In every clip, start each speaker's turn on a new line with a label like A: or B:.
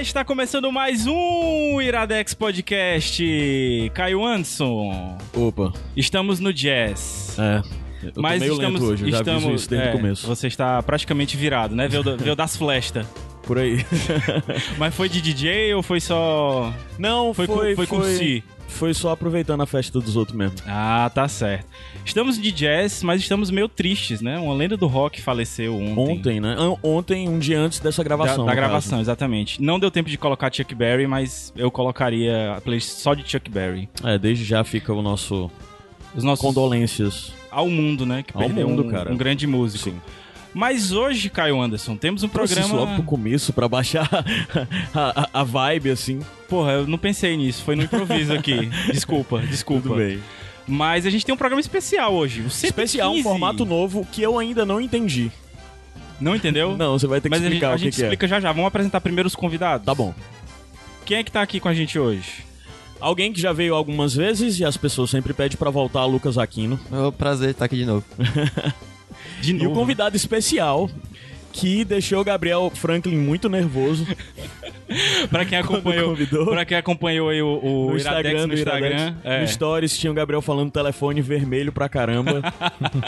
A: Está começando mais um Iradex Podcast. Caio Anderson.
B: Opa.
A: Estamos no jazz.
B: É. Eu tô
A: Mas
B: meio
A: estamos,
B: lento hoje, eu já
A: estamos,
B: aviso isso desde
A: é,
B: o começo.
A: Você está praticamente virado, né? Veio, veio das flestas.
B: Por aí.
A: Mas foi de DJ ou foi só.
B: Não,
A: Foi,
B: foi,
A: com, foi, com si?
B: Foi só aproveitando a festa dos outros mesmo.
A: Ah, tá certo. Estamos de jazz, mas estamos meio tristes, né? Uma lenda do rock faleceu ontem.
B: Ontem, né? Ontem, um dia antes dessa
A: Da,
B: gravação.
A: da
B: no
A: gravação, exatamente. Não deu tempo de colocar Chuck Berry, mas eu colocaria a playlist só de Chuck Berry.
B: caso. É, desde já fica o nosso
A: Os nossos
B: condolências.
A: ao mundo, né? Que
B: Ao
A: perdeu
B: mundo,
A: um,
B: cara.
A: um grande músico.
B: Sim.
A: Mas hoje, Caio Anderson, temos um programa.
B: isso logo pro começo pra baixar a, a- a vibe, assim.
A: Porra, eu não pensei nisso, foi no improviso aqui. desculpa, desculpa.
B: Tudo bem.
A: Mas a gente tem um programa especial hoje. O 115.
B: Especial, um formato novo que eu ainda não entendi.
A: Não entendeu?
B: Não, você vai ter que
A: Mas a gente,
B: explicar
A: a
B: o que,
A: gente
B: que é.
A: explica já já. Vamos apresentar primeiro os convidados.
B: Tá bom.
A: Quem é que tá aqui com a gente hoje?
B: Alguém que já veio algumas vezes e as pessoas sempre pedem pra voltar, Lucas Aquino.
C: É um prazer estar aqui de novo.
A: De
B: E o convidado especial que deixou o Gabriel Franklin muito nervoso
A: Pra quem acompanhou, pra quem acompanhou aí o, o
B: no
A: Iradex
B: Instagram,
A: no
B: no
A: Instagram.
B: Iradex.
A: é.
B: No Stories tinha o Gabriel falando telefone vermelho pra caramba.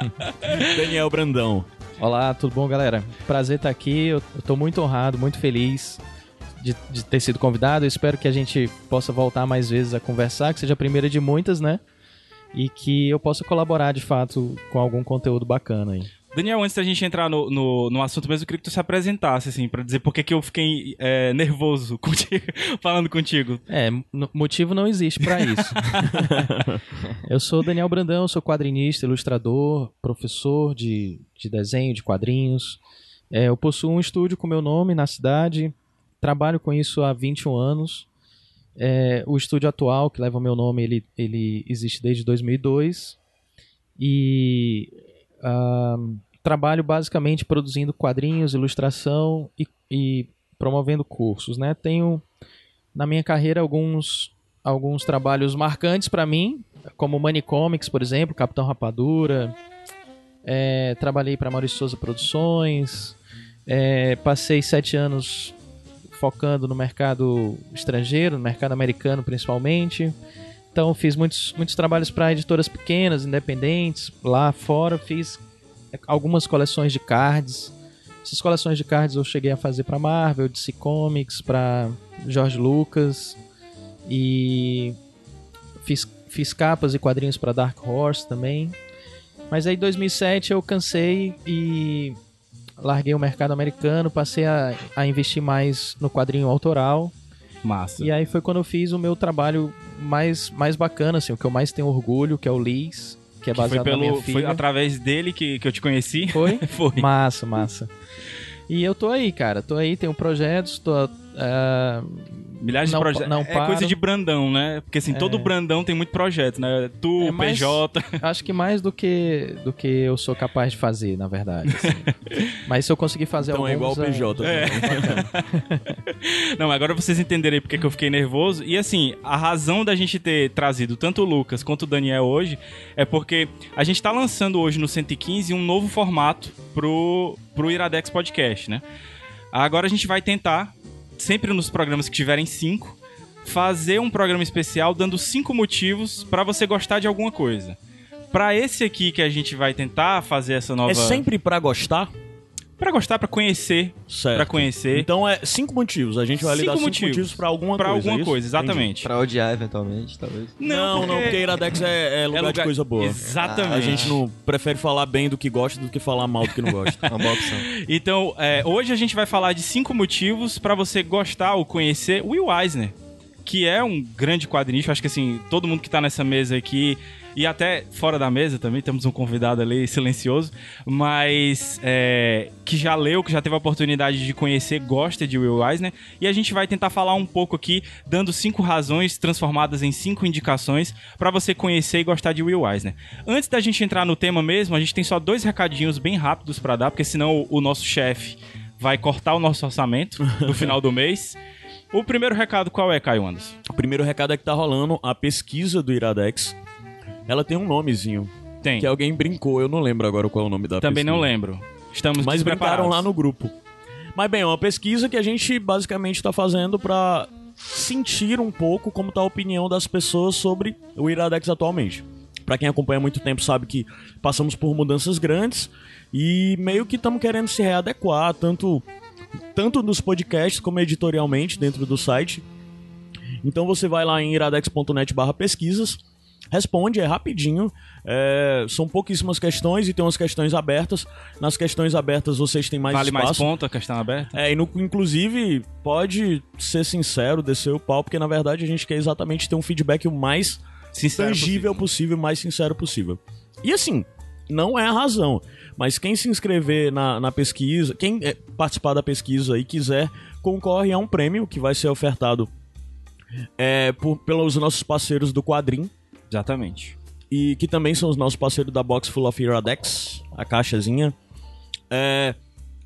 B: Daniel Brandão.
D: Olá, tudo bom, galera? Prazer estar aqui. Eu, eu tô muito honrado, muito feliz de, de ter sido convidado. Eu espero que a gente possa voltar mais vezes a conversar, que seja a primeira de muitas, né? E que eu possa colaborar de fato com algum conteúdo bacana aí.
A: Daniel, antes da gente entrar no, no, no assunto mesmo, eu queria que tu se apresentasse, assim, pra dizer por que eu fiquei é, nervoso contigo, falando contigo.
D: É, motivo não existe pra isso. eu sou Daniel Brandão, sou quadrinista, ilustrador, professor de, de desenho, de quadrinhos. É, eu possuo um estúdio com meu nome na cidade, trabalho com isso há 21 anos. É, o estúdio atual, que leva o meu nome, ele, ele existe desde 2002. E ah, trabalho basicamente produzindo quadrinhos, ilustração e, e promovendo cursos. Né? Tenho na minha carreira alguns, alguns trabalhos marcantes para mim, como Money Comics, por exemplo, Capitão Rapadura. É, trabalhei para Maurício Souza Produções. É, passei sete anos focando no mercado estrangeiro, no mercado americano principalmente. Então fiz muitos, muitos trabalhos para editoras pequenas, independentes. Lá fora fiz algumas coleções de cards. Essas coleções de cards eu cheguei a fazer para Marvel, DC Comics, para George Lucas e fiz, fiz capas e quadrinhos para Dark Horse também. Mas aí em 2007 eu cansei e larguei o mercado americano, passei a, a investir mais no quadrinho autoral.
A: Massa.
D: E aí foi quando eu fiz o meu trabalho mais, mais bacana, assim, o que eu mais tenho orgulho, que é o Liz, que é
A: Que foi,
D: baseado na minha
A: pelo,
D: filha.
A: foi através dele que, que eu te conheci.
D: Foi?
A: Foi.
D: Massa, massa. E eu tô aí, cara. Tô aí, tenho projetos, tô. Ah,
A: Milhares
D: Não
A: de projetos.
D: não
A: é
D: paro.
A: coisa de Brandão, né? Porque assim, todo Brandão tem muito projeto, né? Tu,
D: É, mas-
A: PJ.
D: acho que mais do que do que eu sou capaz de fazer, na verdade. assim. Mas se eu conseguir fazer
B: Então é
D: alguns...
B: igual o PJ.
A: É. Não, agora vocês entenderem porque que eu fiquei nervoso. E assim, a razão da gente ter trazido tanto o Lucas quanto o Daniel hoje é porque a gente tá lançando hoje no 115 um novo formato pro, pro Iradex Podcast, né? Agora a gente vai tentar, sempre nos programas que tiverem cinco, fazer um programa especial dando cinco motivos pra você gostar de alguma coisa. Pra esse aqui que a gente vai tentar fazer essa nova.
B: É sempre pra gostar?
A: Pra gostar, pra conhecer.
B: Certo.
A: Pra conhecer.
B: Então é cinco motivos. A gente vai
A: Cinco
B: dar cinco
A: motivos.
B: motivos, pra alguma
A: pra
B: coisa.
A: alguma
B: é isso?
A: coisa, exatamente.
C: Pra odiar, eventualmente, talvez.
B: Não, não, porque Iradex é, é lugar, de coisa boa.
A: Exatamente.
B: A gente não prefere falar bem do que gosta do que falar mal do que não gosta.
C: É uma boa opção.
A: Então, é, hoje a gente vai falar de cinco motivos pra você gostar ou conhecer Will Eisner, que é um grande quadrinista. Acho que assim, todo mundo que tá nessa mesa aqui e até fora da mesa também, temos um convidado ali silencioso, mas é, que já leu, que já teve a oportunidade de conhecer, gosta de Will Eisner, e a gente vai tentar falar um pouco aqui, dando cinco razões transformadas em cinco indicações para você conhecer e gostar de Will Eisner. Antes da gente entrar no tema mesmo, a gente tem só dois recadinhos bem rápidos para dar, porque senão o, nosso chefe vai cortar o nosso orçamento no final do mês. O primeiro recado qual é, Caio Anderson?
B: O primeiro recado é que tá rolando a pesquisa do Iradex. Ela tem um nomezinho.
A: Tem.
B: Que alguém brincou, eu não lembro agora qual é o nome da
A: Também
B: pesquisa.
A: não lembro. Estamos
B: Mas brincaram lá no grupo. Mas bem, é uma pesquisa que a gente basicamente está fazendo para sentir um pouco como tá a opinião das pessoas sobre o Iradex atualmente. Pra quem acompanha há muito tempo sabe que passamos por mudanças grandes e meio que estamos querendo se readequar, tanto tanto nos podcasts como editorialmente dentro do site. Então você vai lá em iradex.net barra pesquisas, responde, é rapidinho. é, são pouquíssimas questões e tem umas questões abertas. Nas questões abertas vocês têm mais
A: Vale mais
B: espaço.
A: ponto a questão aberta?
B: É, e no- inclusive, pode ser sincero, descer o pau, porque na verdade a gente quer exatamente ter um feedback o mais
A: Sincero
B: tangível possível, o mais sincero possível. E assim, não é a razão, mas quem se inscrever na, na pesquisa, quem é, participar da pesquisa e quiser, concorre a um prêmio que vai ser ofertado é, por- pelos nossos parceiros do Quadrim,
A: Exatamente.
B: e que também são os nossos parceiros da Box Full of Iradex, a caixazinha. É,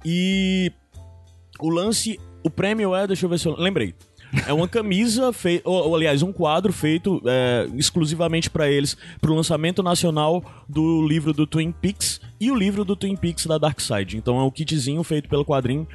B: e o lance, o prêmio é, deixa eu ver se eu lembrei. É uma camisa feita, ou, ou, aliás, um quadro feito é, exclusivamente para eles, pro lançamento nacional do livro do Twin Peaks e o livro do Twin Peaks da Dark Side. Então é um kitzinho feito pelo quadrinho.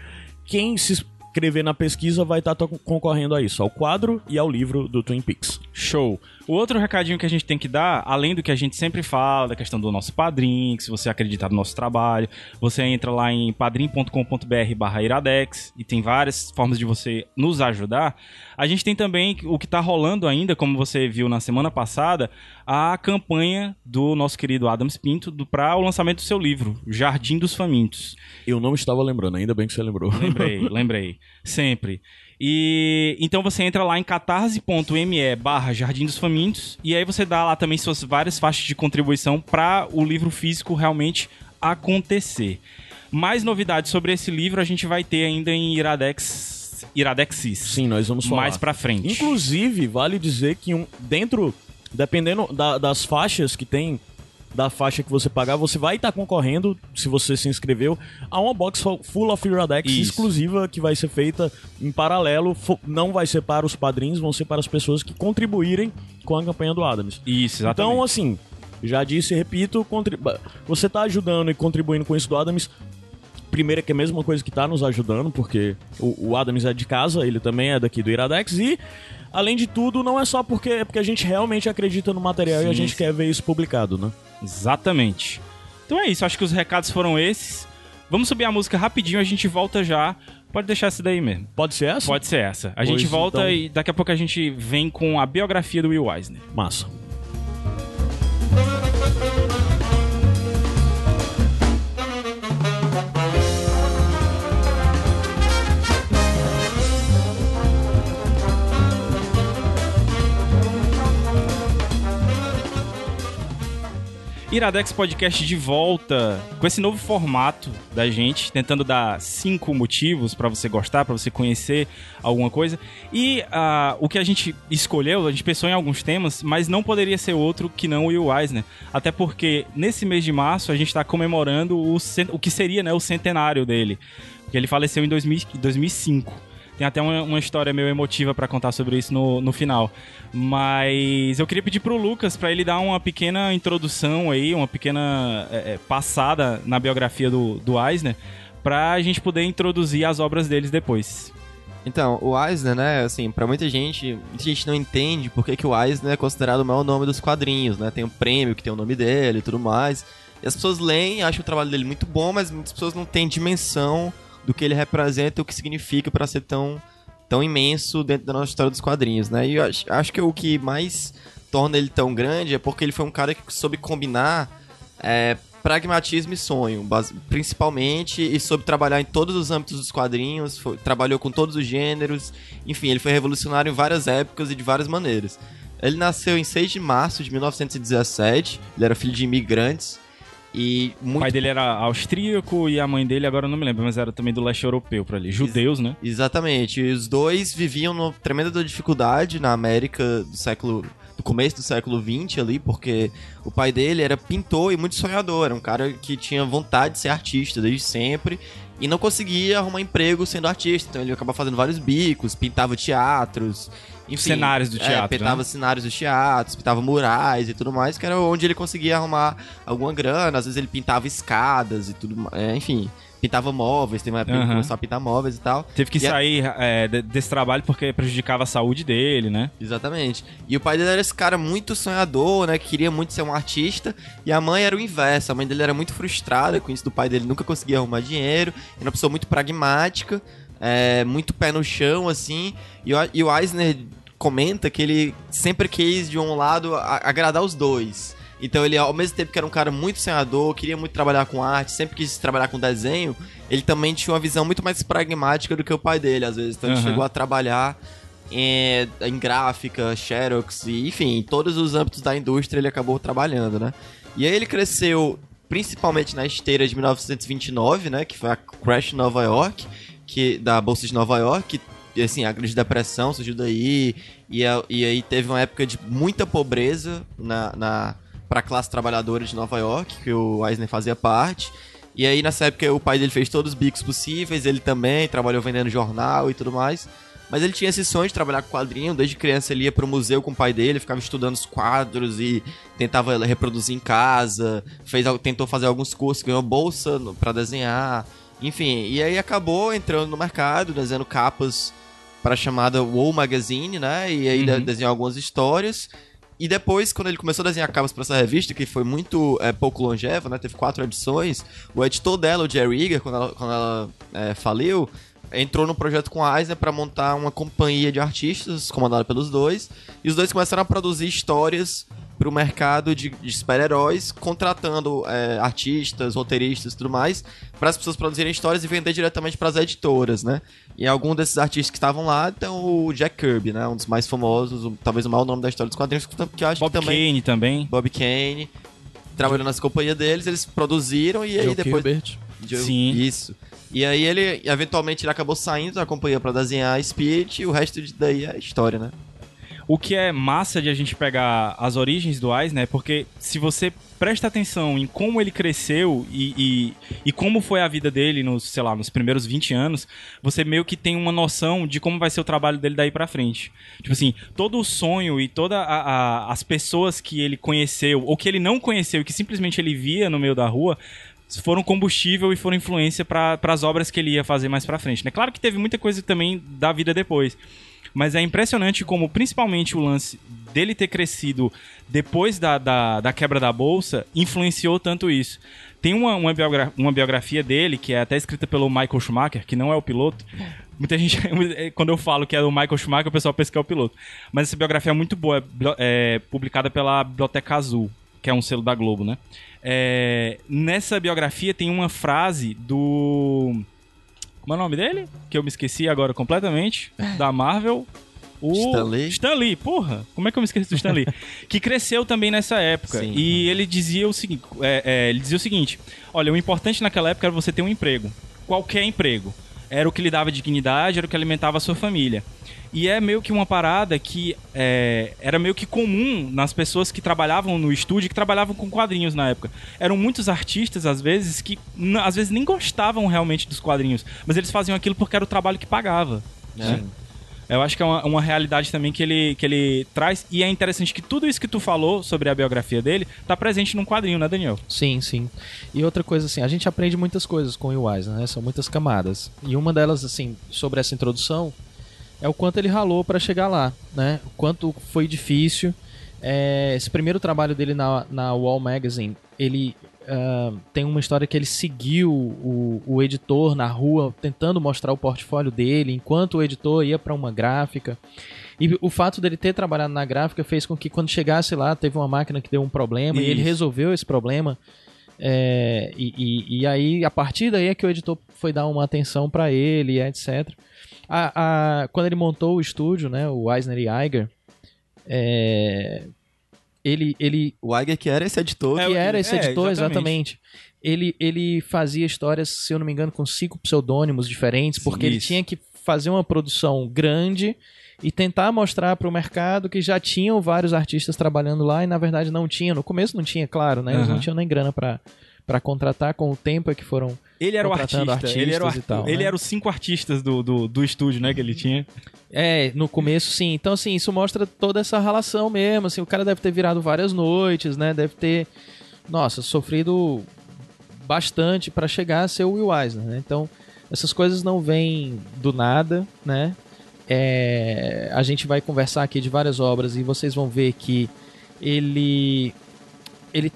B: Quem se inscrever na pesquisa vai estar concorrendo a isso, ao quadro e ao livro do Twin Peaks.
A: Show. O outro recadinho que a gente tem que dar, além do que a gente sempre fala, da questão do nosso padrinho, que se você acreditar no nosso trabalho, você entra lá em padrim.com.br barra iradex e tem várias formas de você nos ajudar. A gente tem também o que tá rolando ainda, como você viu na semana passada, a campanha do nosso querido Adams Pinto para o lançamento do seu livro, Jardim dos Famintos.
B: Eu não estava lembrando, ainda bem que você lembrou.
A: Lembrei, lembrei. Sempre. E então você entra lá em catarse.me barra Jardim dos Famintos e aí você dá lá também suas várias faixas de contribuição para o livro físico realmente acontecer. Mais novidades sobre esse livro a gente vai ter ainda em Iradex Iradexis.
B: Sim, nós vamos falar.
A: Mais pra frente.
B: Inclusive, vale dizer que um, dentro, dependendo da- das faixas que tem, da faixa que você pagar, você vai estar concorrendo, se você se inscreveu, a uma box fu- full of Iradex
A: Isso.
B: exclusiva que vai ser feita em paralelo. Não vai ser para os padrinhos, vão ser para as pessoas que contribuírem com a campanha do Adams.
A: Isso, exatamente.
B: Então, assim, já disse e repito, você tá ajudando e contribuindo com isso do Adams. Primeiro que é a mesma coisa que tá nos ajudando, porque o, o Adams é de casa, ele também é daqui do Iradex e além de tudo, não é só porque é porque a gente realmente acredita no material e a
A: Sim,
B: gente
A: sim.
B: quer ver isso publicado, né?
A: Exatamente. Então é isso, acho que os recados foram esses. Vamos subir a música rapidinho, a gente volta já. Pode deixar essa daí mesmo.
B: Pode ser essa?
A: Pode ser essa. A
B: Pois
A: gente volta
B: então.
A: e daqui a pouco a gente vem com a biografia do Will Eisner.
B: Massa.
A: Iradex Podcast de volta com esse novo formato da gente, tentando dar cinco motivos pra você gostar, pra você conhecer alguma coisa. E ah, o que a gente escolheu, a gente pensou em alguns temas, mas não poderia ser outro que não o Will Eisner. Até porque nesse mês de março a gente está comemorando o, o que seria né, o centenário dele. Porque ele faleceu em 2000 2005. Tem até uma, uma história meio emotiva pra contar sobre isso no, no final. Mas eu queria pedir pro Lucas pra ele dar uma pequena introdução aí, uma pequena é, é, passada na biografia do, do Eisner, pra gente poder introduzir as obras deles depois.
C: Então, o Eisner, né, assim, pra muita gente, muita gente não entende por que, que o Eisner é considerado o maior nome dos quadrinhos, né? Tem um prêmio que tem o nome dele e tudo mais. E as pessoas leem, acham o trabalho dele muito bom, mas muitas pessoas não têm dimensão do que ele representa e o que significa pra ser tão, tão imenso dentro da nossa história dos quadrinhos, né? E eu acho, acho que o que mais torna ele tão grande é porque ele foi um cara que soube combinar é, pragmatismo e sonho, principalmente, e soube trabalhar em todos os âmbitos dos quadrinhos, foi- trabalhou com todos os gêneros, enfim, ele foi revolucionário em várias épocas e de várias maneiras. Ele nasceu em 6 de março de 1917. Ele era filho de imigrantes. E
A: O
C: muito
A: pai dele era austríaco e a mãe dele, agora eu não me lembro, mas era também do leste europeu por ali. Judeus, né?
C: Exatamente. E os dois viviam numa tremenda dificuldade na América do século. do começo do século XX ali, porque o pai dele era pintor e muito sonhador. Era um cara que tinha vontade de ser artista desde sempre. E não conseguia arrumar emprego sendo artista. Então ele acabava fazendo vários bicos, pintava teatros. Enfim,
A: Cenários do
C: é,
A: teatro,
C: pintava
A: né?
C: cenários dos teatros, pintava murais e tudo mais, que era onde ele conseguia arrumar alguma grana. Às vezes ele pintava escadas e tudo mais. É, enfim, pintava móveis. Tem uma época que ele
A: Aham.
C: começou a pintar móveis e tal.
A: Teve que
C: E a-
A: sair é, de- desse trabalho porque prejudicava a saúde dele, né?
C: Exatamente. E o pai dele era esse cara muito sonhador, né? Que queria muito ser um artista. E a mãe era o inverso. A mãe dele era muito frustrada com isso do pai dele. Nunca conseguia arrumar dinheiro. Era uma pessoa muito pragmática. é, muito pé no chão, assim. E o, e o Eisner comenta que ele sempre quis, de um lado, a- agradar os dois. Então ele, ao mesmo tempo que era um cara muito sonhador, queria muito trabalhar com arte, sempre quis trabalhar com desenho, ele também tinha uma visão muito mais pragmática do que o pai dele, às vezes. Então ele
A: Aham.
C: chegou a trabalhar em, em gráfica, Xerox, e, enfim, em todos os âmbitos da indústria ele acabou trabalhando, né? E aí ele cresceu principalmente na esteira de 1929, né? Que foi a Crash Nova York, que, da Bolsa de Nova York, que, assim, a grande depressão surgiu daí, e, e aí teve uma época de muita pobreza na, na, pra classe trabalhadora de Nova York, que o Eisner fazia parte. E aí, nessa época, o pai dele fez todos os bicos possíveis, ele também trabalhou vendendo jornal e tudo mais. Mas ele tinha esse sonho de trabalhar com quadrinho, desde criança ele ia pro museu com o pai dele, ficava estudando os quadros e tentava reproduzir em casa, fez, tentou fazer alguns cursos, ganhou bolsa pra desenhar, enfim. E aí acabou entrando no mercado, desenhando capas para a chamada Wall Magazine, né? E aí
A: Uhum.
C: desenhou algumas histórias. E depois, quando ele começou a desenhar capas para essa revista, que foi muito é, pouco longeva, né? Teve quatro edições, o editor dela, o Jerry Eager, quando ela, quando ela é, faliu, entrou no projeto com a Eisner para montar uma companhia de artistas, comandada pelos dois, e os dois começaram a produzir histórias para o mercado de, de super-heróis, contratando é, artistas, roteiristas e tudo mais, para as pessoas produzirem histórias e vender diretamente para as editoras, né? E algum desses artistas que estavam lá então o Jack Kirby, né? Um dos mais famosos, o- talvez o maior nome da história dos quadrinhos, que eu acho
A: Bob
C: que também
A: Kane também.
C: Bob Kane. Trabalhou nessa companhia deles, eles produziram e aí
D: Joe
C: depois.
D: Kubert.
C: Joe-
A: Sim.
C: Isso. E aí ele, eventualmente, ele acabou saindo da companhia pra desenhar Spirit e o resto de daí é história, né?
A: O que é massa de a gente pegar as origens do Eisner é porque se você presta atenção em como ele cresceu e, e, e como foi a vida dele nos, sei lá, nos primeiros 20 anos, você meio que tem uma noção de como vai ser o trabalho dele daí pra frente. Tipo assim, todo o sonho e todas as pessoas que ele conheceu, ou que ele não conheceu que simplesmente ele via no meio da rua, foram combustível e foram influência para as obras que ele ia fazer mais pra frente. Né? Claro que teve muita coisa também da vida depois. Mas é impressionante como, principalmente, o lance dele ter crescido depois da, da, da quebra da bolsa influenciou tanto isso. Tem uma, uma, biogra- uma biografia dele, que é até escrita pelo Michael Schumacher, que não é o piloto. Muita gente, quando eu falo que é do Michael Schumacher, o pessoal pensa que é o piloto. Mas essa biografia é muito boa, é é publicada pela Biblioteca Azul, que é um selo da Globo, né? É, nessa biografia tem uma frase do. Como é o nome dele? Que eu me esqueci agora completamente. Da Marvel. O
C: Stan Lee?
A: Stan Lee, porra. Como é que eu me esqueci do Stan Lee? que cresceu também nessa época.
C: Sim.
A: E ele dizia o seguinte: é, é, ele dizia o seguinte: olha, o importante naquela época era você ter um emprego. Qualquer emprego. Era o que lhe dava dignidade, era o que alimentava a sua família. E é meio que uma parada que é, era meio que comum nas pessoas que trabalhavam no estúdio, que trabalhavam com quadrinhos na época. Eram muitos artistas, às vezes, que às vezes nem gostavam realmente dos quadrinhos, mas eles faziam aquilo porque era o trabalho que pagava. né? Eu acho que é uma, uma realidade também que ele, que ele traz. E é interessante que tudo isso que tu falou sobre a biografia dele tá presente num quadrinho, né, Daniel?
D: Sim, sim. E outra coisa, assim, a gente aprende muitas coisas com o Eisner, né? São muitas camadas. E uma delas, assim, sobre essa introdução, é o quanto ele ralou para chegar lá, né? O quanto foi difícil. É, esse primeiro trabalho dele na, na Wall Magazine, ele tem uma história que ele seguiu o, o editor na rua tentando mostrar o portfólio dele, enquanto o editor ia para uma gráfica. E o fato dele ter trabalhado na gráfica fez com que quando chegasse lá teve uma máquina que deu um problema e ele
A: Isso.
D: resolveu esse problema. É, e, e- e aí, a partir daí é que o editor foi dar uma atenção para ele, etc. A- a- quando ele montou o estúdio, né, o Eisner e Iger, É, ele, ele
C: O Iger que era esse editor.
A: É,
D: que era esse
A: é,
D: editor,
A: exatamente.
D: exatamente. Ele, ele fazia histórias, se eu não me engano, com cinco pseudônimos diferentes, porque ele tinha que fazer uma produção grande e tentar mostrar para o mercado que já tinham vários artistas trabalhando lá e na verdade não tinha. No começo não tinha, claro, né? Eles não
A: Aham.
D: tinham nem grana para para contratar com o tempo é que foram
A: Ele era o artista, ele era, o arti-
D: tal,
A: ele
D: né?
A: era os cinco artistas do, do, do estúdio, né, que ele tinha.
D: É, no começo sim. Então, assim, isso mostra toda essa relação mesmo. Assim, o cara deve ter virado várias noites, né? Deve ter, nossa, sofrido bastante para chegar a ser o Will Eisner, né? Então, essas coisas não vêm do nada, né? É, a gente vai conversar aqui de várias obras e vocês vão ver que ele ele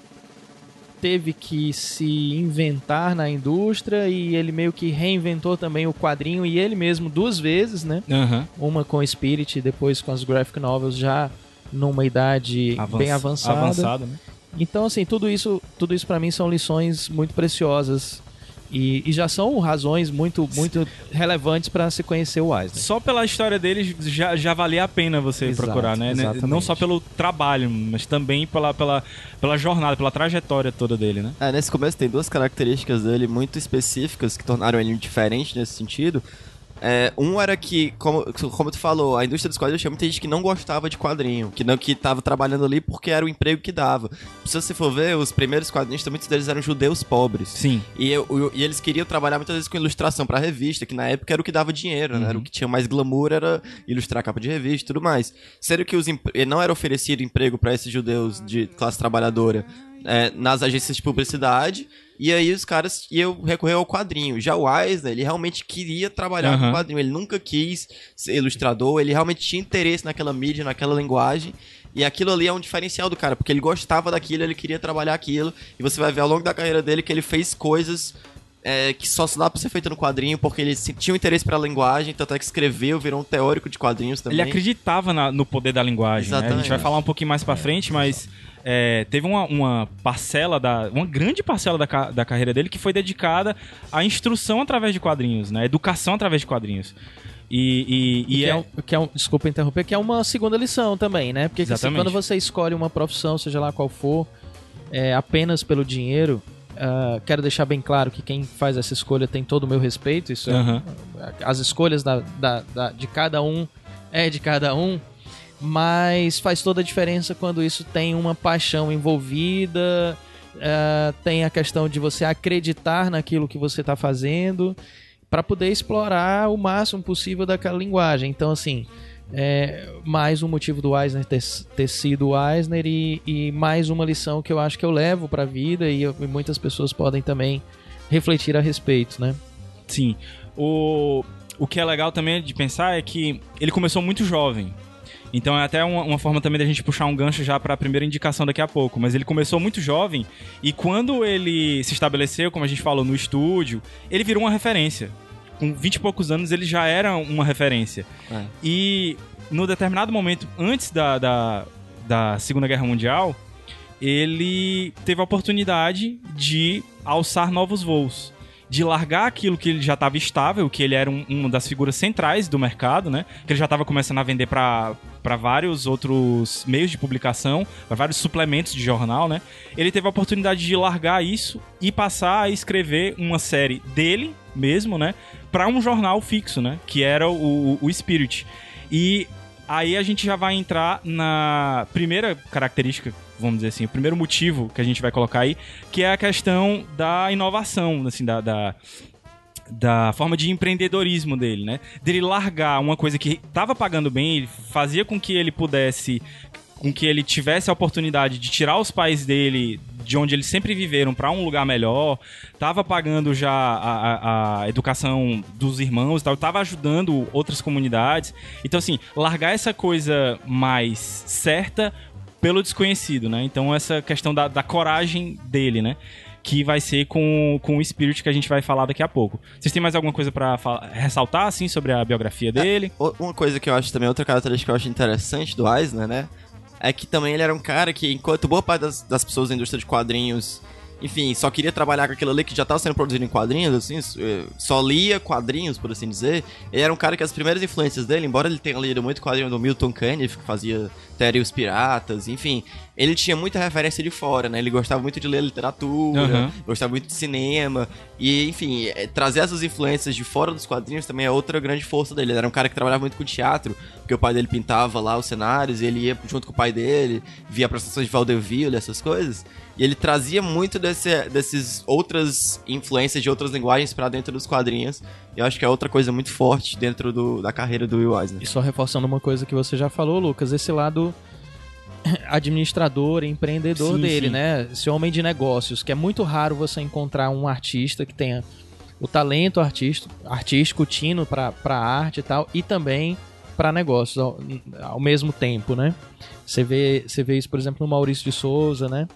D: teve que se inventar na indústria e ele meio que reinventou também o quadrinho e ele mesmo duas vezes, né?
A: Aham.
D: uma com o Spirit e depois com as graphic novels já numa idade
A: Avanç-
D: bem avançada.
A: Avançado, né?
D: Então assim, tudo isso, tudo isso para mim são lições muito preciosas e, e já são razões muito muito relevantes para se conhecer o Eisner.
A: Só pela história dele já, já valia a pena você
D: Exato,
A: procurar, né?
D: exatamente.
A: Não só pelo trabalho, mas também pela, pela, pela jornada, pela trajetória toda dele, né?
C: É, nesse começo tem duas características dele muito específicas que tornaram ele diferente nesse sentido. É, um era que, como, como tu falou, a indústria dos quadrinhos tinha muita gente que não gostava de quadrinho, que não que tava trabalhando ali porque era o emprego que dava. Se você for ver, os primeiros quadrinistas, muitos deles eram judeus pobres.
A: Sim.
C: E, eu- e eles queriam trabalhar muitas vezes com ilustração pra revista, que na época era o que dava dinheiro, né? Era o que tinha mais glamour, era ilustrar capa de revista e tudo mais. Sendo que os não era oferecido emprego pra esses judeus de classe trabalhadora é, nas agências de publicidade, e aí os caras iam recorrer ao quadrinho. Já o Eisner, ele realmente queria trabalhar
A: Aham.
C: com quadrinho, ele nunca quis ser ilustrador, ele realmente tinha interesse naquela mídia, naquela linguagem. E aquilo ali é um diferencial do cara, porque ele gostava daquilo, ele queria trabalhar aquilo. E você vai ver ao longo da carreira dele que ele fez coisas é, que só dá pra ser feito no quadrinho, porque ele se- tinha um interesse pela linguagem, tanto é que escreveu, virou um teórico de quadrinhos também.
A: Ele acreditava na- no poder da linguagem. né? A gente
C: Exatamente.
A: vai falar um pouquinho mais pra frente, mas é, teve uma, uma parcela da. Uma grande parcela da, da carreira dele que foi dedicada à instrução através de quadrinhos, né? Educação através de quadrinhos. E, e, e é,
D: é, que é um, desculpa interromper, que é uma segunda lição também, né? Porque assim, quando você escolhe uma profissão, seja lá qual for, é, apenas pelo dinheiro, ah, quero deixar bem claro que quem faz essa escolha tem todo o meu respeito. Isso é- as escolhas da, da- da- de cada um é de cada um, mas faz toda a diferença quando isso tem uma paixão envolvida, ah, tem a questão de você acreditar naquilo que você está fazendo para poder explorar o máximo possível daquela linguagem. Então, assim, é mais um motivo do Eisner ter, ter sido Eisner e, e mais uma lição que eu acho que eu levo para a vida e, e muitas pessoas podem também refletir a respeito, né?
A: Sim. O, o que é legal também de pensar é que ele começou muito jovem. Então é até uma, uma forma também da gente puxar um gancho já para a primeira indicação daqui a pouco. Mas ele começou muito jovem e quando ele se estabeleceu, como a gente falou, no estúdio, ele virou uma referência. Com 20 e poucos anos ele já era uma referência.
C: É.
A: E no determinado momento, antes da, da, da Segunda Guerra Mundial, ele teve a oportunidade de alçar novos voos. De largar aquilo que ele já estava estável, que ele era um- uma das figuras centrais do mercado, né? Que ele já estava começando a vender para vários outros meios de publicação, para vários suplementos de jornal, né? Ele teve a oportunidade de largar isso e passar a escrever uma série dele mesmo, né? Para um jornal fixo, né? Que era o, o Spirit. E aí a gente já vai entrar na primeira característica, vamos dizer assim, o primeiro motivo que a gente vai colocar aí, que é a questão da inovação, assim, da, da, da forma de empreendedorismo dele, né? Dele largar uma coisa que estava pagando bem, fazia com que ele pudesse com que ele tivesse a oportunidade de tirar os pais dele de onde eles sempre viveram para um lugar melhor, tava pagando já a, a- a educação dos irmãos tal, tava ajudando outras comunidades. Então, assim, largar essa coisa mais certa pelo desconhecido, né? Então, essa questão da, da coragem dele, né? Que vai ser com, com o Spirit que a gente vai falar daqui a pouco. Vocês têm mais alguma coisa para ressaltar, assim, sobre a biografia dele?
C: O- Uma coisa que eu acho também, outra característica que eu acho interessante do Eisner, né? É que também ele era um cara que, enquanto boa parte das, das pessoas da indústria de quadrinhos enfim, só queria trabalhar com aquilo ali que já estava sendo produzido em quadrinhos, assim, eh, só lia quadrinhos, por assim dizer. Ele era um cara que as primeiras influências dele, embora ele tenha lido muito quadrinho do Milton Caniff, que fazia Terry os Piratas, enfim, ele tinha muita referência de fora, né? Ele gostava muito de ler literatura,
A: Uhum.
C: gostava muito de cinema, e, enfim, eh, trazer essas influências de fora dos quadrinhos também é outra grande força dele. Ele era um cara que trabalhava muito com teatro, porque o pai dele pintava lá os cenários, e ele ia junto com o pai dele, via apresentações de vaudeville, essas coisas. E ele trazia muito desse, desses outras influências de outras linguagens pra dentro dos quadrinhos. E eu acho que é outra coisa muito forte dentro do- da carreira do Will Eisner.
D: E só reforçando uma coisa que você já falou, Lucas, esse lado administrador, empreendedor
A: Sim,
D: dele,
A: sim.
D: né? Esse homem de negócios, que é muito raro você encontrar um artista que tenha o talento artístico, artístico tino para arte e tal, e também para negócios ao, ao mesmo tempo, né? Você vê, você vê isso, por exemplo, no Maurício de Souza, né?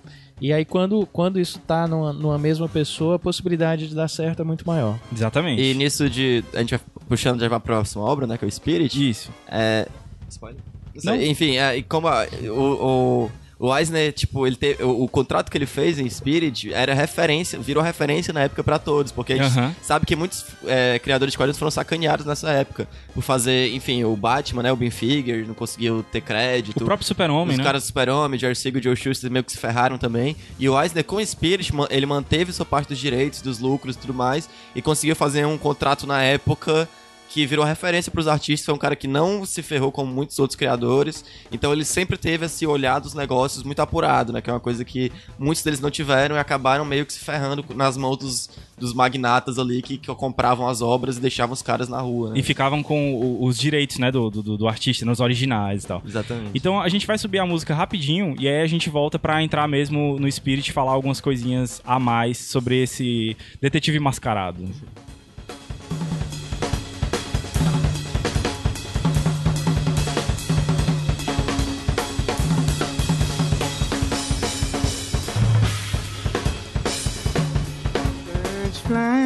D: E aí, quando, quando isso tá numa, numa mesma pessoa, a possibilidade de dar certo é muito maior.
A: Exatamente.
C: E nisso de. A gente vai puxando já pra próxima obra, né? Que é o Spirit.
A: Isso.
C: É. Spoiler? Não Enfim, é, e como a- o, o, o Eisner, tipo, ele teve, o, o contrato que ele fez em Spirit era referência, virou referência na época pra todos, porque a gente
A: Aham.
C: sabe que muitos é, criadores de quadrinhos foram sacaneados nessa época por fazer, enfim, o Batman, né, o Ben Figure, não conseguiu ter crédito.
A: O próprio Super-Homem,
C: Os
A: né?
C: caras do Super-Homem, Jerry Siegel e Joe Shuster meio que se ferraram também. E o Eisner, com o Spirit, ele manteve sua parte dos direitos, dos lucros e tudo mais, e conseguiu fazer um contrato na época que virou referência para os artistas. Foi um cara que não se ferrou como muitos outros criadores. Então ele sempre teve esse olhar dos negócios muito apurado, né? Que é uma coisa que muitos deles não tiveram e acabaram meio que se ferrando nas mãos dos, dos magnatas ali que, que compravam as obras e deixavam os caras na rua, né?
A: E ficavam com o- os direitos, né, do, do, do artista, nos originais e tal.
C: Exatamente.
A: Então a gente vai subir a música rapidinho e aí a gente volta pra entrar mesmo no Spirit e falar algumas coisinhas a mais sobre esse detetive mascarado.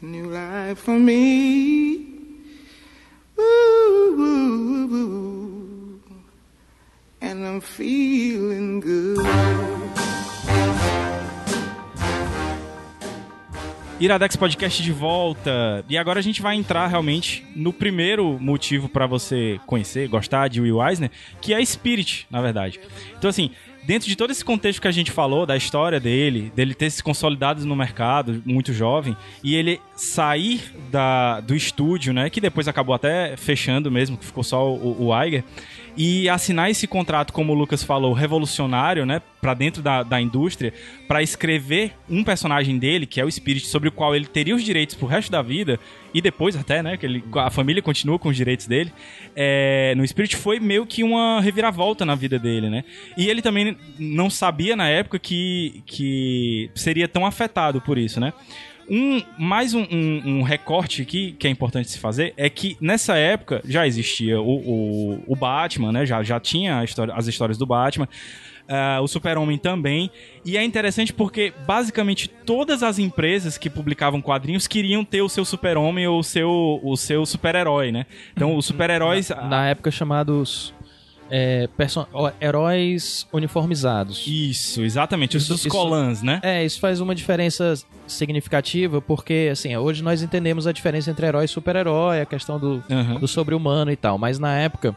E: A new life for me. Ooh, ooh, ooh, and I'm feeling good.
A: Iradex Podcast de volta. E agora a gente vai entrar realmente no primeiro motivo pra você conhecer, gostar de Will Eisner, que é Spirit, na verdade. Então assim, dentro de todo esse contexto que a gente falou da história dele, dele ter se consolidado no mercado, muito jovem, e ele sair da, do estúdio, né, que depois acabou até fechando mesmo, que ficou só o, o Iger, e assinar esse contrato, como o Lucas falou, revolucionário, né, para dentro da, da indústria, para escrever um personagem dele, que é o Spirit, sobre o qual ele teria os direitos pro resto da vida, e depois até, né, que ele, a família continua com os direitos dele, é, no Spirit foi meio que uma reviravolta na vida dele, né, e ele também não sabia na época que, que seria tão afetado por isso, né. Um, mais um, um- um recorte aqui que é importante se fazer é que nessa época já existia o, o, o Batman, né? Já, já tinha história- as histórias do Batman. ah, o Super-Homem também. E é interessante porque, basicamente, todas as empresas que publicavam quadrinhos queriam ter o seu Super-Homem ou o seu, o seu super-herói, né? Então, os super-heróis.
D: Na época chamados é, heróis uniformizados.
A: Isso, exatamente. Os
D: isso-
A: colãs, né?
D: É, isso faz uma diferença significativa, porque, assim, hoje nós entendemos a diferença entre herói e super-herói, a questão do,
A: Aham.
D: do sobre-humano e tal, mas na época,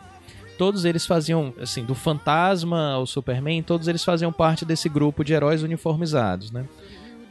D: todos eles faziam, assim, do fantasma ao Superman, todos eles faziam parte desse grupo de heróis uniformizados, né?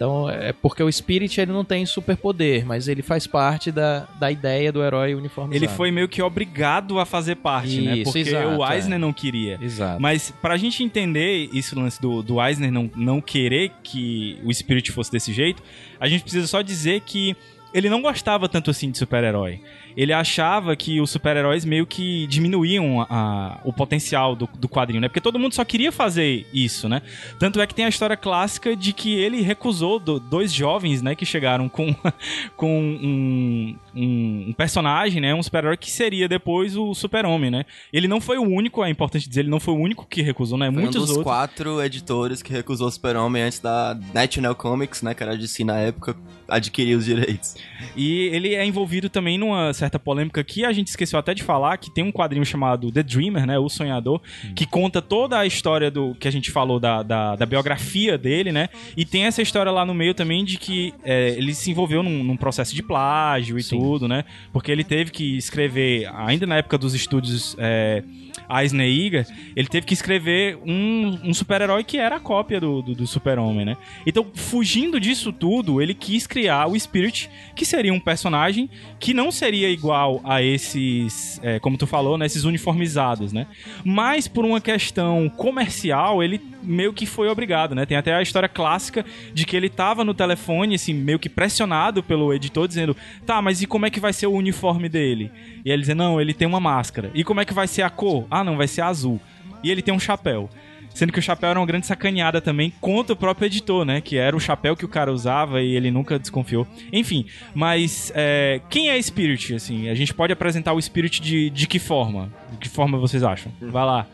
D: Então, é porque o Spirit, ele não tem superpoder, mas ele faz parte da, da ideia do herói uniformizado.
A: Ele foi meio que obrigado a fazer parte, né?
D: Isso,
A: Porque
D: exato,
A: o Eisner
D: é.
A: não queria.
D: Exato.
A: Mas pra gente entender esse lance do, do Eisner não, não querer que o Spirit fosse desse jeito, a gente precisa só dizer que ele não gostava tanto assim de super-herói. Ele achava que os super-heróis meio que diminuíam a- a- o potencial do, do quadrinho, né? Porque todo mundo só queria fazer isso, né? Tanto é que tem a história clássica de que ele recusou do- dois jovens, né? Que chegaram com, com um, um- um personagem, né? Um super-herói que seria depois o super-homem, né? Ele não foi o único, é importante dizer, ele não foi o único que recusou, né?
C: Foi um
A: Muitos
C: dos
A: outros.
C: quatro editores que recusou o Super-Homem antes da National Comics, né, que era de si na época, adquirir os direitos.
A: E ele é envolvido também numa certa polêmica que a gente esqueceu até de falar, que tem um quadrinho chamado The Dreamer, né? O Sonhador, que conta toda a história do que a gente falou da, da, da biografia dele, né? E tem essa história lá no meio também de que é, ele se envolveu num, num processo de plágio e tudo, né? Porque ele teve que escrever, ainda na época dos estúdios é, Eisner Iger, ele teve que escrever um, um super-herói que era a cópia do, do, do super-homem, né? Então, fugindo disso tudo, ele quis criar o Spirit, que seria um personagem que não seria igual a esses, é, como tu falou, né, esses uniformizados, né? Mas por uma questão comercial, ele meio que foi obrigado, né? Tem até a história clássica de que ele tava no telefone, assim, meio que pressionado pelo editor, dizendo, tá, mas e como é que vai ser o uniforme dele? E ele dizia, não, ele tem uma máscara. E como é que vai ser a cor? Ah, não, vai ser azul. E ele tem um chapéu. Sendo que o chapéu era uma grande sacaneada também contra o próprio editor, né? Que era o chapéu que o cara usava e ele nunca desconfiou. Enfim, mas é, quem é Spirit, assim? A gente pode apresentar o Spirit de, de que forma? De que forma vocês acham? Vai lá.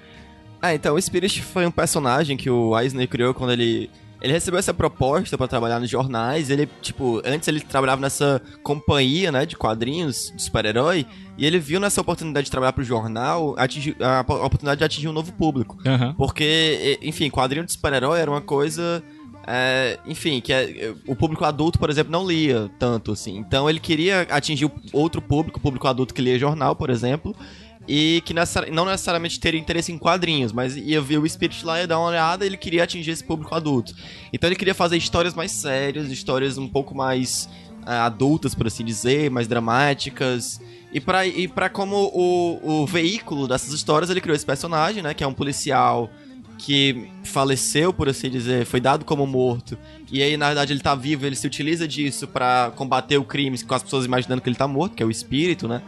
C: Ah, então o Spirit foi um personagem que o Eisner criou quando ele ele recebeu essa proposta pra trabalhar nos jornais. Ele, tipo, antes ele trabalhava nessa companhia, né, de quadrinhos, de super-herói, e ele viu nessa oportunidade de trabalhar pro jornal atingir, a oportunidade de atingir um novo público.
A: Aham.
C: Porque, enfim, quadrinho de super-herói era uma coisa. é, enfim, que é- o público adulto, por exemplo, não lia tanto assim. Então ele queria atingir outro público, o público adulto que lia jornal, por exemplo, e que não necessariamente teria interesse em quadrinhos, mas ia ver o Spirit lá e dar uma olhada e ele queria atingir esse público adulto. Então ele queria fazer histórias mais sérias, histórias um pouco mais ah, adultas, por assim dizer, mais dramáticas. E pra, e pra como o, o veículo dessas histórias, ele criou esse personagem, né? Que é um policial que faleceu, por assim dizer, foi dado como morto. E aí, na verdade, ele tá vivo, ele se utiliza disso pra combater o crime com as pessoas imaginando que ele tá morto, que é o espírito, né?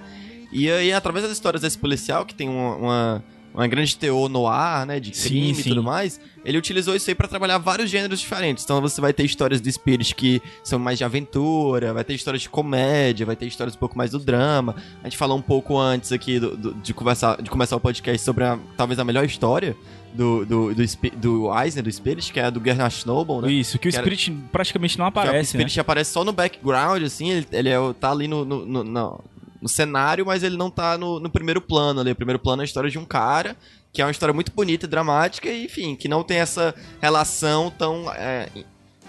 C: E aí, através das histórias desse policial, que tem uma, uma, uma grande teor no ar, né? De
A: Sim,
C: crime
A: sim.
C: e tudo mais, ele utilizou isso aí pra trabalhar vários gêneros diferentes. Então você vai ter histórias do Spirit que são mais de aventura, vai ter histórias de comédia, vai ter histórias um pouco mais do drama. A gente falou um pouco antes aqui do- do- de, conversar, de começar o podcast sobre a, talvez a melhor história do, do, do, do Eisner, do Spirit, que é a do Gernot Schnobel, né?
A: Isso, que o
C: Que era-
A: praticamente não
C: é- o
A: aparece, né?
C: Spirit aparece só no background, assim, ele, ele é, tá ali no, no, no, no- cenário, mas ele não tá no, no primeiro plano ali. O primeiro plano é a história de um cara, que é uma história muito bonita e dramática, e enfim, que não tem essa relação tão, é,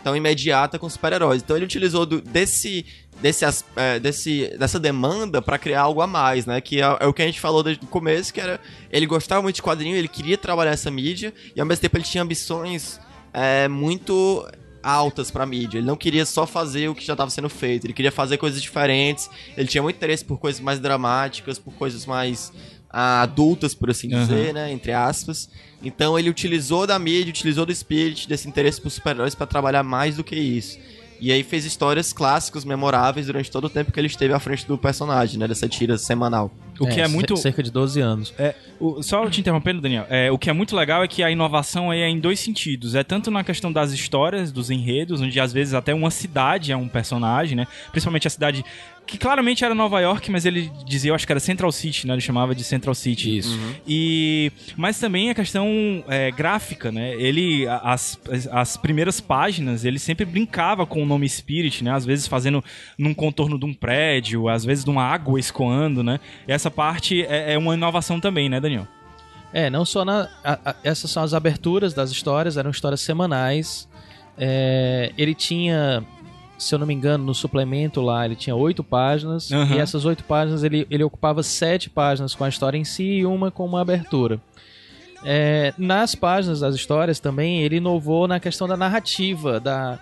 C: tão imediata com super-heróis. Então ele utilizou do- desse. Desse, é, desse, dessa demanda pra criar algo a mais, né? Que é, é o que a gente falou desde o começo, que era ele gostava muito de quadrinho, ele queria trabalhar essa mídia e ao mesmo tempo ele tinha ambições é, muito altas pra mídia. Ele não queria só fazer o que já estava sendo feito, ele queria fazer coisas diferentes. Ele tinha muito interesse por coisas mais dramáticas, por coisas mais ah, adultas, por assim
A: Aham.
C: dizer, né, entre aspas. Então ele utilizou da mídia, utilizou do spirit, desse interesse por super-heróis pra trabalhar mais do que isso. E aí fez histórias clássicas, memoráveis durante todo o tempo que ele esteve à frente do personagem, né, dessa tira semanal.
A: O que é,
D: cer-
A: muito.
D: Cerca de 12 anos.
A: É, o- só te interrompendo, Daniel, é, o que é muito legal é que a inovação aí é em dois sentidos. É tanto na questão das histórias, dos enredos, onde às vezes até uma cidade é um personagem, né? Principalmente a cidade que claramente era Nova York, mas ele dizia, eu acho que era Central City, né? Ele chamava de Central City.
D: Isso.
A: E mas também a questão é, gráfica, né? Ele as- as primeiras páginas ele sempre brincava com o nome Spirit, né? Às vezes fazendo num contorno de um prédio, às vezes de uma água escoando, né? E essa parte é, é uma inovação também, né, Daniel?
D: É, não só na. a- a- essas são as aberturas das histórias, eram histórias semanais. É, ele tinha, se eu não me engano, no suplemento lá, ele tinha oito páginas.
A: Aham.
D: E essas oito páginas ele, ele ocupava sete páginas com a história em si e uma com uma abertura. É, nas páginas das histórias também ele inovou na questão da narrativa, da,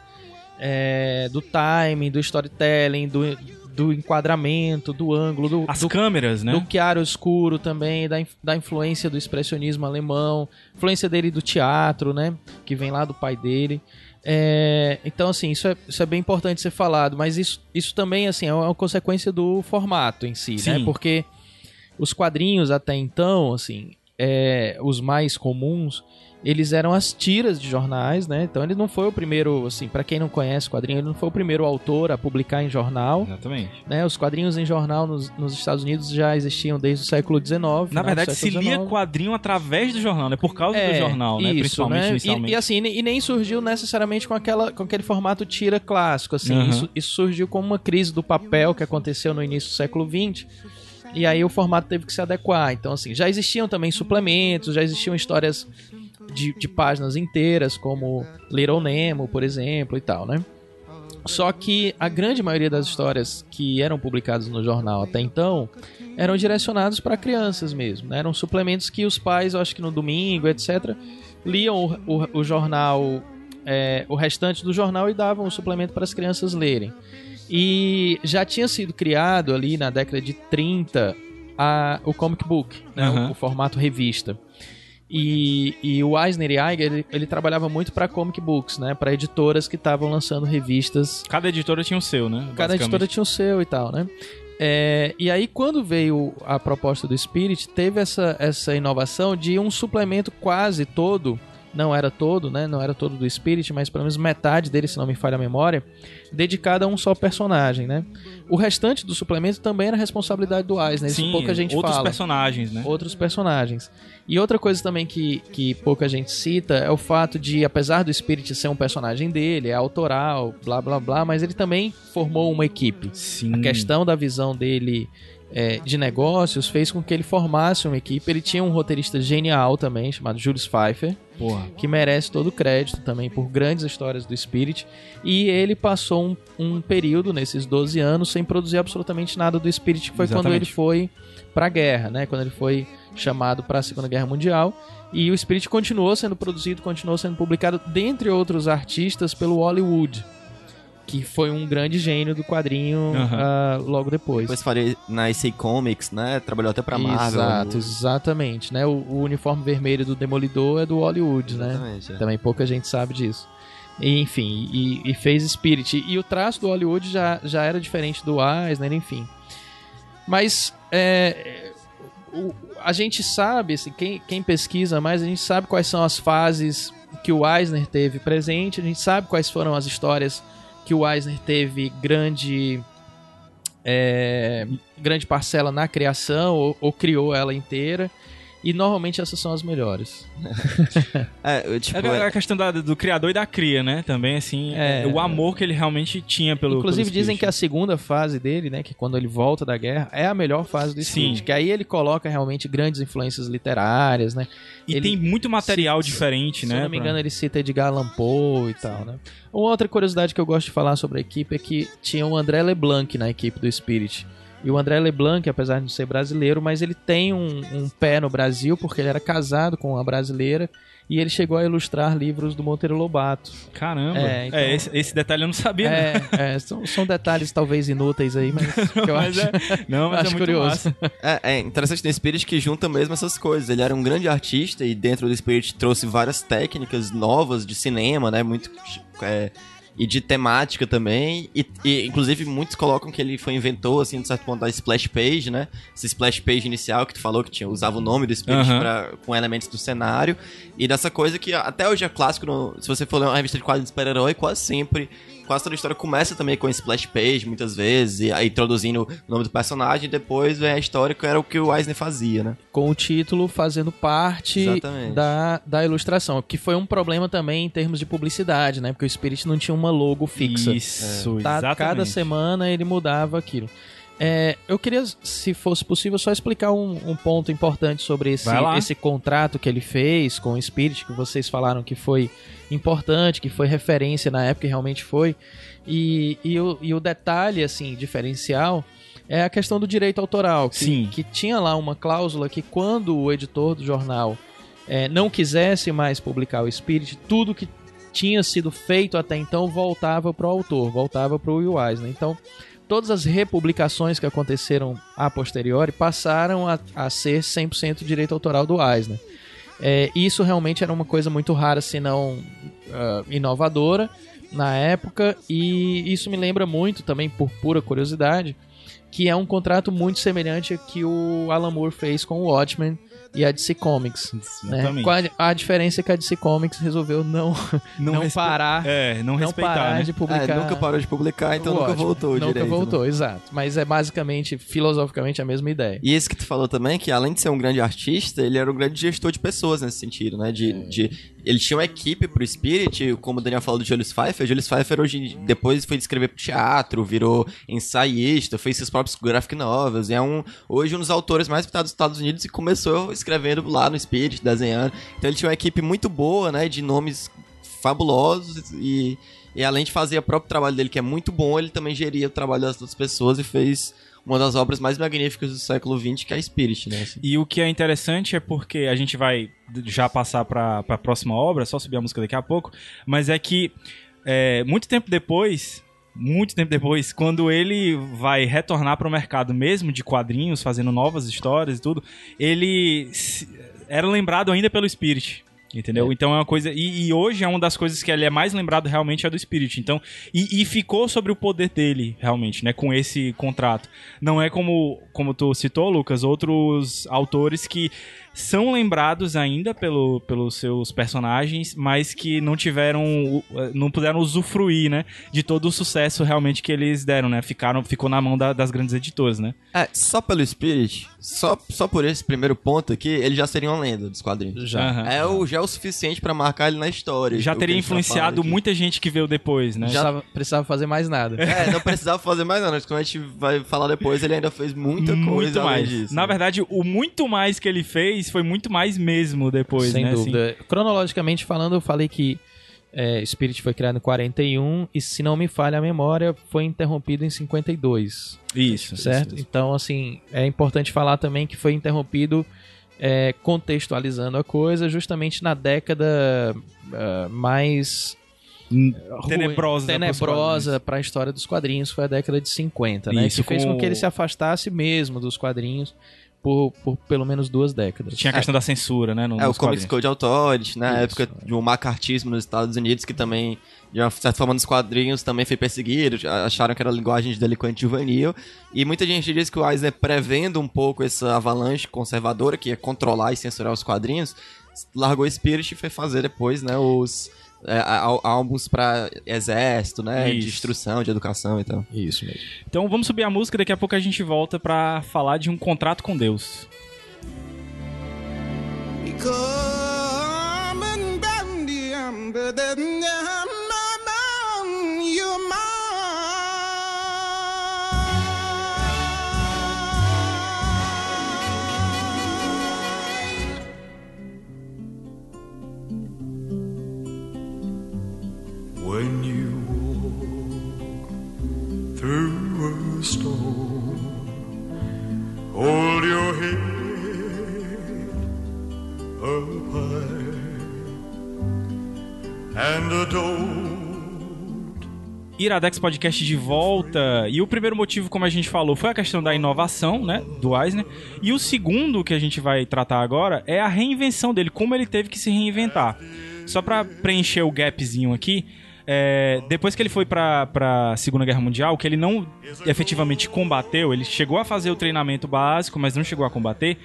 D: é, do timing, do storytelling, do, do enquadramento, do ângulo, do,
A: As
D: do
A: câmeras, né?
D: do chiaro escuro também, da, da influência do expressionismo alemão, influência dele do teatro, né? Que vem lá do pai dele. É, então, assim, isso é, isso é bem importante ser falado, mas isso, isso também, assim, é uma consequência do formato em si, né?
A: Sim.
D: Porque os quadrinhos até então, assim, é, os mais comuns, eles eram as tiras de jornais, né? Então ele não foi o primeiro, assim, para quem não conhece o quadrinho, ele não foi o primeiro autor a publicar em jornal,
A: Exatamente.
D: né? Os quadrinhos em jornal nos, nos Estados Unidos já existiam desde o século XIX.
A: Na
D: do
A: verdade, se lia
D: XIX.
A: quadrinho através do jornal, né? Por causa do
D: É,
A: jornal, né?
D: isso,
A: Principalmente
D: né?
A: inicialmente.
D: E, e assim, e nem surgiu necessariamente com, aquela, com aquele formato tira clássico, assim.
A: Aham.
D: Isso, isso surgiu como uma crise do papel que aconteceu no início do século XX. E aí o formato teve que se adequar. Então, assim, já existiam também suplementos, já existiam histórias de, de páginas inteiras, como Little Nemo, por exemplo, e tal, né? Só que a grande maioria das histórias que eram publicadas no jornal até então eram direcionadas para crianças mesmo. né? Eram suplementos que os pais, eu acho que no domingo, etc., liam o, o- o jornal, é, o restante do jornal e davam o suplemento para as crianças lerem. E já tinha sido criado ali na década de 30 a, o comic book, né?
A: Aham.
D: o, o formato revista. E, e o Eisner e Eiger, ele, ele trabalhava muito para comic books, né? Para editoras que estavam lançando revistas
A: Cada editora tinha o seu, né?
D: Cada editora tinha o seu e tal, né? É, e aí, quando veio a proposta do Spirit, teve essa, essa inovação de um suplemento quase todo, não era todo, né? Não era todo do Spirit, mas pelo menos metade dele, se não me falha a memória, dedicado a um só personagem, né? O restante do suplemento também era responsabilidade do Eisner, isso
A: Sim,
D: pouca gente
A: outros
D: fala
A: personagens, né?
D: outros personagens. E outra coisa também que, que pouca gente cita é o fato de, apesar do Spirit ser um personagem dele, é autoral, blá blá blá, mas ele também formou uma equipe.
A: Sim.
D: A questão da visão dele é, de negócios fez com que ele formasse uma equipe. Ele tinha um roteirista genial também, chamado Julius Pfeiffer,
A: Porra.
D: que merece todo o crédito também por grandes histórias do Spirit. E ele passou um, um período nesses 12 anos sem produzir absolutamente nada do Spirit, que foi quando ele
A: Exatamente.
D: foi pra guerra, né? Quando ele foi chamado para a Segunda Guerra Mundial. E o Spirit continuou sendo produzido, continuou sendo publicado, dentre outros artistas, pelo Hollywood, que foi um grande gênio do quadrinho
A: Aham.
D: ah, logo depois.
C: Depois falei na EC Comics, né? Trabalhou até pra Marvel.
D: Exato, exatamente. Né? O, o uniforme vermelho do Demolidor é do Hollywood, né?
C: Exatamente, é.
D: Também pouca gente sabe disso. E, enfim, e, e fez Spirit. E o traço do Hollywood já, já era diferente do Eisner, enfim. Mas é, o- a gente sabe, assim, quem, quem pesquisa mais, a gente sabe quais são as fases que o Eisner teve presente, a gente sabe quais foram as histórias que o Eisner teve grande é, grande parcela na criação ou, ou criou ela inteira. E normalmente essas são as melhores.
C: É, tipo,
A: É
C: é-
A: a questão da- do criador e da cria, né? Também, assim,
D: É.
A: o amor que ele realmente tinha pelo
D: Inclusive
A: pelo
D: dizem que a segunda fase dele, né, que é quando ele volta da guerra, é a melhor fase do
A: Sim.
D: Spirit, que aí ele coloca realmente grandes influências literárias, né?
A: E
D: ele-
A: tem muito material diferente,
D: Se
A: né?
D: eu não me
A: pra-
D: engano, ele cita Edgar Allan Poe e tal, né? Uma outra curiosidade que eu gosto de falar sobre a equipe é que tinha o André LeBlanc na equipe do Spirit. E o André LeBlanc, apesar de não ser brasileiro, mas ele tem um, um pé no Brasil, porque ele era casado com uma brasileira e ele chegou a ilustrar livros do Monteiro Lobato.
A: Caramba.
D: É,
A: É,
D: então-
A: esse, esse detalhe eu não sabia, né?
D: É, é, são, são detalhes talvez inúteis aí, mas que eu
A: Mas
D: acho,
A: é- Não, mas
D: acho
A: é muito
D: curioso.
A: massa.
C: É, é interessante no Spirit que junta mesmo essas coisas. Ele era um grande artista e dentro do Spirit trouxe várias técnicas novas de cinema, né? Muito. E de temática também. E, e, inclusive muitos colocam que ele foi inventor, assim, de certo ponto, da splash page, né? Essa splash page inicial que tu falou que tinha, usava o nome do Spirit
A: Aham.
C: pra- com elementos do cenário. E dessa coisa que até hoje é clássico, no- se você for ler uma revista de quadrinhos de super-herói, quase sempre. Quase toda a história começa também com splash page, muitas vezes, e aí introduzindo o nome do personagem, e depois vem a história que era o que o Eisner fazia, né?
D: com o título fazendo parte
C: Exatamente.
D: da, da ilustração, que foi um problema também em termos de publicidade, né? Porque o Spirit não tinha uma logo fixa.
A: Isso,
D: Tá-
A: exatamente.
D: cada semana ele mudava aquilo. É, eu queria, se fosse possível, só explicar um, um ponto importante sobre esse, esse contrato que ele fez com o Spirit, que vocês falaram que foi importante, que foi referência na época, e realmente foi. E, e, o, e o detalhe, assim, diferencial é a questão do direito autoral, que,
A: Sim.
D: que tinha lá uma cláusula que quando o editor do jornal é, não quisesse mais publicar o Spirit, tudo que tinha sido feito até então voltava para o autor, voltava para o Will Eisner. Então, todas as republicações que aconteceram a posteriori passaram a, a ser 100% direito autoral do Eisner. É, isso realmente era uma coisa muito rara, se não ah, inovadora na época, e isso me lembra muito também, por pura curiosidade, que é um contrato muito semelhante que o Alan Moore fez com o Watchmen e a DC Comics. Né?
A: Exatamente.
D: Com a, a diferença é que a DC Comics resolveu não, não,
A: respe-
D: parar,
A: É, não,
D: não
A: respeitar,
D: parar
A: né?
D: de publicar.
C: É, nunca parou de publicar, então nunca voltou
D: Nunca
C: direito. né?
D: voltou, exato. Mas é basicamente, filosoficamente, a mesma ideia.
C: E esse que tu falou também, que além de ser um grande artista, ele era um grande gestor de pessoas nesse sentido, né? De, de, ele tinha uma equipe pro Spirit, como o Daniel falou do Julius Pfeiffer. Julius Pfeiffer hoje, depois foi escrever pro teatro, virou ensaísta, fez seus próprios graphic novels. É um, hoje um dos autores mais citados dos Estados Unidos e começou escrevendo lá no Spirit, desenhando. Então ele tinha uma equipe muito boa, né? De nomes fabulosos e... E além de fazer o próprio trabalho dele, que é muito bom, ele também geria o trabalho das outras pessoas e fez uma das obras mais magníficas do século XX, que é a Spirit, né? assim.
A: E o que é interessante é porque a gente vai já passar pra, pra próxima obra, só subir a música daqui a pouco, mas é que é, muito tempo depois, muito tempo depois, quando ele vai retornar pro mercado mesmo de quadrinhos, fazendo novas histórias e tudo, ele era lembrado ainda pelo Spirit. Entendeu? Então é uma coisa. E, e hoje é uma das coisas que ele é mais lembrado realmente é do Spirit. Então, e, e ficou sobre o poder dele, realmente, né? Com esse contrato. Não é como, como tu citou, Lucas, outros autores que são lembrados ainda pelo, pelos seus personagens, mas que não tiveram. não puderam usufruir, né? De todo o sucesso realmente que eles deram, né? Ficaram, ficou na mão da- das grandes editoras, né?
C: É, só pelo Spirit, só, só por esse primeiro ponto aqui, ele já seria uma lenda dos quadrinhos.
D: Já.
A: Aham.
C: É o, já é o suficiente pra marcar ele na história.
A: Já teria
C: tá
A: influenciado muita gente que veio depois, né?
D: Precisava, precisava fazer mais nada.
C: É, não precisava fazer mais nada, mas como a gente vai falar depois, ele ainda fez muita coisa
A: muito
C: além
A: mais.
C: disso.
A: Na
C: né?
A: verdade, o muito mais que ele fez foi muito mais mesmo depois,
D: Sem
A: né? assim.
D: dúvida. Cronologicamente falando, eu falei que é, Spirit foi criado em 41 e, se não me falha a memória, foi interrompido em 52,
A: Isso.
D: certo?
A: isso.
D: Então, assim, é importante falar também que foi interrompido é, contextualizando a coisa justamente na década ah, mais ruim-
A: Tenebrosa pros
D: tenebrosa para a história dos quadrinhos foi a década de 50, né?
A: Isso,
D: que fez
A: com
D: que ele se afastasse mesmo dos quadrinhos por, por pelo menos duas décadas.
A: Tinha a questão da censura, né? No,
C: É, o Comics. Code Authority, na
D: Isso,
C: época de um macartismo nos Estados Unidos, que também, de uma certa forma, nos quadrinhos também foi perseguido, acharam que era linguagem de delinquente juvenil, e muita gente diz que o Eisner, prevendo um pouco essa avalanche conservadora, que ia controlar e censurar os quadrinhos, largou Spirit e foi fazer depois, né, os é, álbuns pra exército, né, de
A: Isso.
C: instrução, de educação e tal.
D: Isso mesmo.
A: Então vamos subir a música, daqui a pouco a gente volta pra falar de um contrato com Deus.
E: Come and
A: Iradex Podcast de volta. E o primeiro motivo, como a gente falou, foi a questão da inovação, né? Do Eisner. E o segundo que a gente vai tratar agora é a reinvenção dele, como ele teve que se reinventar. Só pra preencher o gapzinho aqui. é, depois que ele foi pra, pra Segunda Guerra Mundial, que ele não efetivamente combateu, ele chegou a fazer o treinamento básico, mas não chegou a combater.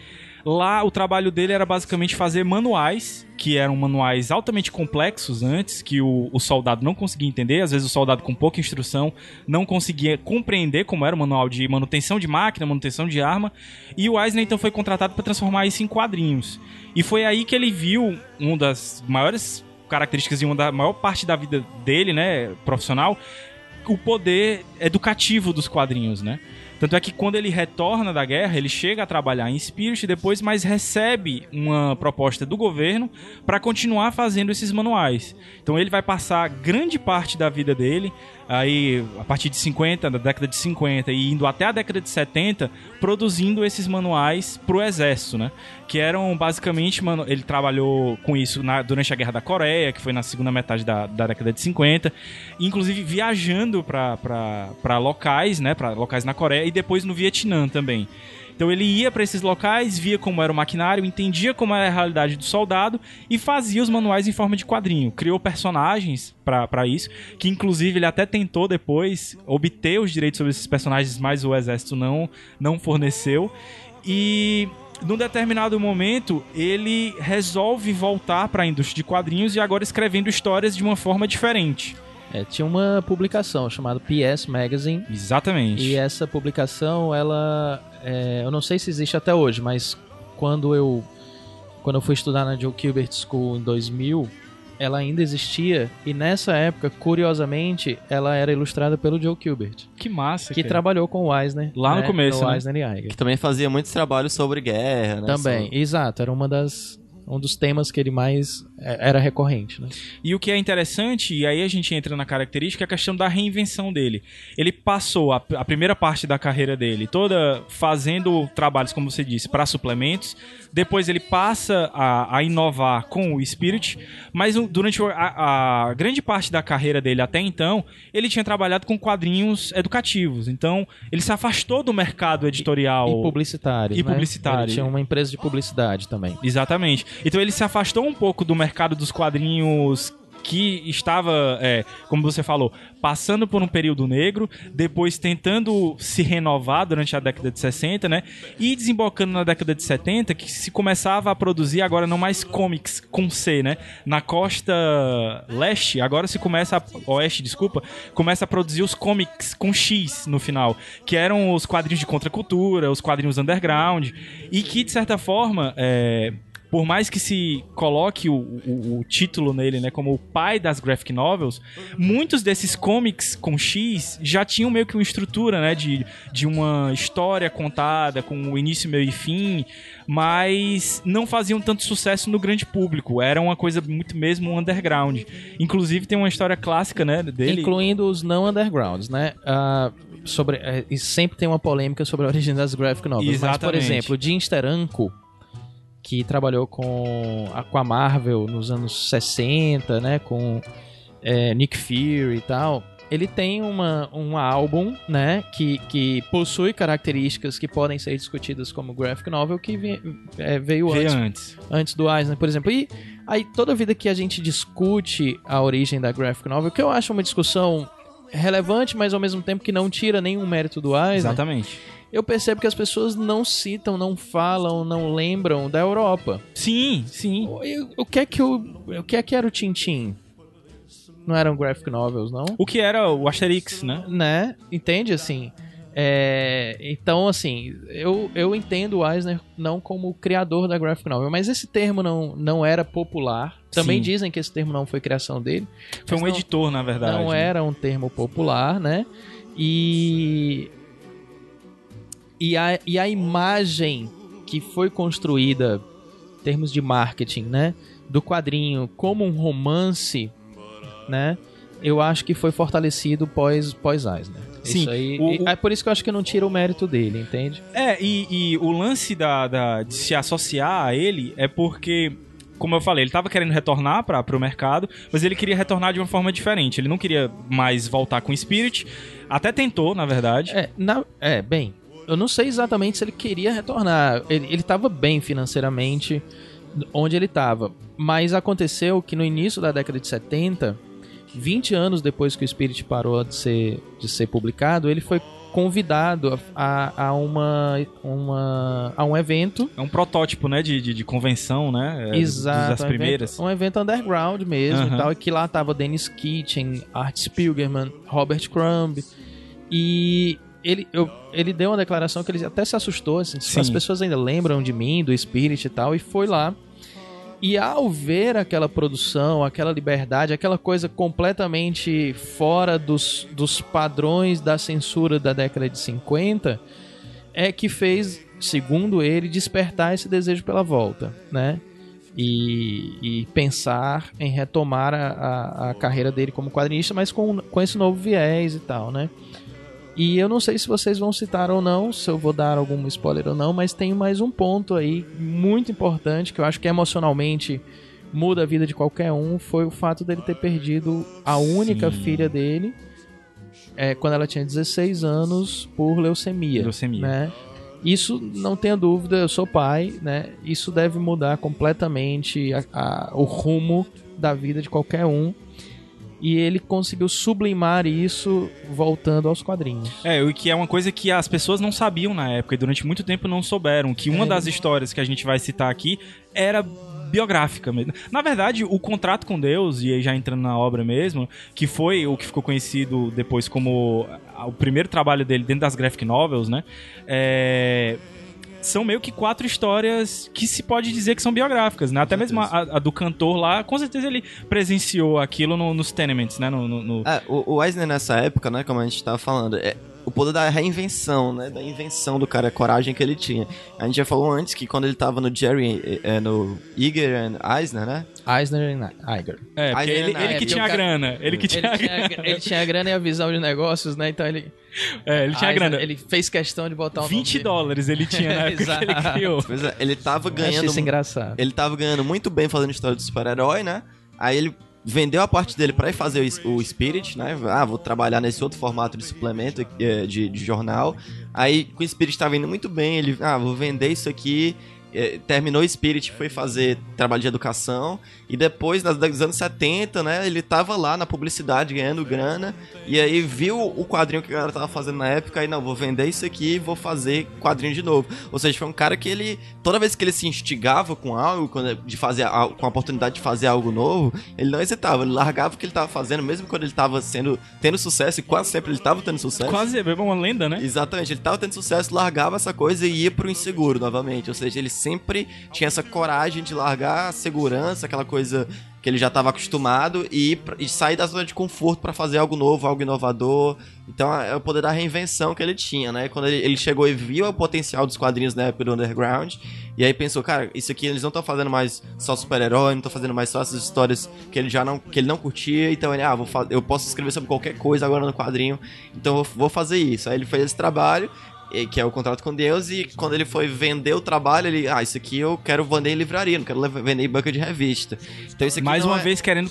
A: Lá o trabalho dele era basicamente fazer manuais, que eram manuais altamente complexos antes, que o, o soldado não conseguia entender. Às vezes o soldado com pouca instrução não conseguia compreender como era o manual de manutenção de máquina, manutenção de arma. E o Eisner então foi contratado para transformar isso em quadrinhos. E foi aí que ele viu uma das maiores características e uma da maior parte da vida dele, né, profissional, o poder educativo dos quadrinhos, né? Tanto é que quando ele retorna da guerra, ele chega a trabalhar em Spirit depois, mas recebe uma proposta do governo para continuar fazendo esses manuais. Então ele vai passar grande parte da vida dele, aí a partir de 50, da década de 50 e indo até a década de 70, produzindo esses manuais pro exército, né? Que eram basicamente, mano, ele trabalhou com isso na- durante a Guerra da Coreia, que foi na segunda metade da, da década de 50, inclusive viajando para locais, né, para locais na Coreia e depois no Vietnã também. Então ele ia para esses locais, via como era o maquinário, entendia como era a realidade do soldado e fazia os manuais em forma de quadrinho. Criou personagens para isso, que inclusive ele até tentou depois obter os direitos sobre esses personagens, mas o exército não não forneceu. E num determinado momento, ele resolve voltar para a indústria de quadrinhos e agora escrevendo histórias de uma forma diferente.
D: É, tinha uma publicação chamada PS Magazine.
A: Exatamente.
D: E essa publicação, ela. é, eu não sei se existe até hoje, mas quando eu. Quando eu fui estudar na Joe Gilbert School em 2000, ela ainda existia. E nessa época, curiosamente, ela era ilustrada pelo Joe Gilbert,
A: Que massa,
D: que
A: cara.
D: trabalhou com o Eisner.
A: Lá no
D: né,
A: começo,
D: no
A: né?
D: Eisner e.
C: Que também fazia muitos trabalhos sobre guerra, né?
D: Também,
C: sobre-
D: exato. Era uma das. Um dos temas que ele mais era recorrente, né?
A: E o que é interessante, e aí a gente entra na característica, é a questão da reinvenção dele. Ele passou a, a primeira parte da carreira dele toda fazendo trabalhos, como você disse, para suplementos. Depois ele passa a, a inovar com o Spirit, mas durante a, a grande parte da carreira dele até então, ele tinha trabalhado com quadrinhos educativos. Então, ele se afastou do mercado editorial.
D: E publicitário.
A: E
D: né?
A: publicitário.
D: Ele tinha uma empresa de publicidade também.
A: Exatamente. Então ele se afastou um pouco do mercado dos quadrinhos que estava, é, como você falou, passando por um período negro, depois tentando se renovar durante a década de 60, né? E desembocando na década de 70, que se começava a produzir agora não mais comics com C, né? Na costa leste, agora se começa a, oeste, desculpa, começa a produzir os comics com X no final, que eram os quadrinhos de contracultura, os quadrinhos underground, e que de certa forma, é, por mais que se coloque o, o- o título nele, né, como o pai das graphic novels, muitos desses comics com X já tinham meio que uma estrutura, né, de, de uma história contada com o início, meio e fim, mas não faziam tanto sucesso no grande público. Era uma coisa muito mesmo underground. Inclusive tem uma história clássica, né, dele.
D: Incluindo os não undergrounds, né? Ah, sobre, é, e sempre tem uma polêmica sobre a origem das graphic novels. Mas, por
A: Exatamente.
D: exemplo, Jim Steranko, que trabalhou com a, com a Marvel nos anos 60, né? Com é, Nick Fury e tal. Ele tem uma, um álbum, né? Que, que possui características que podem ser discutidas como graphic novel que ve- é, veio
A: Veio
D: antes
A: antes.
D: antes do Eisner, por exemplo. E aí, toda vida que a gente discute a origem da graphic novel, que eu acho uma discussão relevante, mas ao mesmo tempo que não tira nenhum mérito do Eisner,
A: Exatamente.
D: Eu percebo que as pessoas não citam, não falam, não lembram da Europa.
A: Sim, sim.
D: O, o que é que o, o que é que era o Tintin? Não eram graphic novels, não?
A: O que era o Asterix, né?
D: né? Entende assim? É, então, assim, eu, eu entendo o Eisner não como o criador da graphic novel, mas esse termo não, não era popular. Também
A: Sim.
D: dizem que esse termo não foi criação dele.
A: Foi um
D: não-
A: editor, na verdade.
D: Não
A: né?
D: era um termo popular, né? E. E a, e a imagem que foi construída, em termos de marketing, né? Do quadrinho como um romance, né? Eu acho que foi fortalecido pós, pós Eisner.
A: Sim,
D: Isso aí,
A: o- o-
D: é por isso que eu acho que não tira o mérito dele, entende?
A: É, e, e o lance da, da- de se associar a ele é porque, como eu falei, ele tava querendo retornar para o mercado, mas ele queria retornar de uma forma diferente. Ele não queria mais voltar com Spirit, até tentou, na verdade.
D: É, na- é, bem, eu não sei exatamente se ele queria retornar. Ele, ele tava bem financeiramente onde ele tava. Mas aconteceu que no início da década de 70, 20 anos depois que o Spirit parou de ser, de ser publicado, ele foi convidado a, a, uma, uma, a um evento.
A: É um protótipo, né, de, de, de convenção, né? é,
D: Exato,
A: Das
D: um
A: primeiras.
D: evento, um evento underground mesmo
A: Aham.
D: e tal, e que lá tava Dennis Kitchen, Art Spiegelman, Robert Crumb, e ele, eu- ele deu uma declaração que ele até se assustou, assim,
A: Sim.
D: as pessoas ainda lembram de mim, do Spirit e tal, e foi lá. E ao ver aquela produção, aquela liberdade, aquela coisa completamente fora dos, dos padrões da censura da década de 50, é que fez, segundo ele, despertar esse desejo pela volta, né? E, e pensar em retomar a, a, a carreira dele como quadrinista, mas com, com esse novo viés e tal, né? E eu não sei se vocês vão citar ou não, se eu vou dar algum spoiler ou não, mas tem mais um ponto aí muito importante que eu acho que emocionalmente muda a vida de qualquer um, foi o fato dele ter perdido a única
A: Sim.
D: filha dele é, quando ela tinha 16 anos por leucemia.
A: Leucemia.
D: Né? Isso, não tenha dúvida, eu sou pai, né? Isso deve mudar completamente a- a- o rumo da vida de qualquer um. E ele conseguiu sublimar isso voltando aos quadrinhos.
A: É, o que é uma coisa que as pessoas não sabiam na época e durante muito tempo não souberam. Que uma
D: É.
A: das histórias que a gente vai citar aqui era biográfica mesmo. Na verdade, o contrato com Deus, e aí já entrando na obra mesmo, que foi o que ficou conhecido depois como o primeiro trabalho dele dentro das graphic novels, né? É, São meio que quatro histórias que se pode dizer que são biográficas, né? Até mesmo a, a do cantor lá, com certeza ele presenciou aquilo no- nos tenements, né? No, no- no-
C: É, o, o Eisner nessa época, né, como a gente tava falando, é o poder da reinvenção, né, da invenção do cara, a coragem que ele tinha. A gente já falou antes que quando ele tava no Jerry, é, é, no Iger and Eisner, né?
D: Eisner e Iger.
A: É, porque
C: Aí,
A: ele, ele
C: é,
A: que tinha a
D: cara-
A: grana. Ele que tinha,
D: Ele
A: a
D: tinha,
A: grana.
D: ele tinha a grana e a visão de negócios, né? Então ele.
A: É, ele tinha
D: Eisner,
A: grana.
D: Ele fez questão de botar nome
A: 20
D: dele.
A: dólares ele tinha na época que ele criou.
C: Pois é, ele tava
D: Eu achei
C: ganhando
D: isso engraçado.
C: ele tava ganhando muito bem fazendo história de super-herói, né? Aí ele vendeu a parte dele pra ir fazer o, Spirit, né? Ah, vou trabalhar nesse outro formato de suplemento eh, de, de jornal. Aí com o Spirit tava indo muito bem, ele, ah, vou vender isso aqui. Eh, terminou o Spirit, foi fazer trabalho de educação. E depois, nos anos 70, né? Ele tava lá na publicidade ganhando grana. E aí viu o quadrinho que a galera tava fazendo na época. Aí, não, vou vender isso aqui e vou fazer quadrinho de novo. Ou seja, foi um cara que ele, toda vez que ele se instigava com algo, de fazer com a oportunidade de fazer algo novo, ele não hesitava, ele largava o que ele tava fazendo, mesmo quando ele tava sendo, tendo sucesso, e quase sempre ele tava tendo sucesso.
A: Quase é uma lenda, né?
C: Exatamente, ele tava tendo sucesso, largava essa coisa e ia pro inseguro novamente. Ou seja, ele sempre tinha essa coragem de largar a segurança, aquela coisa que ele já estava acostumado e, e sair da zona de conforto para fazer algo novo, algo inovador. Então é o poder da reinvenção que ele tinha, né? Quando ele, ele chegou e viu o potencial dos quadrinhos na época do Underground, e aí pensou, cara, isso aqui eles não estão fazendo mais só super-herói, não estão fazendo mais só essas histórias que ele já não, que ele não curtia, então ele, ah, vou eu posso escrever sobre qualquer coisa agora no quadrinho, então eu vou fazer isso. Aí ele fez esse trabalho, que é o contrato com Deus, e quando ele foi vender o trabalho, ele, ah, isso aqui eu quero vender em livraria, não quero vender em banca de revista. Então isso aqui
A: Mais uma
C: é-
A: vez querendo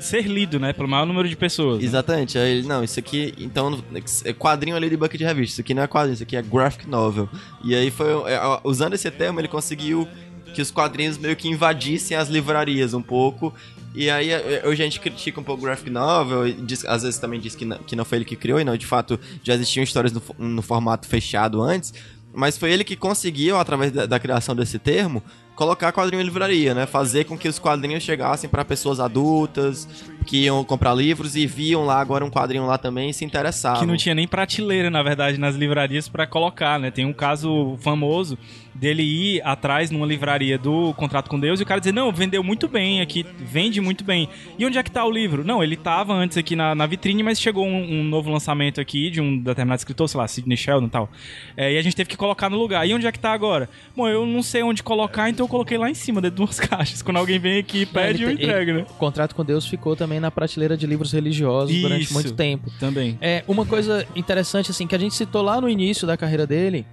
A: ser lido, né? Pelo maior número de pessoas. né?
C: Exatamente, aí ele, não, isso aqui, então, é quadrinho ali de banca de revista, isso aqui não é quadrinho, isso aqui é graphic novel. E aí foi, é, usando esse termo, ele conseguiu que os quadrinhos meio que invadissem as livrarias um pouco. E aí é, hoje a gente critica um pouco o graphic novel, diz- às vezes também diz que não, que não foi ele que criou, e não, de fato já existiam histórias no, no formato fechado antes, mas foi ele que conseguiu, através da, da criação desse termo, colocar quadrinho em livraria, né? Fazer com que os quadrinhos chegassem para pessoas adultas que iam comprar livros e viam lá agora um quadrinho lá também e se interessavam.
A: Que não tinha nem prateleira, na verdade, nas livrarias pra colocar, né? Tem um caso famoso dele ir atrás numa livraria do Contrato com Deus e o cara dizer, não, vendeu muito bem aqui, vende muito bem. E onde é que tá o livro? Não, ele tava antes aqui na, na vitrine, mas chegou um, um novo lançamento aqui de um determinado escritor, sei lá, Sidney Sheldon e tal. É, e a gente teve que colocar no lugar. E onde é que tá agora? Bom, eu não sei onde colocar, então eu coloquei lá em cima, dentro de duas caixas. Quando alguém vem aqui e pede, eu entrego, né?
D: O contrato com Deus ficou também na prateleira de livros religiosos durante
A: Isso.
D: muito tempo.
A: Também.
D: É, uma coisa interessante, assim, que a gente citou lá no início da carreira dele,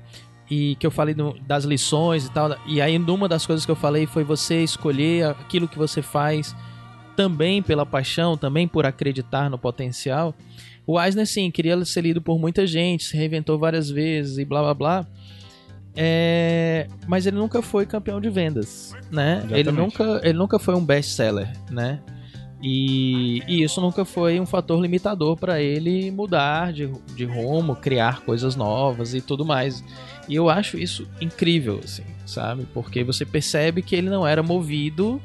D: e que eu falei no- das lições e tal, e aí uma das coisas que eu falei foi você escolher aquilo que você faz também pela paixão, também por acreditar no potencial. O Eisner, sim, queria ser lido por muita gente, se reinventou várias vezes e blá blá blá. É, mas ele nunca foi campeão de vendas, né? Ele nunca, ele nunca foi um best-seller, né? E, e isso nunca foi um fator limitador para ele mudar de, de rumo, criar coisas novas e tudo mais. E eu acho isso incrível, assim, sabe? Porque você percebe que ele não era movido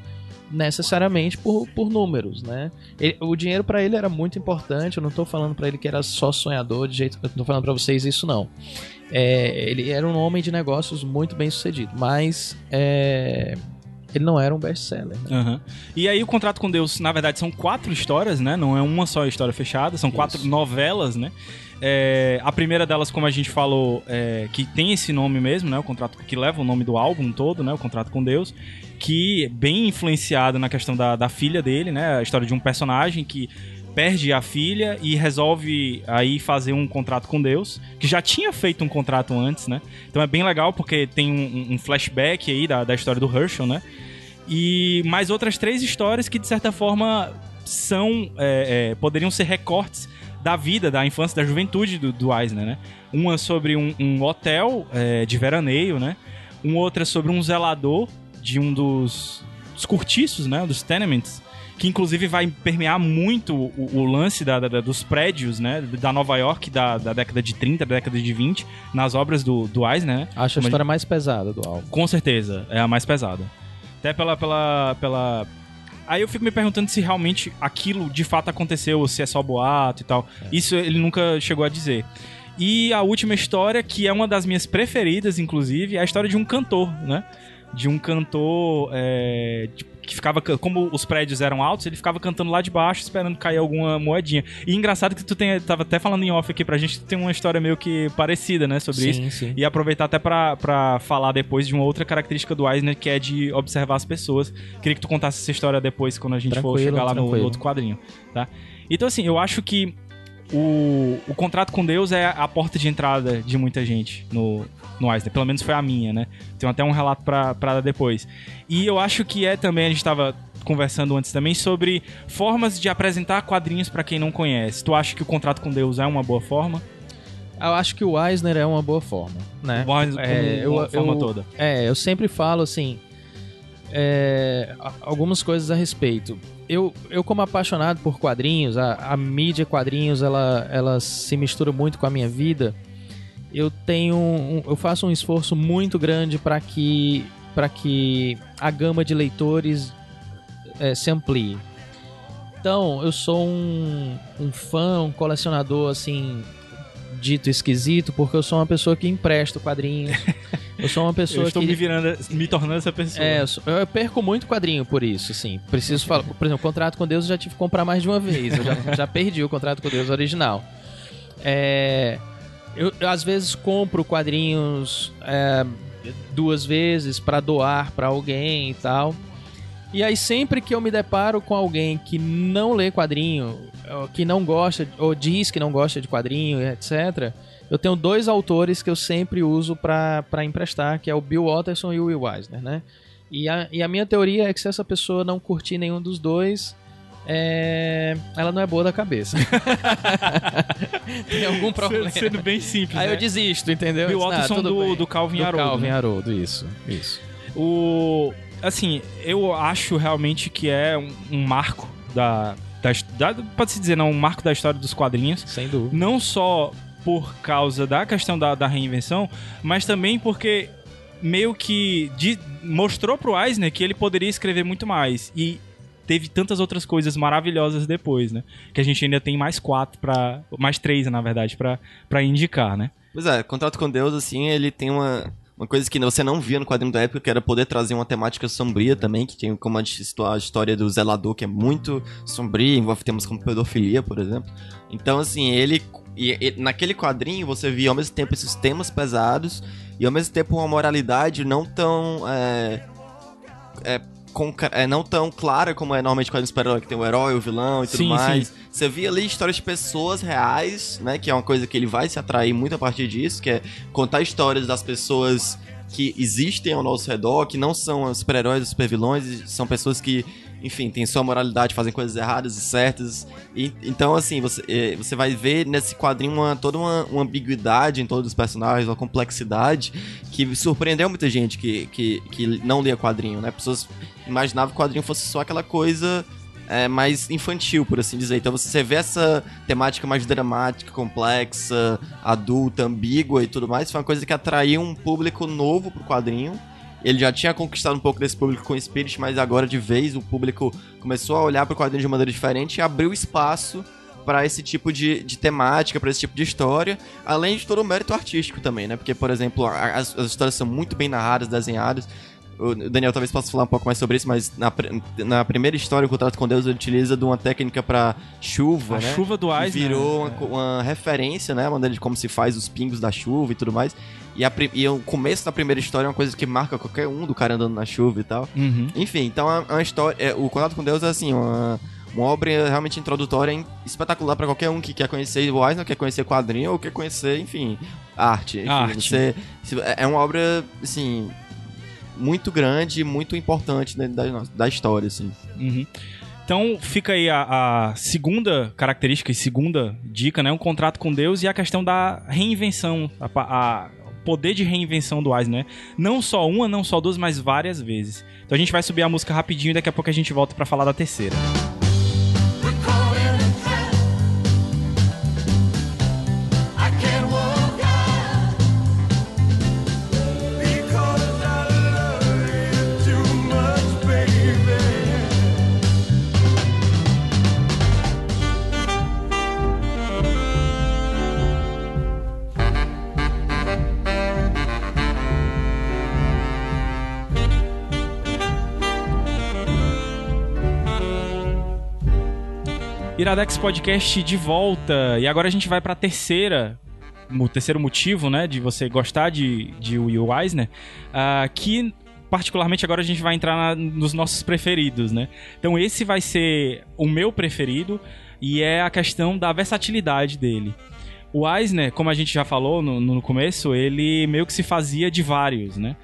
D: necessariamente por, por números, né? Ele- o dinheiro para ele era muito importante. Eu não tô falando para ele que era só sonhador, de jeito eu não tô falando para vocês isso não. É, ele era um homem de negócios muito bem sucedido, mas é, ele não era um best-seller. né?
A: Aham. E aí o contrato com Deus, na verdade, são quatro histórias, né? Não é uma só história fechada, são quatro
D: Isso.
A: novelas, né? É, a primeira delas, como a gente falou, é, que tem esse nome mesmo, né? O contrato que leva o nome do álbum todo, né? O contrato com Deus, que é bem influenciado na questão da, da filha dele, né? A história de um personagem que perde a filha e resolve aí fazer um contrato com Deus, que já tinha feito um contrato antes, né? Então é bem legal porque tem um, um flashback aí da, da história do Herschel, né? E mais outras três histórias que, de certa forma, são. é, é, poderiam ser recortes da vida, da infância, da juventude do, do Eisner, né? Uma sobre um, um hotel é, de veraneio, né? Um outro é sobre um zelador de um dos, dos cortiços, né? Dos tenements. Que inclusive vai permear muito o, o lance da, da- dos prédios, né? Da Nova York da, da década de 30, da década de 20, nas obras do, do Eisner, né?
D: Acho a
A: Como
D: história mais pesada do álbum.
A: Com certeza, é a mais pesada. Até pela, pela, pela. Aí eu fico me perguntando se realmente aquilo de fato aconteceu, ou se é só boato e tal. Isso ele nunca chegou a dizer. E a última história, que é uma das minhas preferidas, inclusive, é a história de um cantor, né? De um cantor é, de- que ficava. ca- Como os prédios eram altos, ele ficava cantando lá de baixo, esperando cair alguma moedinha. E engraçado que tu tem, tava até falando em off aqui pra gente, tu tem uma história meio que parecida, né? Sobre isso.
D: Sim, sim.
A: E aproveitar até pra, pra falar depois de uma outra característica do Eisner, que é de observar as pessoas. Queria que tu contasse essa história depois, quando a gente for
D: Tranquilo,
A: chegar lá no, no outro quadrinho, tá? Então, assim, eu acho que o, o contrato com Deus é a porta de entrada de muita gente no, no Eisner. Pelo menos foi a minha, né? Tem até um relato pra, pra dar depois. E eu acho que é também, a gente tava conversando antes também, sobre formas de apresentar quadrinhos pra quem não conhece. Tu acha que o contrato com Deus é uma boa forma?
D: Eu acho que o Eisner é uma boa forma, né?
A: O Eisner como uma forma toda.
D: É, eu sempre falo assim, é, algumas coisas a respeito. Eu, eu como apaixonado por quadrinhos, a, a mídia quadrinhos, ela, ela se mistura muito com a minha vida. Eu tenho, um- eu faço um esforço muito grande para que, para que a gama de leitores é, se amplie. Então, eu sou um, um fã, um colecionador assim dito esquisito, porque eu sou uma pessoa que empresta quadrinhos. Eu sou uma pessoa
A: Eu estou
D: que
A: me virando, me tornando essa pessoa.
D: é, eu, perco muito quadrinho por isso, assim. Preciso falar. Por exemplo, contrato com Deus eu já tive que comprar mais de uma vez. Eu já, já perdi o contrato com Deus original. É, eu, eu, às vezes compro quadrinhos é, duas vezes pra doar pra alguém e tal. E aí sempre que eu me deparo com alguém que não lê quadrinho, que não gosta, ou diz que não gosta de quadrinho, etc., eu tenho dois autores que eu sempre uso pra emprestar, que é o Bill Watterson e o Will Eisner, né? E a, e a minha teoria é que se essa pessoa não curtir nenhum dos dois, é, ela não é boa da cabeça. Tem algum problema.
A: Sendo, sendo bem simples,
D: Aí
A: né?
D: eu desisto, entendeu?
A: Bill
D: Eu disse, "Ah,
A: do,
D: bem."
A: do Calvin
D: do
A: Haroldo.
D: Calvin
A: né?
D: Haroldo, isso, isso.
A: O... Assim, eu acho realmente que é um, um marco da... da, da Pode-se dizer, não, um marco da história dos quadrinhos.
D: Sem dúvida.
A: Não só por causa da questão da, da reinvenção, mas também porque meio que de- mostrou pro Eisner que ele poderia escrever muito mais. E teve tantas outras coisas maravilhosas depois, né? Que a gente ainda tem mais quatro para Mais três, na verdade, pra indicar, né?
C: Pois é, Contrato com Deus, assim, ele tem uma, uma coisa que você não via no quadrinho da época, que era poder trazer uma temática sombria também, que tem como a, a história do zelador, que é muito sombria, envolve temas como pedofilia, por exemplo. Então, assim, ele... E, e naquele quadrinho você via ao mesmo tempo esses temas pesados e ao mesmo tempo uma moralidade não tão... É, é, é, não tão clara como é normalmente quadrinho super-herói, que tem o herói, o vilão e tudo
A: Sim,
C: mais. Você via ali histórias de pessoas reais, né? Que é uma coisa que ele vai se atrair muito a partir disso, que é contar histórias das pessoas que existem ao nosso redor, que não são os super-heróis, os super-vilões, e são pessoas que, enfim, têm sua moralidade, fazem coisas erradas e certas. E, então, assim, você, eh, você vai ver nesse quadrinho uma, toda uma, uma ambiguidade em todos os personagens, uma complexidade que surpreendeu muita gente que, que, que não lia quadrinho, né? Pessoas imaginavam que o quadrinho fosse só aquela coisa é, mais infantil, por assim dizer. Então você vê essa temática mais dramática, complexa, adulta, ambígua e tudo mais, foi uma coisa que atraiu um público novo pro quadrinho. Ele já tinha conquistado um pouco desse público com o Spirit, mas agora de vez o público começou a olhar pro quadrinho de maneira diferente e abriu espaço para esse tipo de, de temática, para esse tipo de história, além de todo o mérito artístico também, né? Porque, por exemplo, as, as histórias são muito bem narradas, desenhadas. O Daniel talvez possa falar um pouco mais sobre isso, mas na, na primeira história, o Contrato com Deus, ele utiliza de uma técnica para chuva,
A: A
C: né?
A: chuva do Eisner.
C: virou uma, co- uma referência, né? A maneira de como se faz os pingos da chuva e tudo mais. E, a, e o começo da primeira história é uma coisa que marca qualquer um do cara andando na chuva e tal.
A: Uhum.
C: Enfim, então é uma história. é, o Contato com Deus é assim, uma, uma obra realmente introdutória espetacular pra qualquer um que quer conhecer o Eisner, quer conhecer quadrinho ou quer conhecer, enfim, arte. Enfim,
A: Arte.
C: Você, é é uma obra, assim, muito grande, muito importante dentro da, da história, assim.
A: Uhum. Então fica aí a, a segunda característica e segunda dica, né? Um contrato com Deus e a questão da reinvenção, a, a poder de reinvenção do Eisner. Não só uma, não só duas, mas várias vezes. Então a gente vai subir a música rapidinho e daqui a pouco a gente volta pra falar da terceira. Iradex Podcast de volta. E agora a gente vai pra terceira. O terceiro motivo, né, de você gostar de, de Will Eisner, ah, que particularmente agora a gente vai entrar na- nos nossos preferidos, né? Então esse vai ser o meu preferido e é a questão da versatilidade dele. O Eisner, como a gente já falou no, no começo, ele meio que se fazia de vários, né?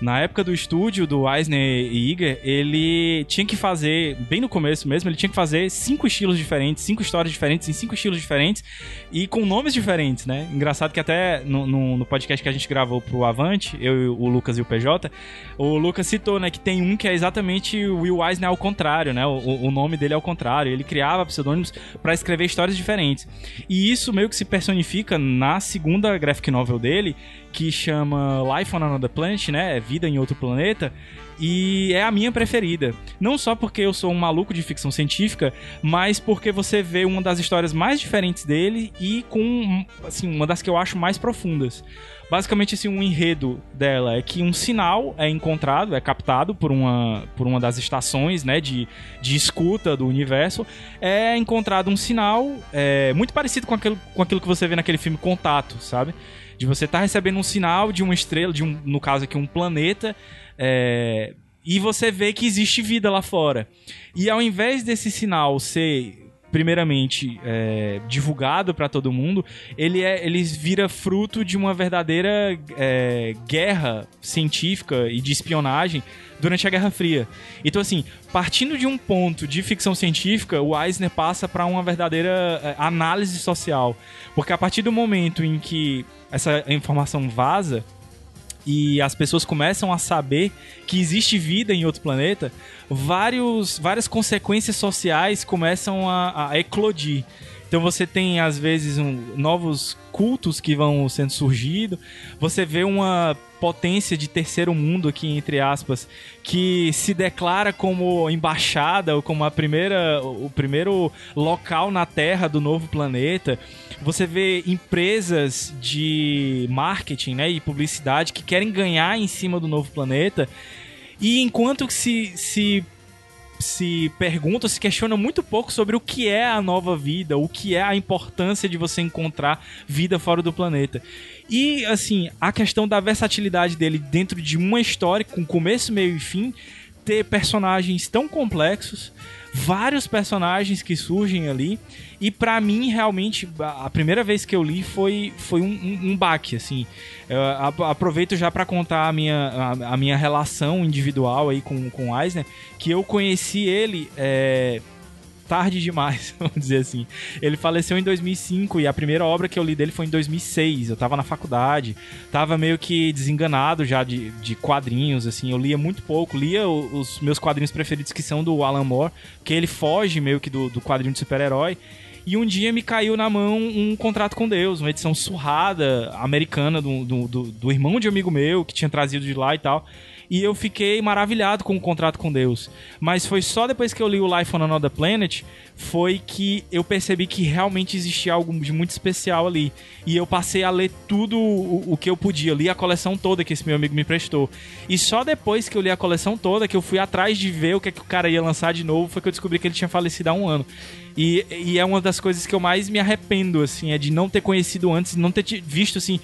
A: Na época do estúdio do Eisner e Iger, ele tinha que fazer, bem no começo mesmo, ele tinha que fazer cinco estilos diferentes, cinco histórias diferentes, em cinco estilos diferentes e com nomes diferentes, né? Engraçado que até no, no, no podcast que a gente gravou pro Avante, eu, o Lucas e o PJ, o Lucas citou, né, que tem um que é exatamente o Will Eisner ao contrário, né? O, o nome dele é ao contrário. Ele criava pseudônimos para escrever histórias diferentes. E isso meio que se personifica na segunda graphic novel dele, que chama Life on Another Planet, né? Vida em Outro Planeta. E é a minha preferida. Não só porque eu sou um maluco de ficção científica, mas porque você vê uma das histórias mais diferentes dele e com, assim, uma das que eu acho mais profundas. Basicamente, assim, um enredo dela é que um sinal é encontrado, é captado por uma, por uma das estações, né, de, de escuta do universo. É encontrado um sinal é, muito parecido com aquilo, com aquilo que você vê naquele filme Contato, sabe? De você estar recebendo um sinal de uma estrela, de um, no caso aqui, um planeta, é, e você vê que existe vida lá fora. E ao invés desse sinal ser primeiramente é, divulgado para todo mundo, ele é, ele vira fruto de uma verdadeira é, guerra científica e de espionagem durante a Guerra Fria. Então assim, partindo de um ponto de ficção científica, o Eisner passa para uma verdadeira é, análise social, porque a partir do momento em que essa informação vaza e as pessoas começam a saber que existe vida em outro planeta, vários, várias consequências sociais começam a, a eclodir. Então você tem, às vezes, um- novos cultos que vão sendo surgindo. Você vê uma potência de terceiro mundo aqui, entre aspas, que se declara como embaixada ou como a primeira, o primeiro local na Terra do novo planeta. Você vê empresas de marketing né, e publicidade que querem ganhar em cima do novo planeta. E enquanto se, se se pergunta, se questiona muito pouco sobre o que é a nova vida, o que é a importância de você encontrar vida fora do planeta. E, assim, a questão da versatilidade dele dentro de uma história com começo, meio e fim, ter personagens tão complexos, vários personagens que surgem ali, e pra mim, realmente, a primeira vez que eu li foi, foi um, um, um baque, assim. Eu aproveito já pra contar a minha, a, a minha relação individual aí com, com Eisner, que eu conheci ele é, tarde demais, vamos dizer assim. Ele faleceu em 2005 e a primeira obra que eu li dele foi em 2006. Eu tava na faculdade, tava meio que desenganado já de, de quadrinhos, assim. Eu lia muito pouco, lia os meus quadrinhos preferidos que são do Alan Moore, que ele foge meio que do, do quadrinho de super-herói. E um dia me caiu na mão um contrato com Deus, uma edição surrada americana do, do, do, do irmão de amigo meu que tinha trazido de lá e tal. E eu fiquei maravilhado com o contrato com Deus. Mas foi só depois que eu li o Life on Another Planet foi que eu percebi que realmente existia algo de muito especial ali. E eu passei a ler tudo o, o que eu podia. Li a coleção toda que esse meu amigo me prestou. E só depois que eu li a coleção toda, que eu fui atrás de ver o que, é que o cara ia lançar de novo, foi que eu descobri que ele tinha falecido há um ano. E, e é uma das coisas que eu mais me arrependo, assim, é de não ter conhecido antes, não ter visto, assim,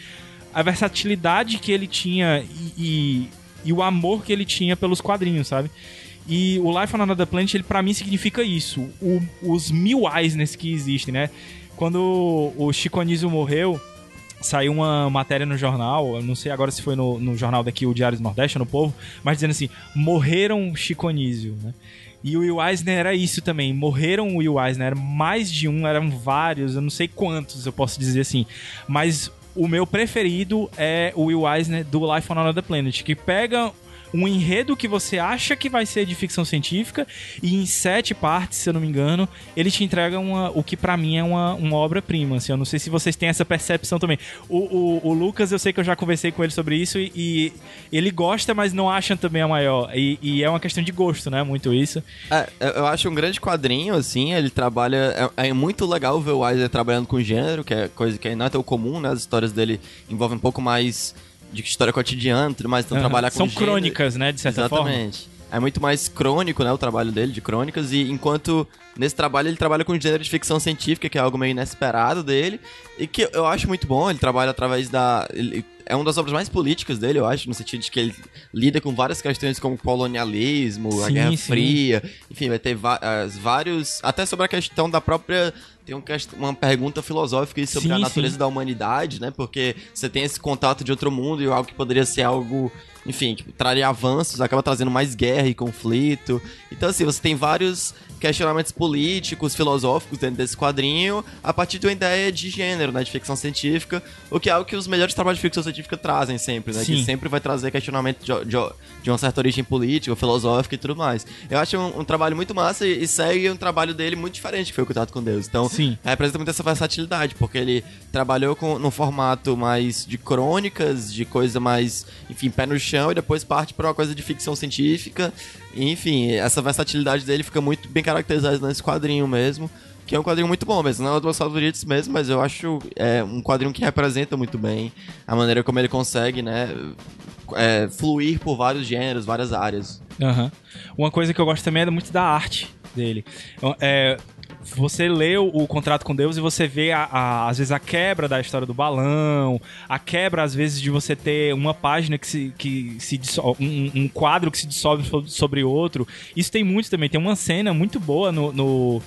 A: a versatilidade que ele tinha e, e, e o amor que ele tinha pelos quadrinhos, sabe? E o Life on Another Planet, ele pra mim significa isso. O- os mil Eisners que existem, né? Quando o Chico Anísio morreu, saiu uma matéria no jornal, eu não sei agora se foi no, no jornal daqui, o Diário do Nordeste, no Povo, mas dizendo assim, morreram Chico Anísio, né? E o Will Eisner era isso também. Morreram o Will Eisner, mais de um, eram vários, eu não sei quantos, eu posso dizer assim. Mas o meu preferido é o Will Eisner do Life on Another Planet, que pega um enredo que você acha que vai ser de ficção científica e em sete partes, se eu não me engano, ele te entrega uma, o que pra mim é uma, uma obra-prima. Assim, eu não sei se vocês têm essa percepção também. O, o, o Lucas, eu sei que eu já conversei com ele sobre isso e, e ele gosta, mas não acha também a maior. E, e é uma questão de gosto, né? Muito isso.
C: É, eu eu acho um grande quadrinho, assim, ele trabalha... É, é muito legal ver o Weiser trabalhando com gênero, que é coisa que não é tão comum, né? As histórias dele envolvem um pouco mais de história cotidiana e tudo mais, então
A: Aham.
C: trabalhar com
A: São
C: gênero-
A: crônicas, né? De certa forma.
C: Exatamente. É muito mais crônico, né, o trabalho dele, de crônicas, e enquanto nesse trabalho ele trabalha com gênero de ficção científica, que é algo meio inesperado dele, e que eu acho muito bom, ele trabalha através da... ele- é uma das obras mais políticas dele, eu acho, no sentido de que ele lida com várias questões como colonialismo, a
A: Sim,
C: Guerra
A: sim.
C: Fria, enfim, vai ter vários... Até sobre a questão da própria... Tem um quest- uma pergunta filosófica sobre
A: Sim,
C: a natureza
A: sim.
C: da humanidade, né? Porque você tem esse contato de outro mundo e algo que poderia ser algo, enfim, que traria avanços, acaba trazendo mais guerra e conflito. Então, assim, você tem vários questionamentos políticos, filosóficos dentro desse quadrinho, a partir de uma ideia de gênero, né? De ficção científica, o que é algo que os melhores trabalhos de ficção científica trazem sempre, né?
A: Sim.
C: Que sempre vai trazer questionamento de, de- de uma certa origem política, filosófica e tudo mais. Eu acho um, um trabalho muito massa e, e segue um trabalho dele muito diferente, que foi o Contato com Deus. Então,
A: Sim.
C: representa muito essa versatilidade, porque ele trabalhou com, no formato mais de crônicas, de coisa mais, enfim, pé no chão, e depois parte para uma coisa de ficção científica. Enfim, essa versatilidade dele fica muito bem caracterizada nesse quadrinho mesmo. Que é um quadrinho muito bom mesmo, não é um dos meus favoritos mesmo, mas eu acho é, um quadrinho que representa muito bem a maneira como ele consegue, né, é, fluir por vários gêneros, várias áreas.
A: Aham. Uma coisa que eu gosto também é muito da arte dele. É, você lê o, o contrato com Deus e você vê, a, a- às vezes, a quebra da história do balão, a quebra, às vezes, de você ter uma página que se, que se um, um quadro que se dissolve so- sobre outro. Isso tem muito também. Tem uma cena muito boa no, no,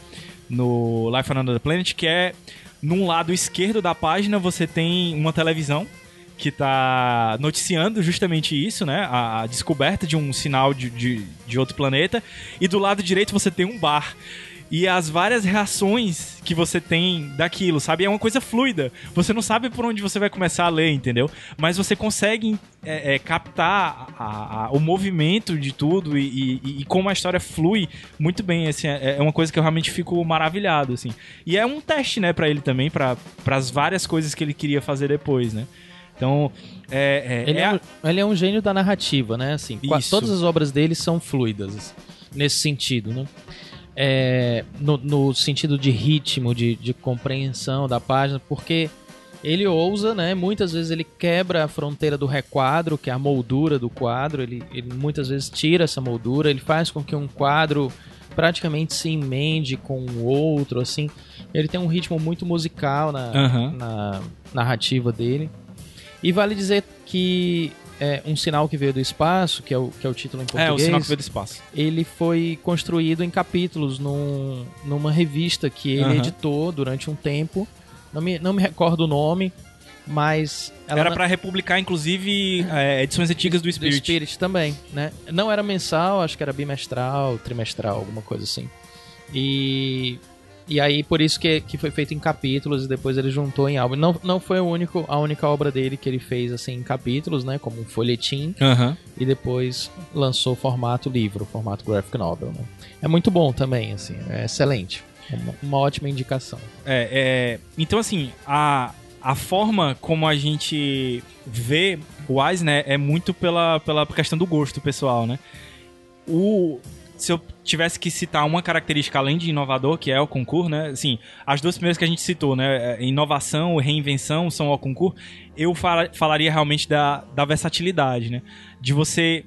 A: no Life on Another Planet que é, num lado esquerdo da página, você tem uma televisão que tá noticiando justamente isso, né? A, a descoberta de um sinal de, de, de outro planeta. E do lado direito você tem um bar. E as várias reações que você tem daquilo, sabe? É uma coisa fluida. Você não sabe por onde você vai começar a ler, entendeu? Mas você consegue é, é, captar a- a- o movimento de tudo e, e- e como a história flui muito bem. Assim, é, é uma coisa que eu realmente fico maravilhado, assim. E é um teste, né, pra ele também, para as várias coisas que ele queria fazer depois, né? Então, é, é,
D: Ele
A: é
D: é,
A: a-
D: um, ele é um gênio da narrativa, né? Assim,
A: Isso.
D: todas as obras dele são fluidas nesse sentido, né? É, no, no sentido de ritmo, de, de compreensão da página, porque ele ousa, né? Muitas vezes ele quebra a fronteira do requadro, que é a moldura do quadro. Ele, ele muitas vezes tira essa moldura, ele faz com que um quadro praticamente se emende com o outro, assim. Ele tem um ritmo muito musical na,
A: Aham.
D: na narrativa dele. E vale dizer que é, um sinal que veio do espaço, que é o, que é o título em
A: é,
D: português,
A: o sinal que veio do espaço.
D: ele foi construído em capítulos num, numa revista que ele
A: Aham.
D: editou durante um tempo. Não me, não me recordo o nome, mas
A: Era pra republicar, inclusive, é, edições antigas do
D: do
A: Spirit.
D: Spirit também, né? Não era mensal, acho que era bimestral, trimestral, alguma coisa assim. E e aí por isso que, que foi feito em capítulos e depois ele juntou em álbum. Não, não foi o único, a única obra dele que ele fez assim em capítulos, né, como um folhetim
A: Aham.
D: e depois lançou formato livro, formato graphic novel, né? É muito bom também, assim, é excelente. Uma, uma ótima indicação.
A: É, é, então, assim, a, a forma como a gente vê o Eisner é muito pela, pela questão do gosto pessoal, né? O, se eu tivesse que citar uma característica além de inovador, que é o concurso, né? Assim, as duas primeiras que a gente citou, né? é, Inovação e reinvenção são o concurso. Eu fala- falaria realmente da, da versatilidade, né? De você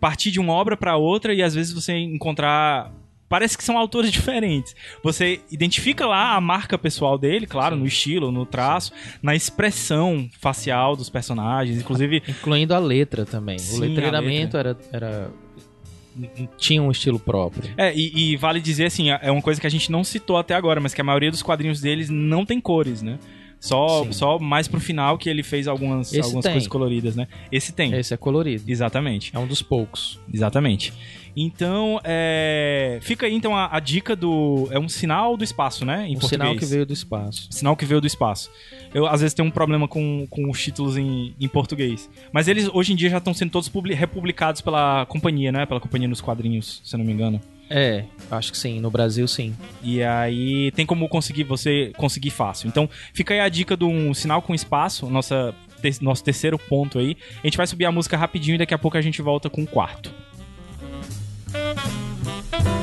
A: partir de uma obra para outra e às vezes você encontrar parece que são autores diferentes. Você identifica lá a marca pessoal dele, claro, no estilo, no traço, na expressão facial dos personagens, inclusive
D: Incluindo a letra também.
A: Sim,
D: o letreiramento era, era. Tinha um estilo próprio.
A: É, e, e vale dizer assim, é uma coisa que a gente não citou até agora, mas que a maioria dos quadrinhos deles não tem cores, né? Só,
D: Sim.
A: só mais pro final que ele fez algumas,
D: Esse
A: algumas
D: tem.
A: coisas coloridas, né? Esse tem.
D: Esse é colorido.
A: Exatamente.
D: É um dos poucos.
A: Exatamente. Então, é... fica aí então a, a dica do. É um sinal do espaço, né? Em
D: um
A: português.
D: sinal que veio do espaço.
A: Sinal que veio do espaço. Eu, às vezes, tenho um problema com, com os títulos em, em português. Mas eles, hoje em dia, já estão sendo todos publi- republicados pela companhia, né? Pela companhia nos quadrinhos, se eu não me engano.
D: É, acho que sim. No Brasil, sim.
A: E aí tem como conseguir você conseguir fácil. Então fica aí a dica de um sinal com espaço, nossa, te- nosso terceiro ponto aí. A gente vai subir a música rapidinho e daqui a pouco a gente volta com o quarto.
F: Bye.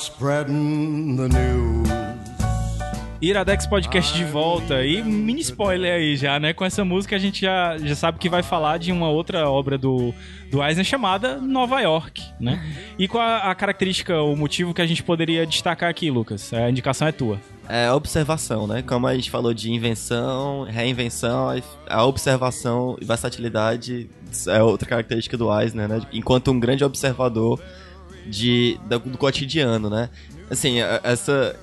F: Spreading the news.
A: Iradex Podcast de volta. E mini spoiler aí já, né? Com essa música a gente já, já sabe que vai falar de uma outra obra do, do Eisner chamada Nova York, né? E qual a, a característica, o motivo que a gente poderia destacar aqui, Lucas? A indicação é tua.
C: É observação, né? Como a gente falou de invenção, reinvenção, a observação e versatilidade é outra característica do Eisner, né? Enquanto um grande observador de, do, do cotidiano, né? Assim, a- essa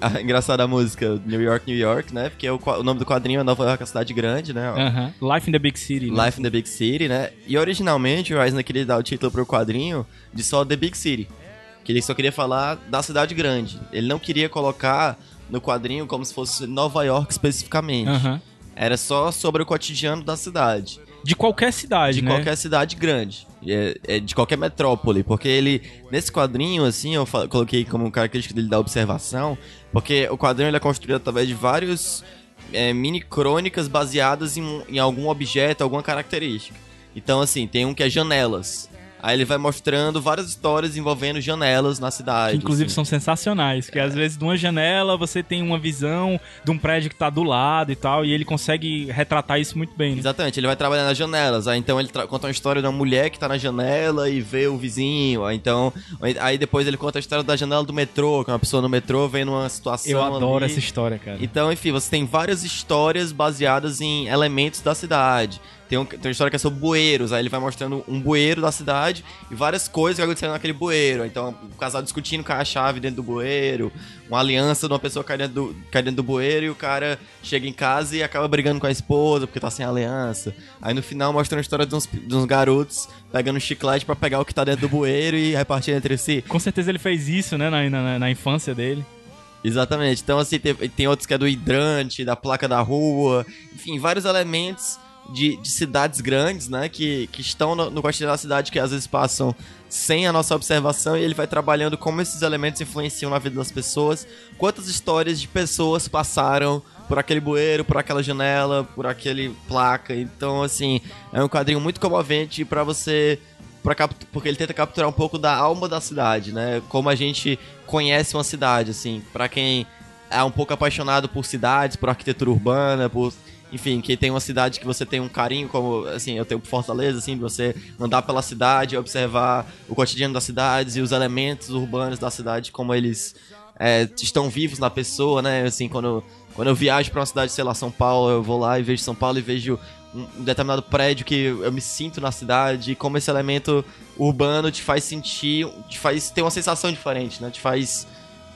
C: a engraçada música New York, New York, né? Porque o, qua- o nome do quadrinho é Nova York, a cidade grande, né?
A: Aham. Life in the Big City. né?
C: Life in the Big City, né? E originalmente o Eisner queria dar o título pro quadrinho de só The Big City. Que ele só queria falar da cidade grande. Ele não queria colocar no quadrinho como se fosse Nova York especificamente.
A: Aham.
C: Era só sobre o cotidiano da cidade.
A: De qualquer cidade,
C: De
A: né?
C: qualquer cidade grande. É, é de qualquer metrópole. Porque ele, nesse quadrinho, assim, eu coloquei como característica dele da observação. Porque o quadrinho ele é construído através de vários é, mini crônicas baseadas em, em algum objeto, alguma característica. Então, assim, tem um que é janelas. Aí ele vai mostrando várias histórias envolvendo janelas na cidade.
A: Que inclusive
C: assim.
A: são sensacionais, que às vezes de uma janela você tem uma visão de um prédio que tá do lado e tal, e ele consegue retratar isso muito bem. né?
C: Exatamente, ele vai trabalhar nas janelas. Aí então ele conta uma história de uma mulher que tá na janela e vê o vizinho. Aí, então, aí depois ele conta a história da janela do metrô, que é uma pessoa no metrô vendo uma situação.
A: Eu adoro
C: ali.
A: essa história, cara.
C: Então, enfim, você tem várias histórias baseadas em elementos da cidade. Tem, um, tem uma história que é sobre bueiros, aí ele vai mostrando um bueiro da cidade e várias coisas que aconteceram naquele bueiro. Então, o casal discutindo com a chave dentro do bueiro, uma aliança de uma pessoa cai dentro do, cai dentro do bueiro e o cara chega em casa e acaba brigando com a esposa porque tá sem aliança. Aí no final mostra uma história de uns, de uns garotos pegando um chiclete pra pegar o que tá dentro do bueiro e repartir entre si.
A: Com certeza ele fez isso, né, na, na, na infância dele.
C: Exatamente. Então, assim, tem, tem outros que é do hidrante, da placa da rua, enfim, vários elementos de, de cidades grandes, né? Que, que estão no, no cotidiano da cidade, que às vezes passam sem a nossa observação, e ele vai trabalhando como esses elementos influenciam na vida das pessoas, quantas histórias de pessoas passaram por aquele bueiro, por aquela janela, por aquele placa. Então, assim, é um quadrinho muito comovente pra você pra capt- porque ele tenta capturar um pouco da alma da cidade, né? Como a gente conhece uma cidade, assim, Pra quem é um pouco apaixonado por cidades, por arquitetura urbana, por enfim, quem tem uma cidade que você tem um carinho, como assim, eu tenho Fortaleza, assim, você andar pela cidade, observar o cotidiano das cidades e os elementos urbanos da cidade, como eles é, estão vivos na pessoa, né? Assim, quando, quando eu viajo pra uma cidade, sei lá, São Paulo, eu vou lá e vejo São Paulo e vejo um determinado prédio que eu me sinto na cidade, e como esse elemento urbano te faz sentir, te faz ter uma sensação diferente, né? Te faz.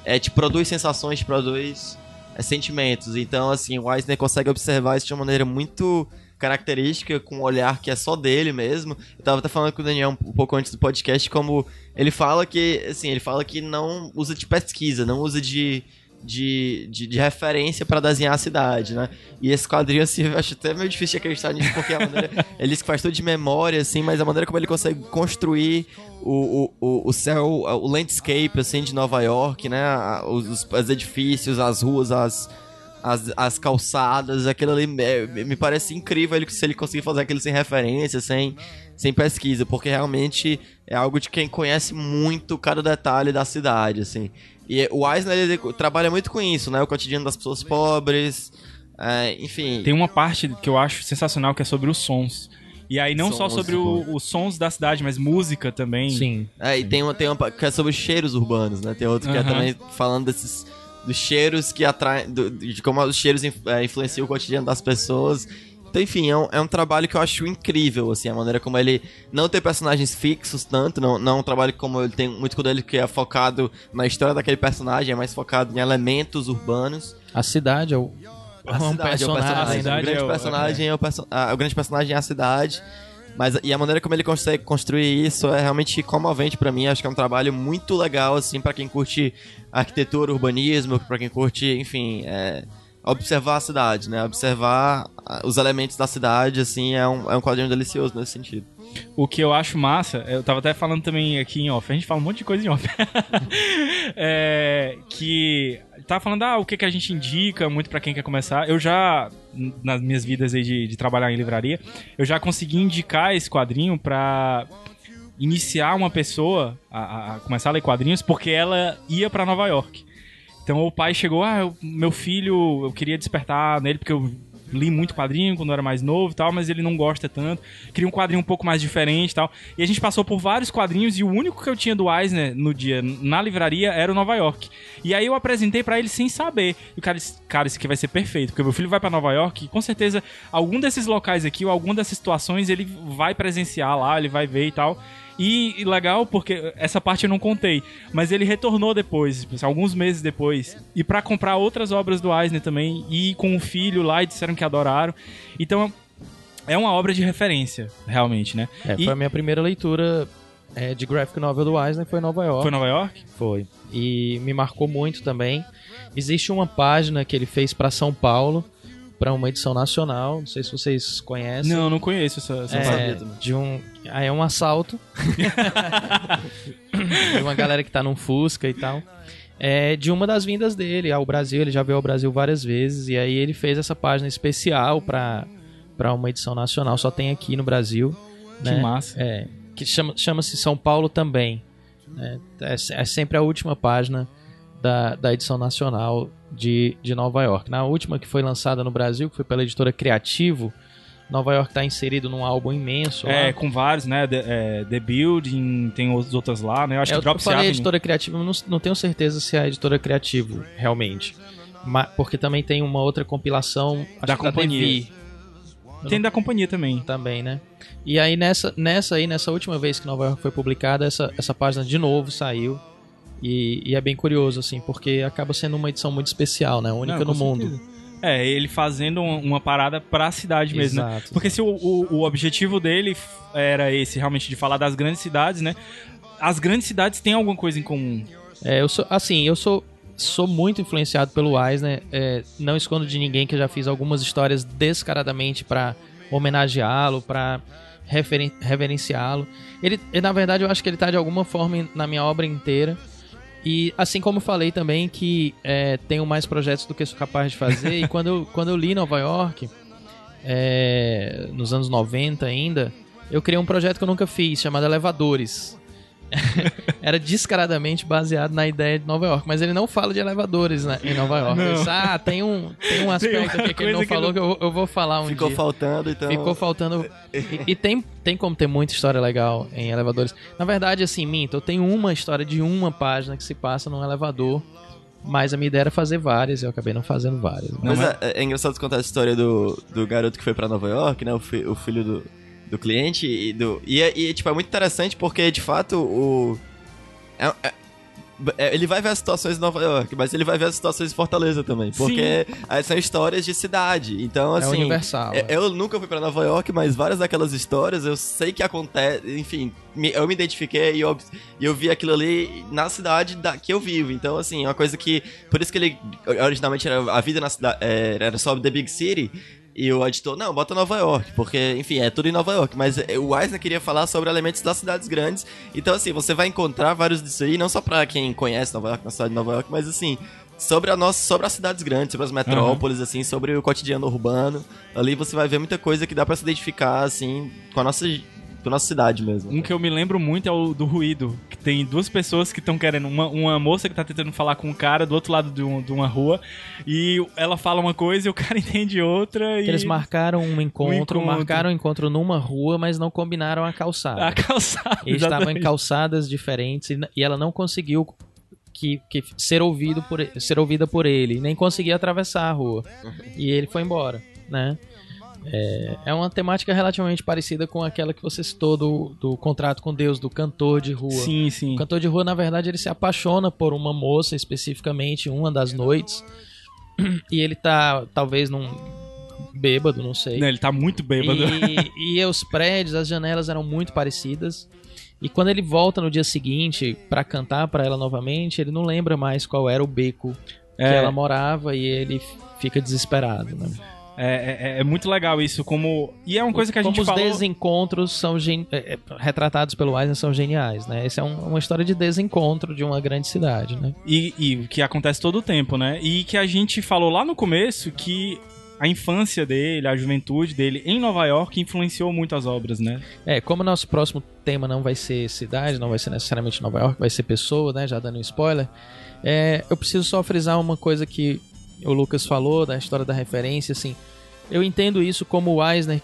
C: É, te produz sensações, te produz sentimentos. Então, assim, o Eisner consegue observar isso de uma maneira muito característica, com um olhar que é só dele mesmo. Eu tava até falando com o Daniel um pouco antes do podcast, como ele fala que, assim, ele fala que não usa de pesquisa, não usa de. De, de, de referência pra desenhar a cidade, né? E esse quadrinho, assim, eu acho até meio difícil de acreditar nisso, porque a maneira. ele faz tudo de memória, assim, mas a maneira como ele consegue construir o, o, o, céu, o landscape, assim, de Nova York, né? Os- os edifícios, as ruas, as, as, as calçadas, aquilo ali é, me parece incrível ele, se ele conseguir fazer aquilo sem referência, sem, sem pesquisa, porque realmente é algo de quem conhece muito cada detalhe da cidade, assim. E o Eisner, ele trabalha muito com isso, né? O cotidiano das pessoas pobres, é, enfim...
A: Tem uma parte que eu acho sensacional que é sobre os sons. E aí não só
C: Sons,
A: sobre o- os sons da cidade, mas música também.
D: Sim.
C: É, e tem uma, tem uma que é sobre os cheiros urbanos, né? Tem outro que é também falando desses dos cheiros que atraem, do- de como os cheiros é, influenciam o cotidiano das pessoas. Então, enfim, é um, é um trabalho que eu acho incrível, assim, a maneira como ele não tem personagens fixos tanto, não, não é um trabalho como ele tem muito quando ele que é focado na história daquele personagem, é mais focado em elementos urbanos.
D: A cidade é o.
C: A
D: é um
C: cidade é o
D: personagem.
A: A
C: o grande
A: é
C: personagem é o, perso- ah, o grande personagem é a cidade. Mas e a maneira como ele consegue construir isso é realmente comovente pra mim. Acho que é um trabalho muito legal assim para quem curte arquitetura, urbanismo, pra quem curte, enfim, é, observar a cidade, né? Observar ah, os elementos da cidade, assim, é um, é um quadrinho delicioso nesse sentido.
A: O que eu acho massa, eu tava até falando também aqui em off, a gente fala um monte de coisa em off. é, que tava falando, ah, o que, que a gente indica muito pra quem quer começar. Eu já, nas minhas vidas aí de, de trabalhar em livraria, eu já consegui indicar esse quadrinho pra iniciar uma pessoa a, a- começar a ler quadrinhos porque ela ia pra Nova York. Então o pai chegou, ah, eu- meu filho, eu queria despertar nele porque eu li muito quadrinho quando eu era mais novo e tal, mas ele não gosta tanto. Queria um quadrinho um pouco mais diferente e tal. E a gente passou por vários quadrinhos e o único que eu tinha do Eisner no dia na livraria era o Nova York. E aí eu apresentei pra ele sem saber. E o cara disse, cara, isso aqui vai ser perfeito, porque meu filho vai pra Nova York e com certeza algum desses locais aqui ou alguma dessas situações ele vai presenciar lá, ele vai ver e tal. E, e legal porque essa parte eu não contei, mas ele retornou depois, assim, alguns meses depois, e pra comprar outras obras do Eisner também, e com o filho lá e disseram que adoraram. Então é uma obra de referência, realmente, né?
D: É,
A: E-
D: foi a minha primeira leitura é, de graphic novel do Eisner, foi em Nova York.
A: Foi Nova York?
D: Foi. E me marcou muito também. Existe uma página que ele fez pra São Paulo, pra uma edição nacional. Não sei se vocês conhecem.
A: Não, não conheço essa, essa
D: é,
A: sabia.
D: de um aí é um assalto de uma galera que tá num Fusca e tal é de uma das vindas dele ao Brasil ele já veio ao Brasil várias vezes e aí ele fez essa página especial pra para uma edição nacional só tem aqui no Brasil
A: Que
D: né?
A: massa.
D: é que chama chama-se São Paulo também né? é, se- é sempre a última página da, da edição nacional de, de Nova York na última que foi lançada no Brasil que foi pela editora Criativo Nova York tá inserido num álbum imenso. lá.
A: É, com vários, né? The, é, The Building, tem os outros lá, né? Eu acho
D: É,
A: que
D: eu, eu
A: Drop
D: falei
A: Avenue.
D: editora criativa, não, não tenho certeza se é a editora criativo, realmente. Ma- porque também tem uma outra compilação
A: Da companhia.
D: Devi
A: Tem da companhia também.
D: também, né? E aí nessa, nessa aí, nessa última vez que Nova York foi publicada, essa, essa página de novo saiu. E, e é bem curioso, assim, porque acaba sendo uma edição muito especial, né? Única
A: Não,
D: no mundo.
A: certeza. É, ele fazendo uma, parada pra cidade mesmo, né?
D: Exato.
A: Porque se o, o, o objetivo dele era esse, realmente, de falar das grandes cidades, né? As grandes cidades têm alguma coisa em comum.
D: É, eu sou, assim, eu sou, sou muito influenciado pelo Eisner. É, não escondo de ninguém que eu já fiz algumas histórias descaradamente pra homenageá-lo, pra referen- reverenciá-lo. Ele, ele, na verdade, eu acho que ele tá de alguma forma na minha obra inteira. E assim como eu falei também que é, tenho mais projetos do que sou capaz de fazer. e quando eu, quando eu li Nova York, é, nos anos 90 ainda, eu criei um projeto que eu nunca fiz, chamado Elevadores. Era descaradamente baseado na ideia de Nova York, mas ele não fala de elevadores né, em Nova York. Disse, ah, tem um, tem um aspecto
A: uma
D: aqui que ele não
A: que
D: falou
A: não-
D: que eu, eu vou falar um
C: Ficou
D: dia.
C: faltando, então.
D: Ficou faltando. E, e tem, tem como ter muita história legal em elevadores. Na verdade, assim, minto, eu tenho uma história de uma página que se passa num elevador. Mas a minha ideia era fazer várias e eu acabei não fazendo várias. né?
C: Mas é, é engraçado contar a história do, do garoto que foi pra Nova York, né? O, fi- o filho do, do cliente. E, do, e, é, e, tipo, é muito interessante porque, de fato, o. é- é- é, ele vai ver as situações em Nova York, mas ele vai ver as situações em Fortaleza também. Porque aí são histórias de cidade. Então,
D: É
C: assim.
D: universal.
C: é- Eu nunca fui pra Nova York, mas várias daquelas histórias eu sei que acontece. Enfim, me- eu me identifiquei e eu, eu vi aquilo ali na cidade da, que eu vivo. Então, assim, é uma coisa que. Por isso que ele. Originalmente era a vida na cidade. Era sobre The Big City. E o editor, não, bota Nova York, porque, enfim, é tudo em Nova York. Mas eh, o Eisner queria falar sobre elementos das cidades grandes. Então, assim, você vai encontrar vários disso aí, não só pra quem conhece Nova York, na cidade de Nova York, mas, assim, sobre, a nossa, sobre as cidades grandes, sobre as metrópoles, assim, sobre o cotidiano urbano. Ali você vai ver muita coisa que dá pra se identificar, assim, com a nossa tipo nossa cidade mesmo.
A: Um que eu me lembro muito é o do ruído. Que tem duas pessoas que estão querendo. Uma, uma moça que tá tentando falar com um cara do outro lado de, um- de uma rua. E ela fala uma coisa e o cara entende outra. E
D: Eles marcaram um encontro,
A: encontro.
D: marcaram um encontro numa rua, mas não combinaram a calçada.
A: a calçada.
D: Eles estavam em calçadas diferentes e, e ela não conseguiu que, que ser ouvido por ser ouvida por ele, nem conseguia atravessar a rua. E ele foi embora, né? É, é uma temática relativamente parecida com aquela que você citou do, do contrato com Deus, do cantor de rua.
A: Sim, sim.
D: O cantor de rua, na verdade, ele se apaixona por uma moça especificamente, uma das noites. E ele tá, talvez, num bêbado, não sei.
A: Não, ele tá muito bêbado.
D: E, e os prédios, as janelas eram muito parecidas. E quando ele volta no dia seguinte pra cantar pra ela novamente, ele não lembra mais qual era o beco que
A: É.
D: ela morava e ele fica desesperado. Né?
A: É, é- é muito legal isso, como. E é uma coisa que a
D: Como
A: gente
D: os
A: falou.
D: desencontros são gen- é, é, retratados pelo Eisner são geniais, né? Essa é um- uma história de desencontro de uma grande cidade, né?
A: E, e que acontece todo o tempo, né? E que a gente falou lá no começo que a infância dele, a juventude dele em Nova York influenciou muito as obras, né?
D: É, como o nosso próximo tema não vai ser cidade, não vai ser necessariamente Nova York, vai ser pessoa, né? Já dando um spoiler. É, eu preciso só frisar uma coisa que o Lucas falou da história da referência, assim. Eu entendo isso como o Eisner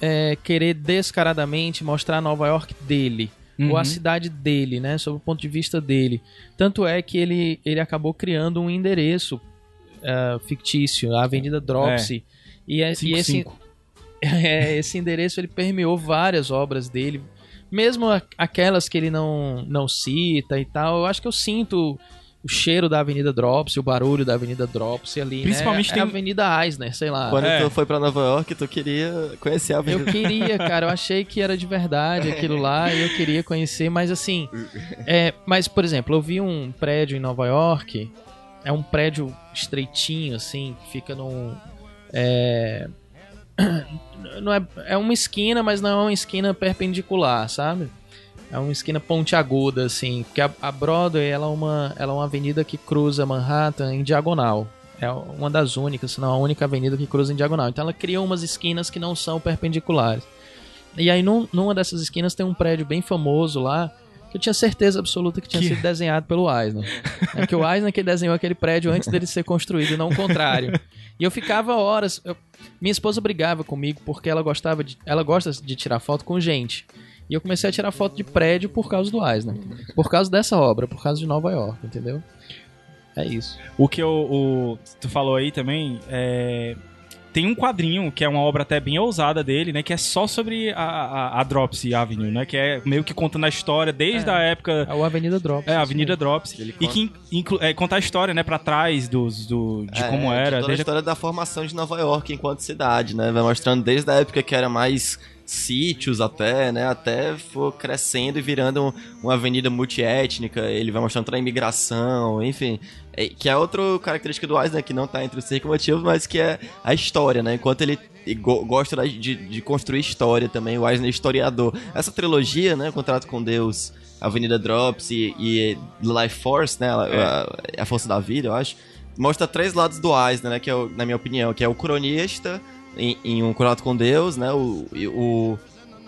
D: é, querer descaradamente mostrar Nova York dele. Ou
A: Uhum.
D: a cidade dele, né? Sob o ponto de vista dele. Tanto é que ele, ele acabou criando um endereço ah, fictício, a Avenida Dropsy. E, é- e esse,
A: 55.
D: é, esse endereço ele permeou várias obras dele, mesmo aquelas que ele não, não cita e tal. Eu acho que eu sinto o cheiro da Avenida Drops, o barulho da Avenida Drops ali,
A: Principalmente
D: né?
A: tem-
D: É a Avenida Eisner, sei lá.
C: Quando
A: É.
C: tu foi pra Nova York, tu queria conhecer a
D: Eu
C: Avenida.
D: queria, cara, eu achei que era de verdade aquilo lá e eu queria conhecer, mas assim, é, mas por exemplo, eu vi um prédio em Nova York, é um prédio estreitinho assim, que fica num é, não é, é uma esquina, mas não é uma esquina perpendicular, sabe? É uma esquina pontiaguda, assim, porque a, a Broadway ela é, uma, ela é uma avenida que cruza Manhattan em diagonal. É uma das únicas, se não a única avenida que cruza em diagonal. Então ela cria umas esquinas que não são perpendiculares. E aí num- numa dessas esquinas tem um prédio bem famoso lá, que eu tinha certeza absoluta que tinha
A: Que-
D: sido desenhado pelo Eisner. É que o Eisner que desenhou aquele prédio antes dele ser construído, não o contrário. E eu ficava horas. eu- minha esposa brigava comigo porque ela gostava de. Ela gosta de tirar foto com gente. E eu comecei a tirar foto de prédio por causa do Eisner. Por causa dessa obra, por causa de Nova York, entendeu? É isso.
A: O que eu, o, tu falou aí também é. Tem um quadrinho, que é uma obra até bem ousada dele, né? Que é só sobre a, a, a Dropsy Avenue, né? Que é meio que contando a história desde a época.
D: É o Avenida Drops.
A: É, a Avenida Drops. E que in- inclu- é, conta a história, né? Pra trás dos, do, de
C: É,
A: como era.
C: Toda
A: desde a-
C: história da formação de Nova York enquanto cidade, né? Vai mostrando desde a época que era mais sítios até, né? Até for crescendo e virando um- uma avenida multiétnica. Ele vai mostrando a imigração, enfim. É, que é outra característica do Eisner, que não tá entre os cinco motivos, mas que é a história, né? Enquanto ele go- gosta de, de construir história também, o Eisner é historiador. Essa trilogia, né? Contrato com Deus, Avenida Drops e, e Life Force, né? A, a- a força da vida, eu acho mostra três lados do Eisner, né? Que é o, na minha opinião, que é o cronista em, em Um Contrato com Deus, né? O, o,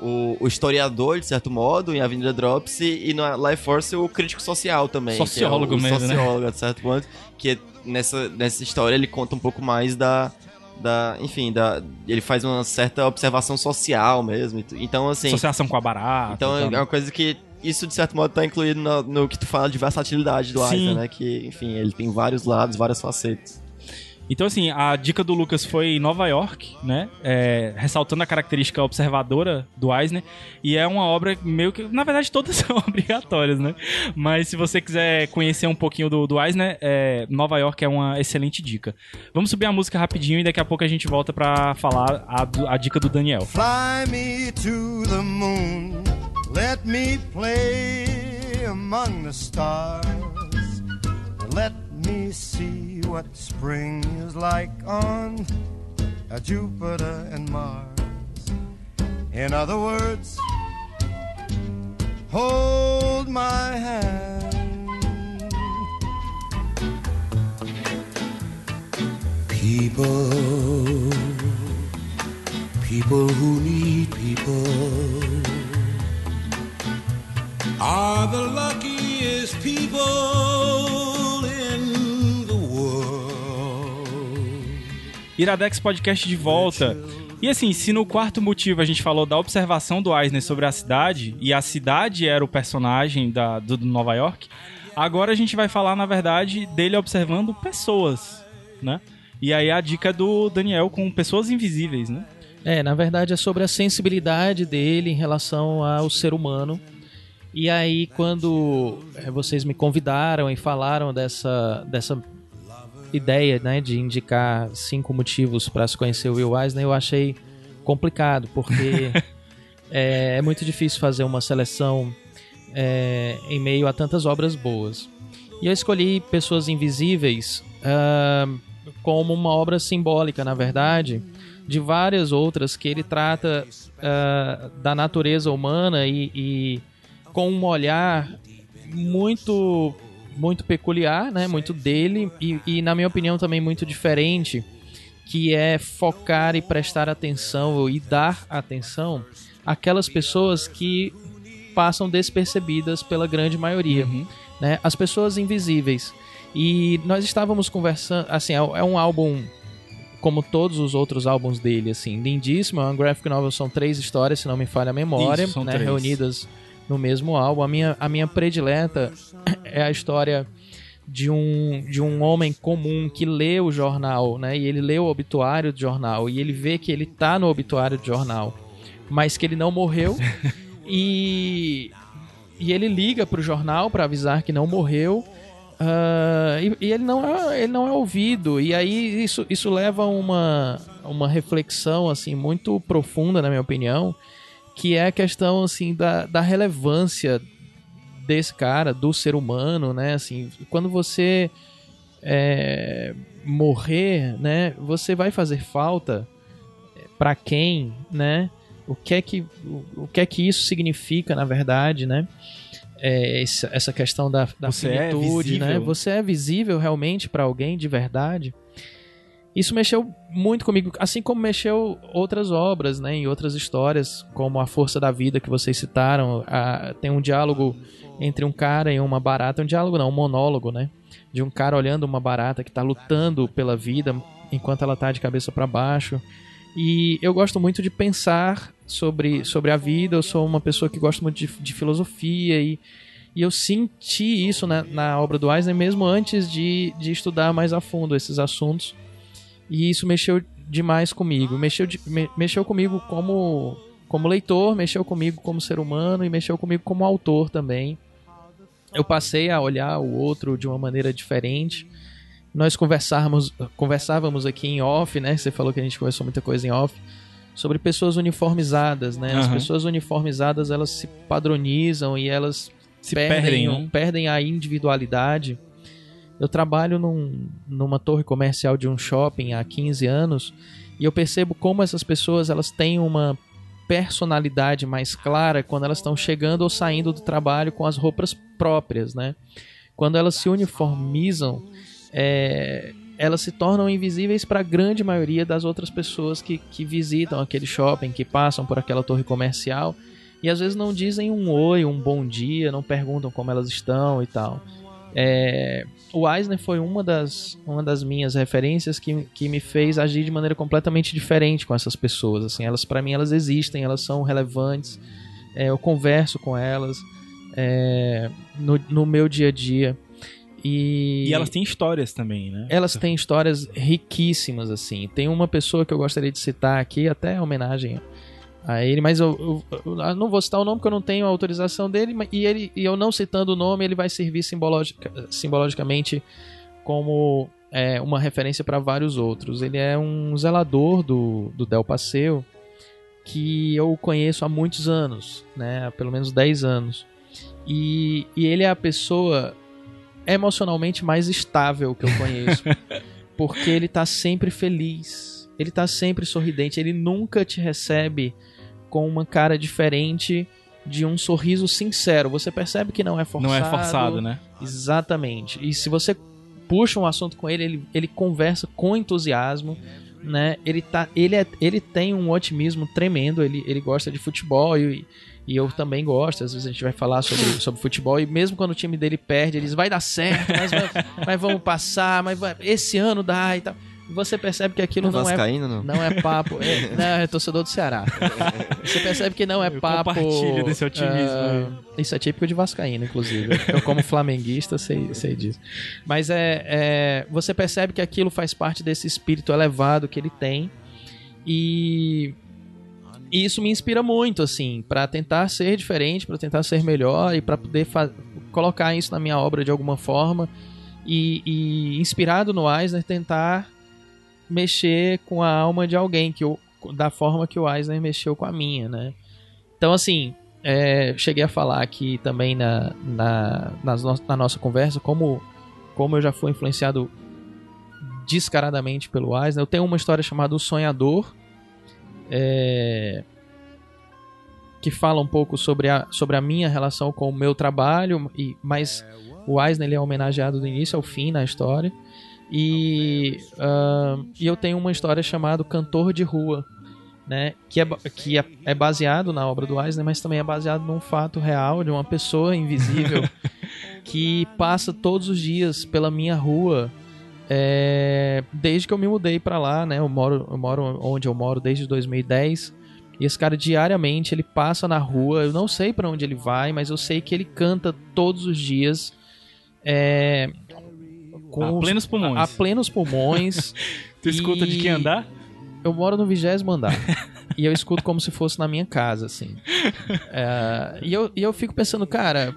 C: o, o historiador, de certo modo, em Avenida Drops, e, e na Life Force o crítico social também.
A: Sociólogo
C: que é o,
A: mesmo, né?
C: sociólogo, de certo ponto. Que nessa, nessa história ele conta um pouco mais da... Da, enfim, da, ele faz uma certa observação social mesmo. Então, assim.
A: Associação com a barata.
C: Então é
A: tal.
C: uma coisa que isso de certo modo tá incluído no, no que tu fala de versatilidade do
A: Sim.
C: Eisner, né? Que, enfim, ele tem vários lados, várias facetas.
A: Então, assim, a dica do Lucas foi Nova York, né? É, ressaltando a característica observadora do Eisner. E é uma obra meio que. Na verdade, todas são obrigatórias, né? Mas se você quiser conhecer um pouquinho do, do Eisner, é, Nova York é uma excelente dica. Vamos subir a música rapidinho e daqui a pouco a gente volta pra falar a, a dica do Daniel.
F: Fly me to the moon. Let me play among the stars. Let me see what spring is like on Jupiter and Mars. In other words, hold my hand. People, people who need people
E: are the luckiest people
A: Iradex Podcast de volta. E assim, se no quarto motivo a gente falou da observação do Eisner sobre a cidade, e a cidade era o personagem da, do, do Nova York, agora a gente vai falar, na verdade, dele observando pessoas, né? E aí a dica do Daniel com pessoas invisíveis, né?
D: É, na verdade é sobre a sensibilidade dele em relação ao ser humano. E aí, quando é, vocês me convidaram e falaram dessa, dessa ideia né, de indicar cinco motivos para se conhecer o Will Eisner, eu achei complicado, porque é, é muito difícil fazer uma seleção é, em meio a tantas obras boas. E eu escolhi Pessoas Invisíveis ah, como uma obra simbólica, na verdade, de várias outras que ele trata ah, da natureza humana e, e com um olhar muito muito peculiar, né? Muito dele e, e, na minha opinião também muito diferente, que é focar e prestar atenção e dar atenção àquelas pessoas que passam despercebidas pela grande maioria,
A: Uhum.
D: né? As pessoas invisíveis. E nós estávamos conversando, assim, é é um álbum como todos os outros álbuns dele, assim, lindíssimo, é uma graphic novel, são três histórias, se não me falha a memória,
A: Isso,
D: né,
A: três.
D: reunidas no mesmo álbum. A minha, a minha predileta é a história de um, de um homem comum que lê o jornal, né? E ele lê o obituário do jornal e ele vê que ele tá no obituário do jornal, mas que ele não morreu. e, e ele liga pro jornal para avisar que não morreu. ah, e, e ele não é, ele não é ouvido e aí isso, isso leva a uma, uma reflexão assim muito profunda na minha opinião que é a questão assim da, da relevância desse cara, do ser humano, né? Assim, quando você é, morrer, né? Você vai fazer falta para quem, né? O que é que o, o que é que isso significa, na verdade, né? É, essa, essa questão da, da
A: Você é
D: finitude, né?
A: visível.
D: Você é visível realmente para alguém de verdade? Isso mexeu muito comigo, assim como mexeu outras obras, né, em outras histórias, como A Força da Vida que vocês citaram. A- tem um diálogo entre um cara e uma barata, um diálogo não, um monólogo, né, de um cara olhando uma barata que está lutando pela vida enquanto ela tá de cabeça para baixo. E eu gosto muito de pensar sobre, sobre a vida. Eu sou uma pessoa que gosta muito de, de filosofia e, e eu senti isso na, na obra do Eisner mesmo antes de, de estudar mais a fundo esses assuntos. E isso mexeu demais comigo. Mexeu, de- me- mexeu comigo como, como leitor, mexeu comigo como ser humano e mexeu comigo como autor também. Eu passei a olhar o outro de uma maneira diferente. Nós conversávamos, conversávamos aqui em off, né? Você falou que a gente conversou muita coisa em off sobre pessoas uniformizadas, né? As
A: Aham.
D: pessoas uniformizadas, elas se padronizam e elas
A: Se
D: perdem,
A: perdem, né?
D: perdem a individualidade. Eu trabalho num, numa torre comercial de um shopping há 15 anos e eu percebo como essas pessoas elas têm uma personalidade mais clara quando elas estão chegando ou saindo do trabalho com as roupas próprias, né? Quando elas se uniformizam, é, elas se tornam invisíveis para a grande maioria das outras pessoas que, que visitam aquele shopping, que passam por aquela torre comercial e às vezes não dizem um oi, um bom dia, não perguntam como elas estão e tal. É, o Eisner foi uma das, uma das minhas referências que, que me fez agir de maneira completamente diferente com essas pessoas. Assim, elas para mim elas existem, elas são relevantes. é, eu converso com elas é, no, no meu dia a dia. E,
A: E elas têm histórias também, né?
D: elas têm histórias riquíssimas, assim. Tem uma pessoa que eu gostaria de citar aqui, até em homenagem a ele, mas eu, eu- eu não vou citar o nome porque eu não tenho a autorização dele, e, ele, e eu não citando o nome, ele vai servir simbologica, simbologicamente como é, uma referência para vários outros. Ele é um zelador do, do Del Paseo que eu conheço há muitos anos, né? Há pelo menos 10 anos. E, e ele é a pessoa emocionalmente mais estável que eu conheço. porque ele tá sempre feliz. Ele tá sempre sorridente. Ele nunca te recebe com uma cara diferente de um sorriso sincero. Você percebe que não é forçado.
A: Não é forçado, né?
D: Exatamente. E se você puxa um assunto com ele, ele, ele conversa com entusiasmo. né? Ele, tá, ele, é, ele tem um otimismo tremendo, ele, ele gosta de futebol e, e eu também gosto. Às vezes a gente vai falar sobre, sobre futebol e mesmo quando o time dele perde, ele diz: vai dar certo, mas, vai- mas vamos passar, mas vai- esse ano dá e tal. Você percebe que aquilo não é
C: não?
D: não é papo. É, não, é torcedor do Ceará. Você percebe que não é
A: Eu
D: papo.
A: compartilho desse otimismo
D: ah, isso é típico de Vascaíno, inclusive. Eu, como flamenguista, sei, sei disso. Mas é, é. Você percebe que aquilo faz parte desse espírito elevado que ele tem. E. E isso me inspira muito, assim, pra tentar ser diferente, pra tentar ser melhor e pra poder colocar isso na minha obra de alguma forma. E, e inspirado no Eisner, tentar mexer com a alma de alguém que eu, da forma que o Eisner mexeu com a minha, né? Então, assim, é, cheguei a falar aqui também na, na, nas no- na nossa conversa como, como eu já fui influenciado descaradamente pelo Eisner. Eu tenho uma história chamada O Sonhador, é, que fala um pouco sobre a, sobre a minha relação com o meu trabalho, e, mas o Eisner ele é homenageado do início ao fim na história. E, ah, e eu tenho uma história chamada Cantor de Rua, né? Que, é, que é, é baseado na obra do Eisner, mas também é baseado num fato real de uma pessoa invisível que passa todos os dias pela minha rua é, desde que eu me mudei pra lá, né? Eu moro, eu moro onde eu moro desde 2010. E esse cara diariamente ele passa na rua. Eu não sei pra onde ele vai, mas eu sei que ele canta todos os dias. É, com
A: A
D: os-
A: plenos pulmões.
D: a plenos pulmões.
A: Tu escuta de que
D: E-
A: andar?
D: Eu moro no vigésimo andar. e eu escuto como se fosse na minha casa, assim. É, e, eu, e eu fico pensando, cara,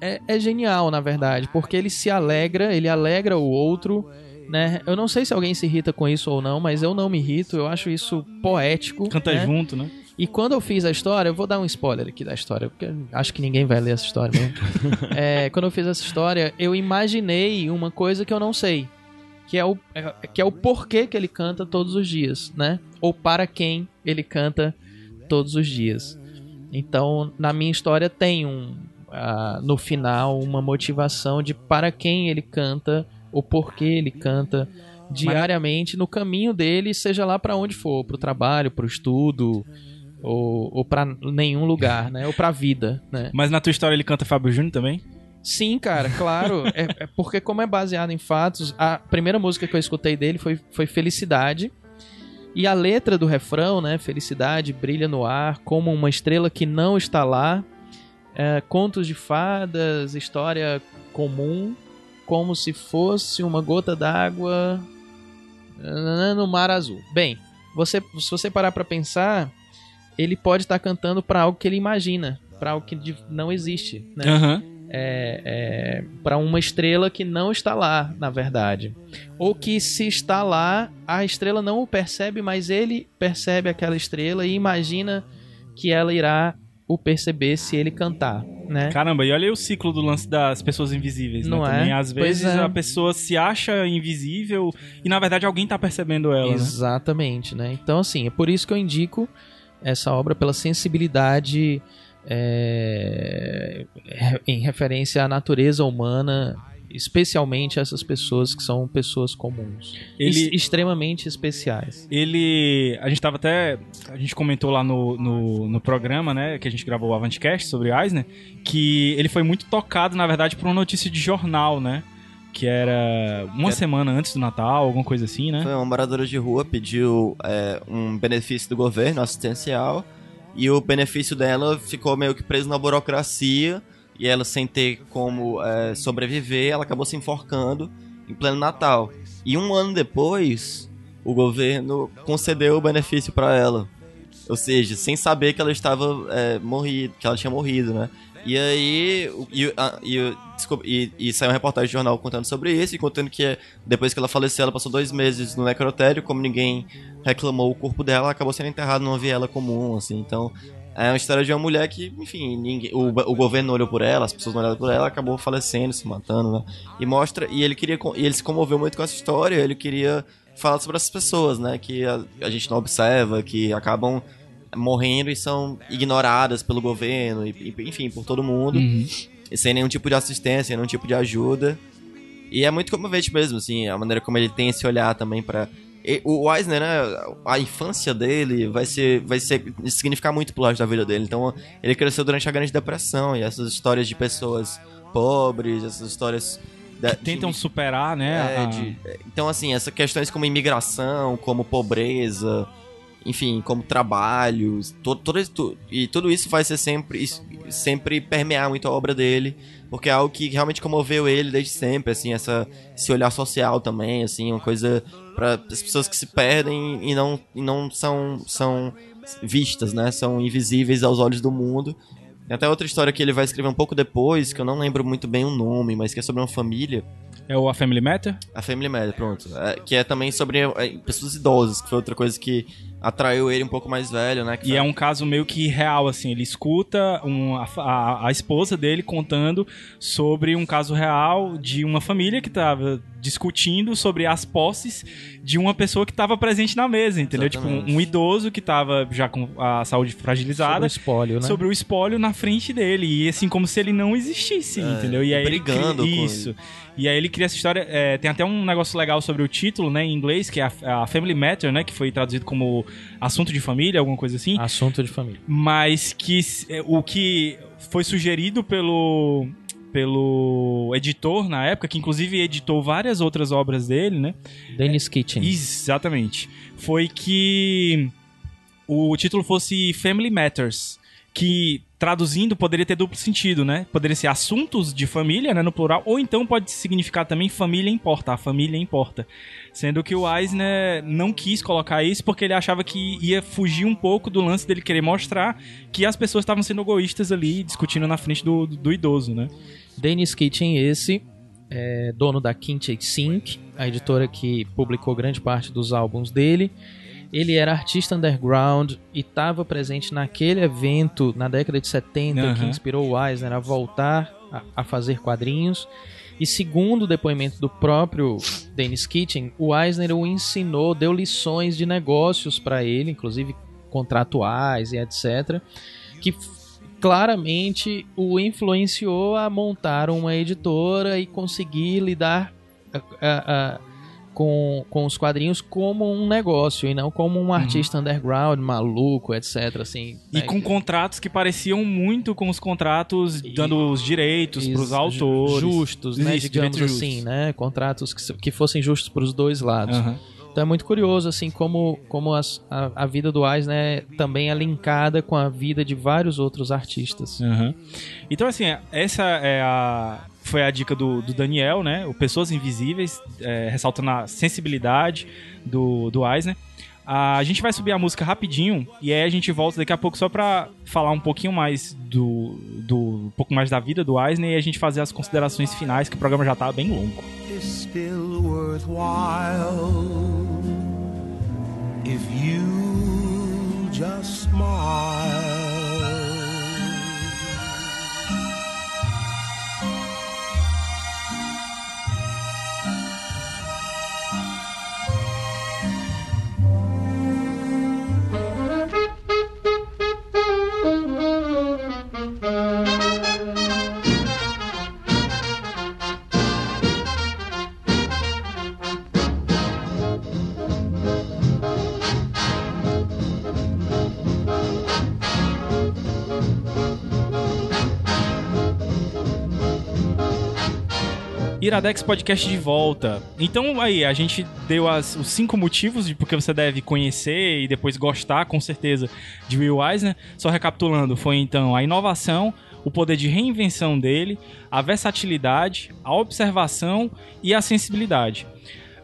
D: é, é genial, na verdade, porque ele se alegra, ele alegra o outro, né? Eu não sei se alguém se irrita com isso ou não, mas eu não me irrito, eu acho isso poético.
A: Canta
D: né?
A: junto, né?
D: E quando eu fiz a história, eu vou dar um spoiler aqui da história, porque acho que ninguém vai ler essa história mesmo. É, quando eu fiz essa história, eu imaginei uma coisa que eu não sei. Que é, o, é- que é o porquê que ele canta todos os dias, né? Ou para quem ele canta todos os dias. Então, na minha história tem um... ah, no final, uma motivação de para quem ele canta, o porquê ele canta diariamente no caminho dele, seja lá para onde for, pro trabalho, pro estudo, ou, ou para nenhum lugar, né? Ou pra vida, né?
A: Mas na tua história ele canta Fábio Júnior também?
D: Sim, cara, claro. é, é porque como é baseado em fatos, a primeira música que eu escutei dele foi, foi Felicidade. E a letra do refrão, né? Felicidade brilha no ar como uma estrela que não está lá. É, contos de fadas, história comum, como se fosse uma gota d'água nananã, no mar azul. Bem, você, se você parar pra pensar, ele pode estar cantando pra algo que ele imagina, pra algo que não existe, né?
A: Aham.
D: é, é, para uma estrela que não está lá, na verdade. Ou que se está lá, a estrela não o percebe, mas ele percebe aquela estrela e imagina que ela irá o perceber se ele cantar, né?
A: Caramba, e olha aí o ciclo do lance das pessoas invisíveis,
D: Não
A: né?
D: é?
A: Também, às vezes
D: é.
A: a pessoa se acha invisível e na verdade alguém tá percebendo ela, né?
D: Exatamente, né? Então, assim, é por isso que eu indico essa obra pela sensibilidade é, em referência à natureza humana, especialmente essas pessoas que são pessoas comuns,
A: Ele-
D: extremamente especiais.
A: Ele. A gente tava até. A gente comentou lá no, no, no programa, né? Que a gente gravou o Avantcast sobre Eisner. Que ele foi muito tocado, na verdade, por uma notícia de jornal, né? Que era uma
C: É.
A: semana antes do Natal, alguma coisa assim, né?
C: Foi uma moradora de rua, pediu é, um benefício do governo assistencial e o benefício dela ficou meio que preso na burocracia e ela sem ter como é, sobreviver, ela acabou se enforcando em pleno Natal. E um ano depois, o governo concedeu o benefício para ela. Ou seja, sem saber que ela estava é, morrido, que ela tinha morrido, né? E aí, e, e, desculpa, e, e saiu uma reportagem de jornal contando sobre isso e contando que depois que ela faleceu, ela passou dois meses no necrotério, como ninguém reclamou o corpo dela, ela acabou sendo enterrada numa viela comum, assim. Então, é uma história de uma mulher que, enfim, ninguém, o, o governo não olhou por ela, as pessoas não olharam por ela, acabou falecendo, se matando, né? E mostra, e ele queria, e ele se comoveu muito com essa história, ele queria falar sobre essas pessoas, né? Que a, a gente não observa, que acabam morrendo e são ignoradas pelo governo, e, e- enfim, por todo mundo
A: Uhum.
C: sem nenhum tipo de assistência, nenhum tipo de ajuda. E é muito comovente mesmo, assim, a maneira como ele tem esse olhar também pra. e- o Eisner, né, a infância dele vai ser, vai ser significar muito pro resto da vida dele. Então, ele cresceu durante a Grande Depressão e essas histórias de pessoas pobres, essas histórias da- de-
A: Tentam superar, né?
C: é,
A: a-
C: de- é, então, assim, essas questões como imigração, como pobreza, enfim, como trabalho, todo, todo isso, e tudo isso vai ser sempre, sempre permear muito a obra dele, porque é algo que realmente comoveu ele desde sempre, assim, essa, esse olhar social também, assim, uma coisa para as pessoas que se perdem e não, e não são, são vistas, né, são invisíveis aos olhos do mundo. Tem até outra história que ele vai escrever um pouco depois, que eu não lembro muito bem o nome, mas que é sobre uma família
A: É o A Family Matter?
C: a Family Matter, pronto. É, que é também sobre é, pessoas idosas, que foi outra coisa que atraiu ele um pouco mais velho, né? que
A: E
C: foi-
A: é um caso meio que real, assim. Ele escuta um- a, a- a esposa dele contando sobre um caso real de uma família que tava discutindo sobre as posses de uma pessoa que tava presente na mesa, entendeu? Tipo,
C: Exatamente.
A: um, um idoso que tava já com a saúde
D: Sobre o
A: fragilizada.
D: espólio, né?
A: Sobre o espólio na frente dele. E assim, como se ele não existisse,
C: É,
A: entendeu? E aí ele
C: brigando
A: cria-
C: com
A: Isso. E aí ele cria essa história. é, tem até um negócio legal sobre o título, né, em inglês, que é a, a Family Matter, né? Que foi traduzido como assunto de família, alguma coisa assim.
D: Assunto de família.
A: Mas que é, o que foi sugerido pelo pelo editor na época, que inclusive editou várias outras obras dele, né?
D: Dennis Kitchen.
A: Exatamente. Foi que o título fosse Family Matters, que traduzindo poderia ter duplo sentido, né? Poderia ser assuntos de família, né, no plural, ou então pode significar também família importa, a família importa. Sendo que o Eisner não quis colocar isso porque ele achava que ia fugir um pouco do lance dele querer mostrar que as pessoas estavam sendo egoístas ali, discutindo na frente do, do idoso, né?
D: Dennis Kitchen, esse, é dono da Kinche Sync, a editora que publicou grande parte dos álbuns dele. Ele era artista underground e estava presente naquele evento na década de 70 que
A: Aham.
D: inspirou o Eisner a voltar a, a fazer quadrinhos. E segundo o depoimento do próprio Dennis Kitchen, o Eisner o ensinou, deu lições de negócios para ele, inclusive contratuais e etc, que claramente o influenciou a montar uma editora e conseguir lidar com, com os quadrinhos como um negócio e não como um artista underground, maluco, etc. Assim,
A: E
D: né?
A: com contratos que pareciam muito com os contratos dando os direitos
D: Is-
A: pros autores.
D: justos, né,
A: Isso,
D: digamos assim,
A: justos.
D: né, contratos que, que fossem justos para os dois lados.
A: Aham.
D: Então é muito curioso assim como, como as- a, a vida do Eisner também é linkada com a vida de vários outros artistas.
A: Aham. Então, assim, essa é a. Foi a dica do, do Daniel, né? O Pessoas Invisíveis, é, ressaltando a sensibilidade do, do Eisner. A gente vai subir a música rapidinho e aí a gente volta daqui a pouco só pra falar um pouquinho mais do, do um pouco mais da vida do Eisner e a gente fazer as considerações finais, que o programa já tá bem longo.
F: is
A: Iradex Podcast de volta. Então aí, a gente deu as- os cinco motivos de porque você deve conhecer e depois gostar, com certeza, de Will Eisner. Só recapitulando, foi então a inovação, o poder de reinvenção dele, a versatilidade, a observação e a sensibilidade.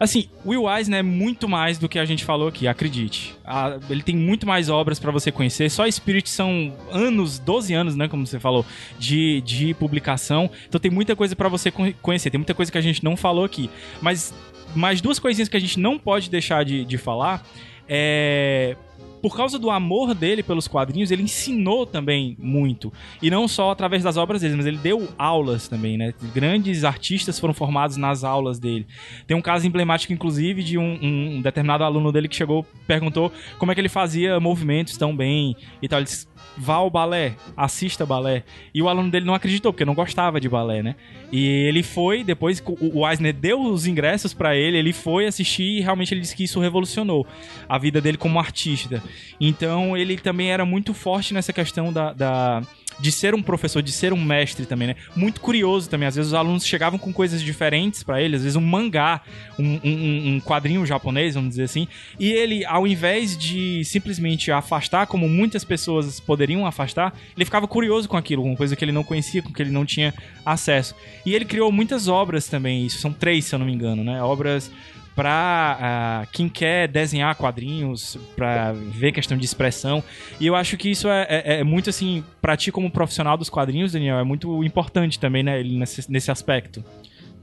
A: Assim, Will Eisner é muito mais do que a gente falou aqui, acredite. Ah, ele tem muito mais obras pra você conhecer. Só Spirit são anos, 12 anos, né, como você falou, de, de publicação. Então tem muita coisa pra você con- conhecer. Tem muita coisa que a gente não falou aqui. Mas mais duas coisinhas que a gente não pode deixar de, de falar é por causa do amor dele pelos quadrinhos, ele ensinou também muito. E não só através das obras dele, mas ele deu aulas também, né? Grandes artistas foram formados nas aulas dele. Tem um caso emblemático, inclusive, de um, um determinado aluno dele que chegou, perguntou como é que ele fazia movimentos tão bem e tal. Ele disse, vá ao balé, assista balé. E o aluno dele não acreditou, porque não gostava de balé, né? E ele foi, depois o Eisner deu os ingressos para ele, ele foi assistir e realmente ele disse que isso revolucionou a vida dele como artista. Então ele também era muito forte nessa questão da, da de ser um professor, de ser um mestre também, né? Muito curioso também. Às vezes os alunos chegavam com coisas diferentes para ele, às vezes um mangá, um, um, um, quadrinho japonês, vamos dizer assim, e ele, ao invés de simplesmente afastar, como muitas pessoas poderiam afastar, ele ficava curioso com aquilo, uma coisa que ele não conhecia, com que ele não tinha acesso. E ele criou muitas obras também, isso são três, se eu não me engano, né? Obras para uh, quem quer desenhar quadrinhos, para ver questão de expressão. E eu acho que isso é, é, é, muito assim, para ti como profissional dos quadrinhos, Daniel, é muito importante também, né, nesse, nesse aspecto.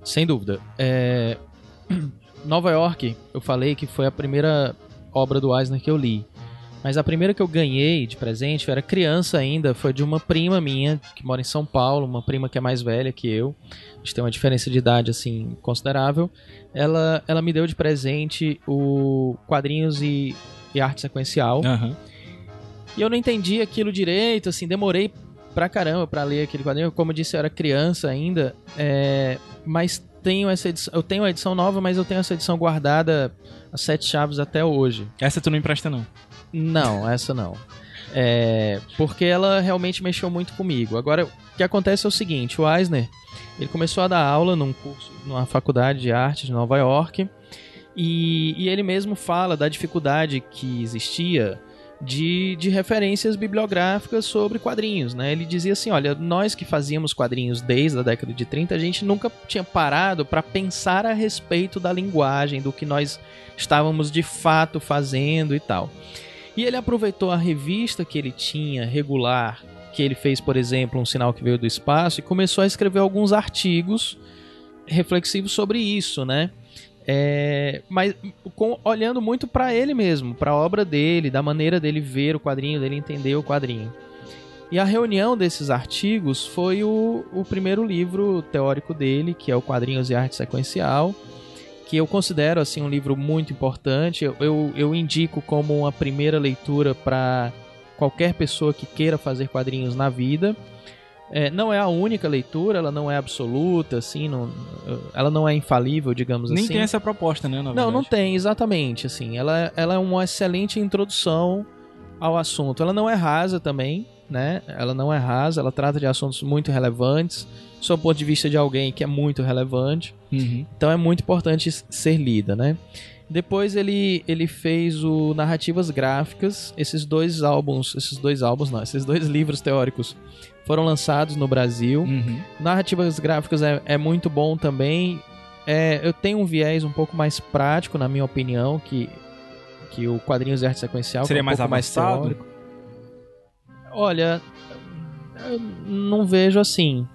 D: Sem dúvida. É... Nova York, eu falei que foi a primeira obra do Eisner que eu li. Mas a primeira que eu ganhei de presente, eu era criança ainda, foi de uma prima minha, que mora em São Paulo, uma prima que é mais velha que eu. A gente tem uma diferença de idade, assim, considerável. Ela, ela me deu de presente o quadrinhos e, e arte sequencial.
A: Uhum.
D: E eu não entendi aquilo direito, assim, demorei pra caramba pra ler aquele quadrinho. Como eu disse, eu era criança ainda, é... mas tenho essa edição, eu tenho a edição nova, mas eu tenho essa edição guardada a sete chaves até hoje.
A: Essa tu não empresta, não?
D: Não, essa não. É, porque ela realmente mexeu muito comigo. Agora, que acontece é o seguinte: o Eisner ele começou a dar aula num curso, numa faculdade de arte de Nova York, e, e ele mesmo fala da dificuldade que existia de, de referências bibliográficas sobre quadrinhos, né? Ele dizia assim, olha, nós que fazíamos quadrinhos desde a década de 30, a gente nunca tinha parado para pensar a respeito da linguagem, do que nós estávamos de fato fazendo e tal. E ele aproveitou a revista que ele tinha regular, que ele fez, por exemplo, um sinal que veio do espaço, e começou a escrever alguns artigos reflexivos sobre isso, né? É, mas com, olhando muito para ele mesmo, para a obra dele, da maneira dele ver o quadrinho, dele entender o quadrinho. E a reunião desses artigos foi o, o primeiro livro teórico dele, que é o Quadrinhos e Arte Sequencial, que eu considero assim um livro muito importante. Eu, eu, eu indico como uma primeira leitura para qualquer pessoa que queira fazer quadrinhos na vida. É, não é a única leitura, ela não é absoluta, assim, não, ela não é infalível, digamos
A: Nem
D: assim.
A: Nem tem essa proposta, né?
D: não, não tem, exatamente. Assim, ela, ela é uma excelente introdução ao assunto. Ela não é rasa também, né? Ela não é rasa, ela trata de assuntos muito relevantes, sob o ponto de vista de alguém que é muito relevante.
A: Uhum.
D: Então é muito importante ser lida, né? Depois ele, ele fez o Narrativas Gráficas. Esses dois álbuns, esses dois álbuns não, esses dois livros teóricos foram lançados no Brasil.
A: Uhum.
D: Narrativas Gráficas é, é muito bom também. É, eu tenho um viés um pouco mais prático, na minha opinião, que, que o Quadrinhos de Arte Sequencial.
A: Seria
D: é um
A: mais avançado?
D: Mais teórico. Olha, eu não vejo assim.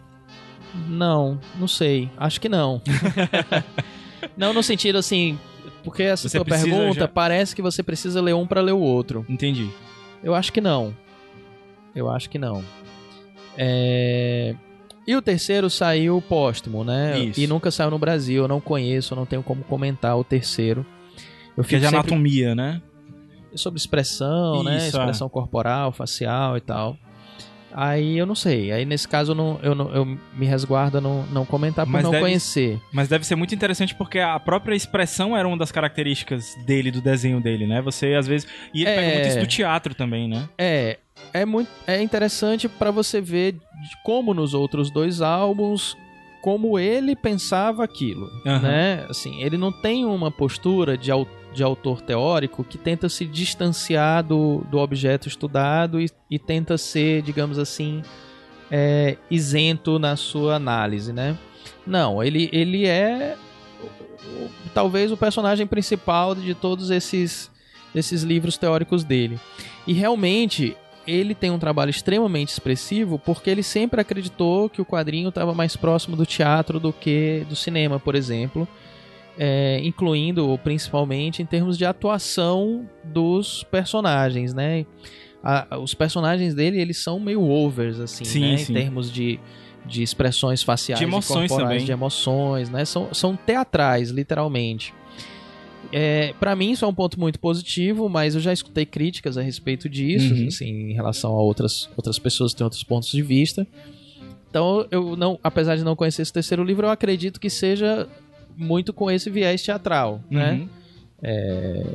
D: Não, não sei. Acho que não. não no sentido assim, porque essa você sua pergunta já... parece que você precisa ler um para ler o outro.
A: Entendi.
D: Eu acho que não. Eu acho que não. É... E o terceiro saiu póstumo, né?
A: Isso.
D: E nunca saiu no Brasil. Eu não conheço, eu não tenho como comentar o terceiro.
A: Eu que é de sempre... anatomia, né?
D: Sobre expressão, né? Isso, né? Expressão é. corporal, facial e tal. Aí eu não sei. Aí nesse caso eu, não, eu, não, eu me resguardo a não, não comentar por mas não
A: deve,
D: conhecer.
A: Mas deve ser muito interessante porque a própria expressão era uma das características dele, do desenho dele, né? Você às vezes. E ele é, pega muito isso do teatro também, né?
D: É. É, muito, é interessante para você ver como nos outros dois álbuns como ele pensava aquilo,
A: uhum.
D: né? Assim, ele não tem uma postura de autor de autor teórico que tenta se distanciar do, do objeto estudado e, e tenta ser, digamos assim, é, isento na sua análise, né? Não, ele, ele é talvez o personagem principal de todos esses, esses livros teóricos dele. E realmente ele tem um trabalho extremamente expressivo porque ele sempre acreditou que o quadrinho estava mais próximo do teatro do que do cinema, por exemplo é, incluindo principalmente em termos de atuação dos personagens, né? A- os personagens dele, eles são meio overs, assim,
A: Sim,
D: né?
A: sim.
D: Em termos de, de expressões faciais
A: De
D: e
A: emoções
D: corporais,
A: também.
D: de emoções, né? São, são teatrais, literalmente. É, para mim isso é um ponto muito positivo, mas eu já escutei críticas a respeito disso,
A: Uhum.
D: assim, em relação a outras, outras pessoas que têm outros pontos de vista. Então, eu não, apesar de não conhecer esse terceiro livro, eu acredito que seja muito com esse viés teatral, né?
A: Uhum.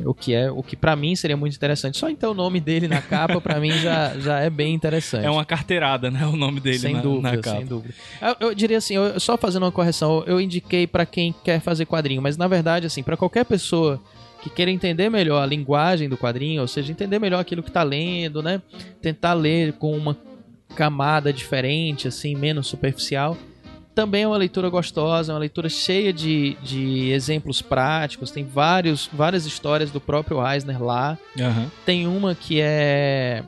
D: O que é, o que para mim seria muito interessante. Só então o nome dele na capa pra mim já, já é bem interessante.
A: É uma carteirada, né? O nome dele
D: sem
A: na,
D: dúvida,
A: na capa.
D: sem dúvida. Eu, eu diria assim, eu- só fazendo uma correção, eu indiquei pra quem quer fazer quadrinho, mas na verdade assim, pra qualquer pessoa que queira entender melhor a linguagem do quadrinho, ou seja, entender melhor aquilo que tá lendo, né? Tentar ler com uma camada diferente, assim, menos superficial. Também é uma leitura gostosa, é uma leitura cheia de, de exemplos práticos. Tem vários, várias histórias do próprio Eisner lá.
A: Aham.
D: Tem uma que é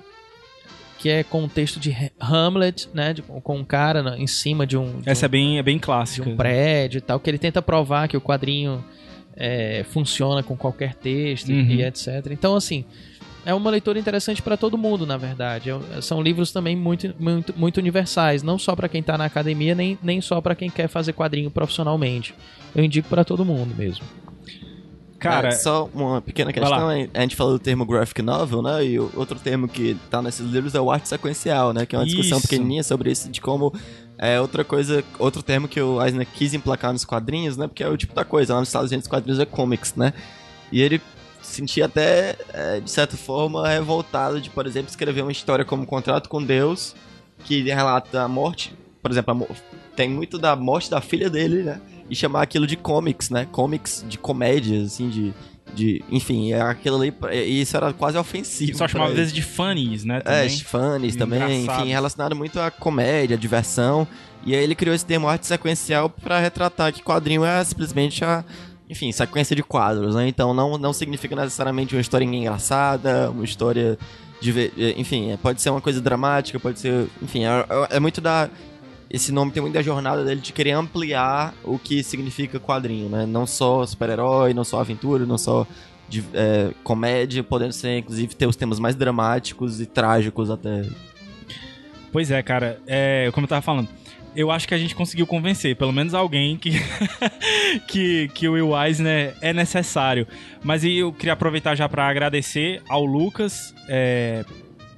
D: que é com o texto de Hamlet, né, de- com um cara em cima de um, de
A: Essa
D: um,
A: é bem, é bem
D: de
A: clássica.
D: um prédio e tal, que ele tenta provar que o quadrinho é, funciona com qualquer texto
A: Uhum.
D: e etc. Então, assim, é uma leitura interessante para todo mundo, na verdade. É- São livros também muito, muito, muito universais, não só para quem está na academia, nem, nem só para quem quer fazer quadrinho profissionalmente. Eu indico para todo mundo mesmo.
A: Cara,
C: É, só uma pequena questão, a gente falou do termo graphic novel, né? E outro termo que tá nesses livros é o arte sequencial, né? Que é uma discussão
A: Isso.
C: pequenininha sobre isso, de como é outra coisa, outro termo que o Eisner quis emplacar nos quadrinhos, né? Porque é o tipo da coisa, lá nos Estados Unidos os quadrinhos é comics, né? E ele se sentia até, é, de certa forma, revoltado de, por exemplo, escrever uma história como Contrato com Deus, que relata a morte, por exemplo, a tem muito da morte da filha dele, né? E chamar aquilo de comics, né? Comics de comédia, assim, de. de enfim, é aquilo ali. e Isso era quase ofensivo.
A: só chamava às vezes de funnies, né?
C: é,
A: Também.
C: funnies também, enfim, relacionado muito à comédia, à diversão. E aí ele criou esse termo arte sequencial pra retratar que quadrinho é simplesmente a, enfim, sequência de quadros, né? Então não, não significa necessariamente uma história engraçada, uma história de, eh, enfim, é, pode ser uma coisa dramática, pode ser, enfim, é, é- é muito da esse nome tem muito da jornada dele de querer ampliar o que significa quadrinho, né? Não só super-herói, não só aventura, não só de, é, comédia, podendo ser, inclusive, ter os temas mais dramáticos e trágicos até.
A: Pois é, cara. É, como eu tava falando, eu acho que a gente conseguiu convencer, pelo menos alguém, que, que, que o Will Eisner é necessário. Mas eu queria aproveitar já pra agradecer ao Lucas. é,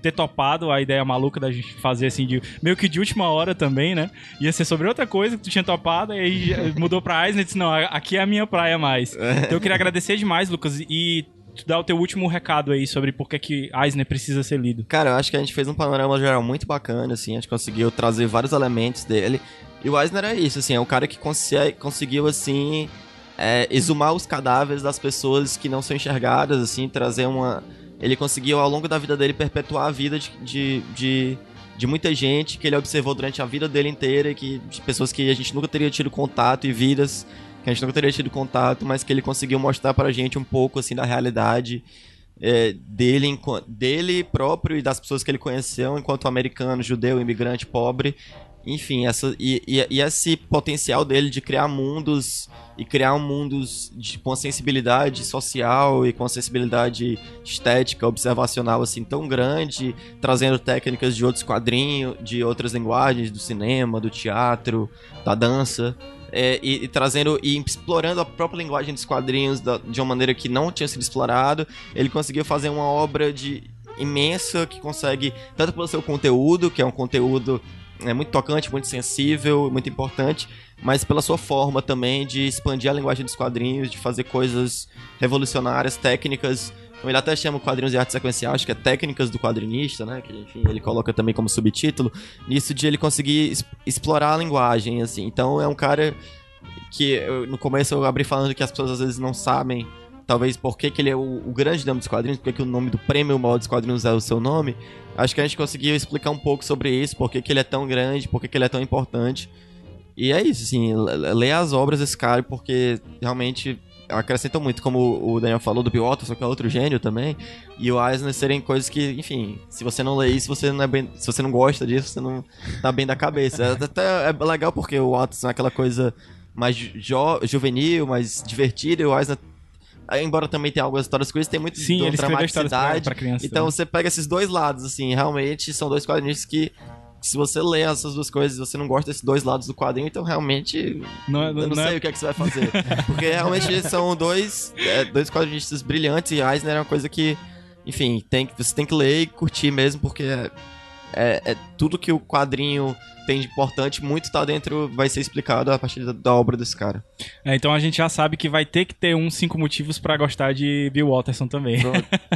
A: ter topado a ideia maluca da gente fazer assim, de, meio que de última hora também, né? Ia ser sobre outra coisa que tu tinha topado, e aí mudou pra Eisner e disse, não, aqui é a minha praia mais. Então eu queria agradecer demais, Lucas, e dar o teu último recado aí sobre por que que Eisner precisa ser lido.
C: Cara, eu acho que a gente fez um panorama geral muito bacana, assim, a gente conseguiu trazer vários elementos dele. E o Eisner é isso, assim, é um cara que conse- conseguiu, assim, é, exumar os cadáveres das pessoas que não são enxergadas, assim, trazer uma... Ele conseguiu, ao longo da vida dele, perpetuar a vida de, de, de, de muita gente que ele observou durante a vida dele inteira, que, de pessoas que a gente nunca teria tido contato e vidas que a gente nunca teria tido contato, mas que ele conseguiu mostrar pra gente um pouco, assim, da realidade é, dele, dele próprio e das pessoas que ele conheceu enquanto americano, judeu, imigrante, pobre. Enfim, essa, e, e- e esse potencial dele de criar mundos e criar mundos de, com sensibilidade social e com sensibilidade estética, observacional assim tão grande, trazendo técnicas de outros quadrinhos, de outras linguagens, do cinema, do teatro, da dança. É, e, e trazendo e explorando a própria linguagem dos quadrinhos da- de uma maneira que não tinha sido explorado, ele conseguiu fazer uma obra de imensa que consegue tanto pelo seu conteúdo, que é um conteúdo é muito tocante, muito sensível, muito importante, mas pela sua forma também de expandir a linguagem dos quadrinhos, de fazer coisas revolucionárias, técnicas. Então ele até chama quadrinhos de arte sequencial, acho que é técnicas do quadrinista, né? Que enfim, ele coloca também como subtítulo. Nisso de ele conseguir es- explorar a linguagem, assim. Então é um cara que eu- no começo eu abri falando que as pessoas às vezes não sabem, talvez por que, ele é o, o grande nome dos quadrinhos, porque que o nome do prêmio maior dos quadrinhos é o seu nome. Acho que a gente conseguiu explicar um pouco sobre isso, por que, ele é tão grande, por que, ele é tão importante. E é isso, assim, le- leia as obras desse cara, porque realmente acrescentam muito, como o Daniel falou do Bill Watterson, que é outro gênio também, e o Eisner serem coisas que, enfim, se você não lê isso, você não é bem, se você não gosta disso, você não tá bem da cabeça. É Até é legal porque o Watterson é aquela coisa mais jo juvenil, mais divertida, e o Eisner embora também tenha algumas histórias coisas, tem muito
A: Sim,
C: de
A: ele escreveu histórias pra,
C: dramaticidade.
A: pra criança.
C: Então você pega esses dois lados, assim, realmente são dois quadrinhos que. Se você lê essas duas coisas e você não gosta desses dois lados do quadrinho, então realmente
A: não, é-
C: eu não,
A: não
C: sei
A: é-
C: o que é que você vai fazer. Porque realmente são dois, é, dois quadrinistas brilhantes e Eisner é uma coisa que, enfim, tem, você tem que ler e curtir mesmo, porque é, é- é tudo que o quadrinho tem de importante, muito tá dentro, vai ser explicado a partir da, da obra desse cara.
A: É, então a gente já sabe que vai ter que ter uns cinco motivos pra gostar de Bill Watterson também.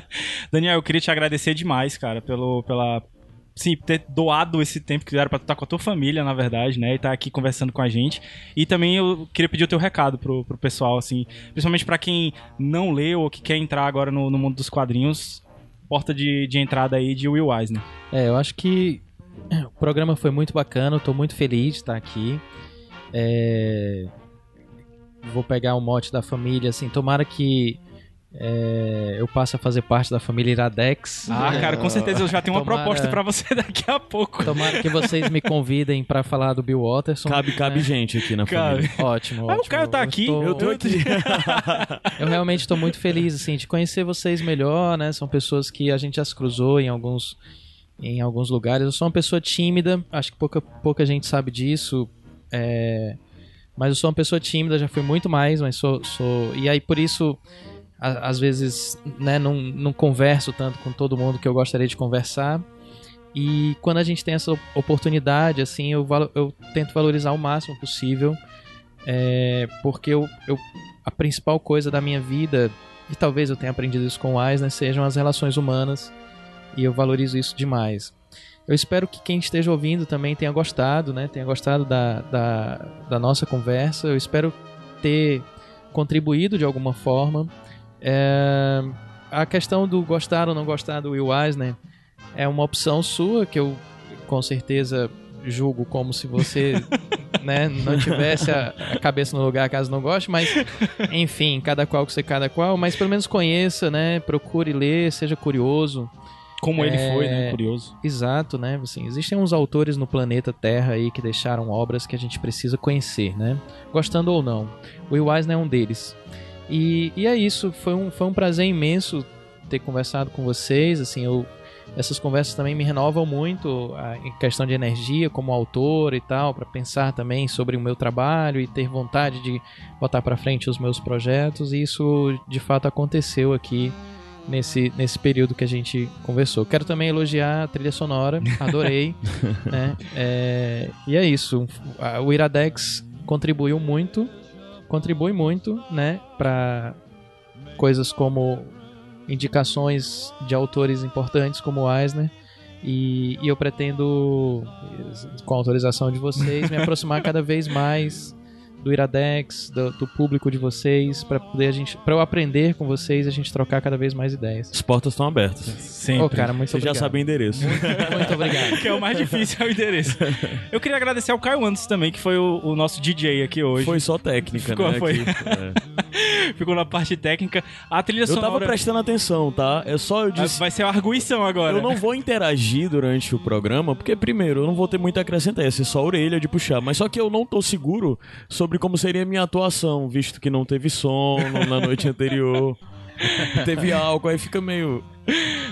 A: Daniel, eu queria te agradecer demais, cara, pelo, pela. Sim, ter doado esse tempo que era pra tu estar com a tua família, na verdade, né? E estar aqui conversando com a gente. E também eu queria pedir o teu recado pro, pro pessoal, assim, principalmente pra quem não leu ou que quer entrar agora no, no mundo dos quadrinhos, porta de, de entrada aí de Will Eisner.
D: É, eu acho que o programa foi muito bacana, eu tô muito feliz de estar aqui. É, Vou pegar o mote da família, assim, tomara que é, eu passe a fazer parte da família Iradex.
A: Ah, cara, com certeza eu já tenho uma
D: Tomara-
A: proposta pra você daqui a pouco.
D: Tomara que vocês me convidem pra falar do Bill Watterson.
B: Cabe, cabe
D: né?
B: gente aqui na
A: Cara.
B: família.
D: Ótimo,
A: Ah,
D: ótimo.
A: o Caio tá aqui,
D: tô-
B: Eu tô aqui.
D: Eu realmente estou muito feliz assim de conhecer vocês melhor, né? São pessoas que a gente já se cruzou em alguns em alguns lugares. Eu sou uma pessoa tímida, acho que pouca pouca gente sabe disso. é, Mas eu sou uma pessoa tímida, já fui muito mais, mas sou, sou... e aí por isso às vezes, né, não, não converso tanto com todo mundo que eu gostaria de conversar. E quando a gente tem essa oportunidade, assim, eu, eu tento valorizar o máximo possível, é, porque eu, eu a principal coisa da minha vida, e talvez eu tenha aprendido isso com o Eisner, sejam as relações humanas, e eu valorizo isso demais. Eu espero que quem esteja ouvindo também tenha gostado, né? Tenha gostado da, da, da nossa conversa. Eu espero ter contribuído de alguma forma. É, a questão do gostar ou não gostar do Will Eisner é uma opção sua que eu com certeza julgo como se você né, não tivesse a, a cabeça no lugar caso não goste, mas enfim, cada qual que você cada qual, mas pelo menos conheça, né? Procure ler, seja curioso.
A: Como ele
D: É,
A: foi, né? Curioso.
D: Exato, né? Assim, existem uns autores no planeta Terra aí que deixaram obras que a gente precisa conhecer, né? Gostando ou não. O Will Eisner é um deles. E, e é isso, foi um, foi um prazer imenso ter conversado com vocês, assim, eu, essas conversas também me renovam muito a, em questão de energia como autor e tal, para pensar também sobre o meu trabalho e ter vontade de botar para frente os meus projetos, e isso de fato aconteceu aqui nesse, nesse período que a gente conversou. Quero também elogiar a trilha sonora, adorei. né? É, e é isso. O Iradex contribuiu muito, contribui muito, né, para coisas como indicações de autores importantes como o Eisner. E, e eu pretendo, com a autorização de vocês, me aproximar cada vez mais do Iradex, do, do público de vocês, para poder a gente, para eu aprender com vocês, e a gente trocar cada vez mais ideias.
B: As portas estão abertas.
A: Sempre.
D: Ô, cara, muito
B: Você já
D: obrigado.
B: sabe o endereço.
D: Muito obrigado.
A: que é o mais difícil, é o endereço. Eu queria agradecer ao Caio Anderson também, que foi o, o nosso DJ aqui hoje.
B: Foi só técnica,
A: Ficou,
B: né?
A: foi.
B: aqui. É.
A: Ficou na parte técnica. A trilha
B: Eu
A: sonora...
B: tava prestando atenção, tá? É só eu disse.
A: Vai ser uma arguição agora.
B: Eu não vou interagir durante o programa, porque primeiro, eu não vou ter muito a acrescentar, ia ser só a orelha de puxar. Mas só que eu não tô seguro sobre como seria a minha atuação, visto que não teve sono na noite anterior. teve álcool, aí fica meio.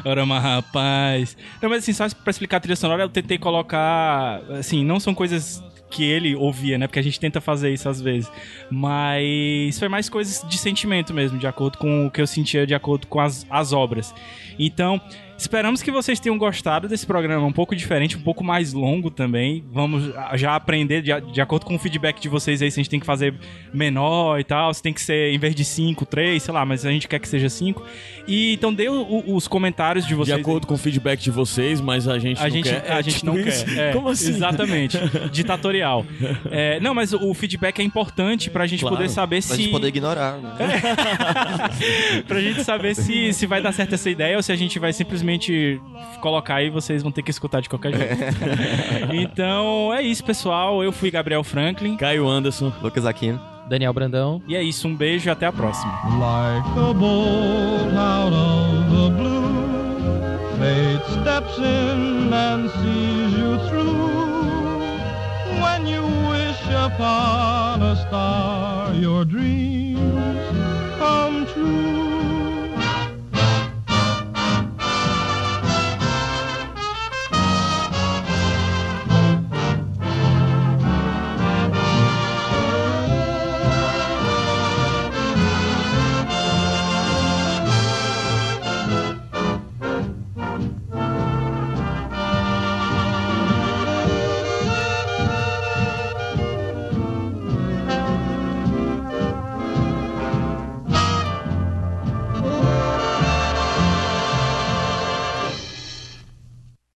A: Ora, mas rapaz. Não, mas assim, só pra explicar a trilha sonora, eu tentei colocar. Assim, não são coisas que ele ouvia, né? Porque a gente tenta fazer isso às vezes. Mas foi mais coisas de sentimento mesmo, de acordo com o que eu sentia, de acordo com as, as obras. Então, esperamos que vocês tenham gostado desse programa um pouco diferente, um pouco mais longo também. Vamos já aprender, de, de acordo com o feedback de vocês aí, se a gente tem que fazer menor e tal, se tem que ser em vez de 5, 3, sei lá, mas a gente quer que seja 5. E então dê o- o- os comentários de
B: De
A: vocês.
B: acordo com o feedback de vocês, mas a gente
A: A
B: não
A: gente,
B: quer.
A: a
B: É
A: gente
B: tipo
A: não
B: isso?
A: quer. É,
B: Como assim?
A: Exatamente. Ditatorial. É, não, mas o feedback é importante pra gente
B: Claro,
A: poder saber
C: Pra
A: se.
C: gente poder ignorar, né?
A: pra gente saber se, se vai dar certo essa ideia ou se a gente vai simplesmente colocar aí vocês vão ter que escutar de qualquer jeito. então é isso, pessoal. Eu fui Gabriel Franklin.
B: Caio Anderson.
C: Lucas Aquino.
D: Daniel Brandão.
A: E é isso, um beijo e até a próxima.
G: Like a bolt out of the blue, fate steps in and sees you through. When you wish upon a
F: star your dream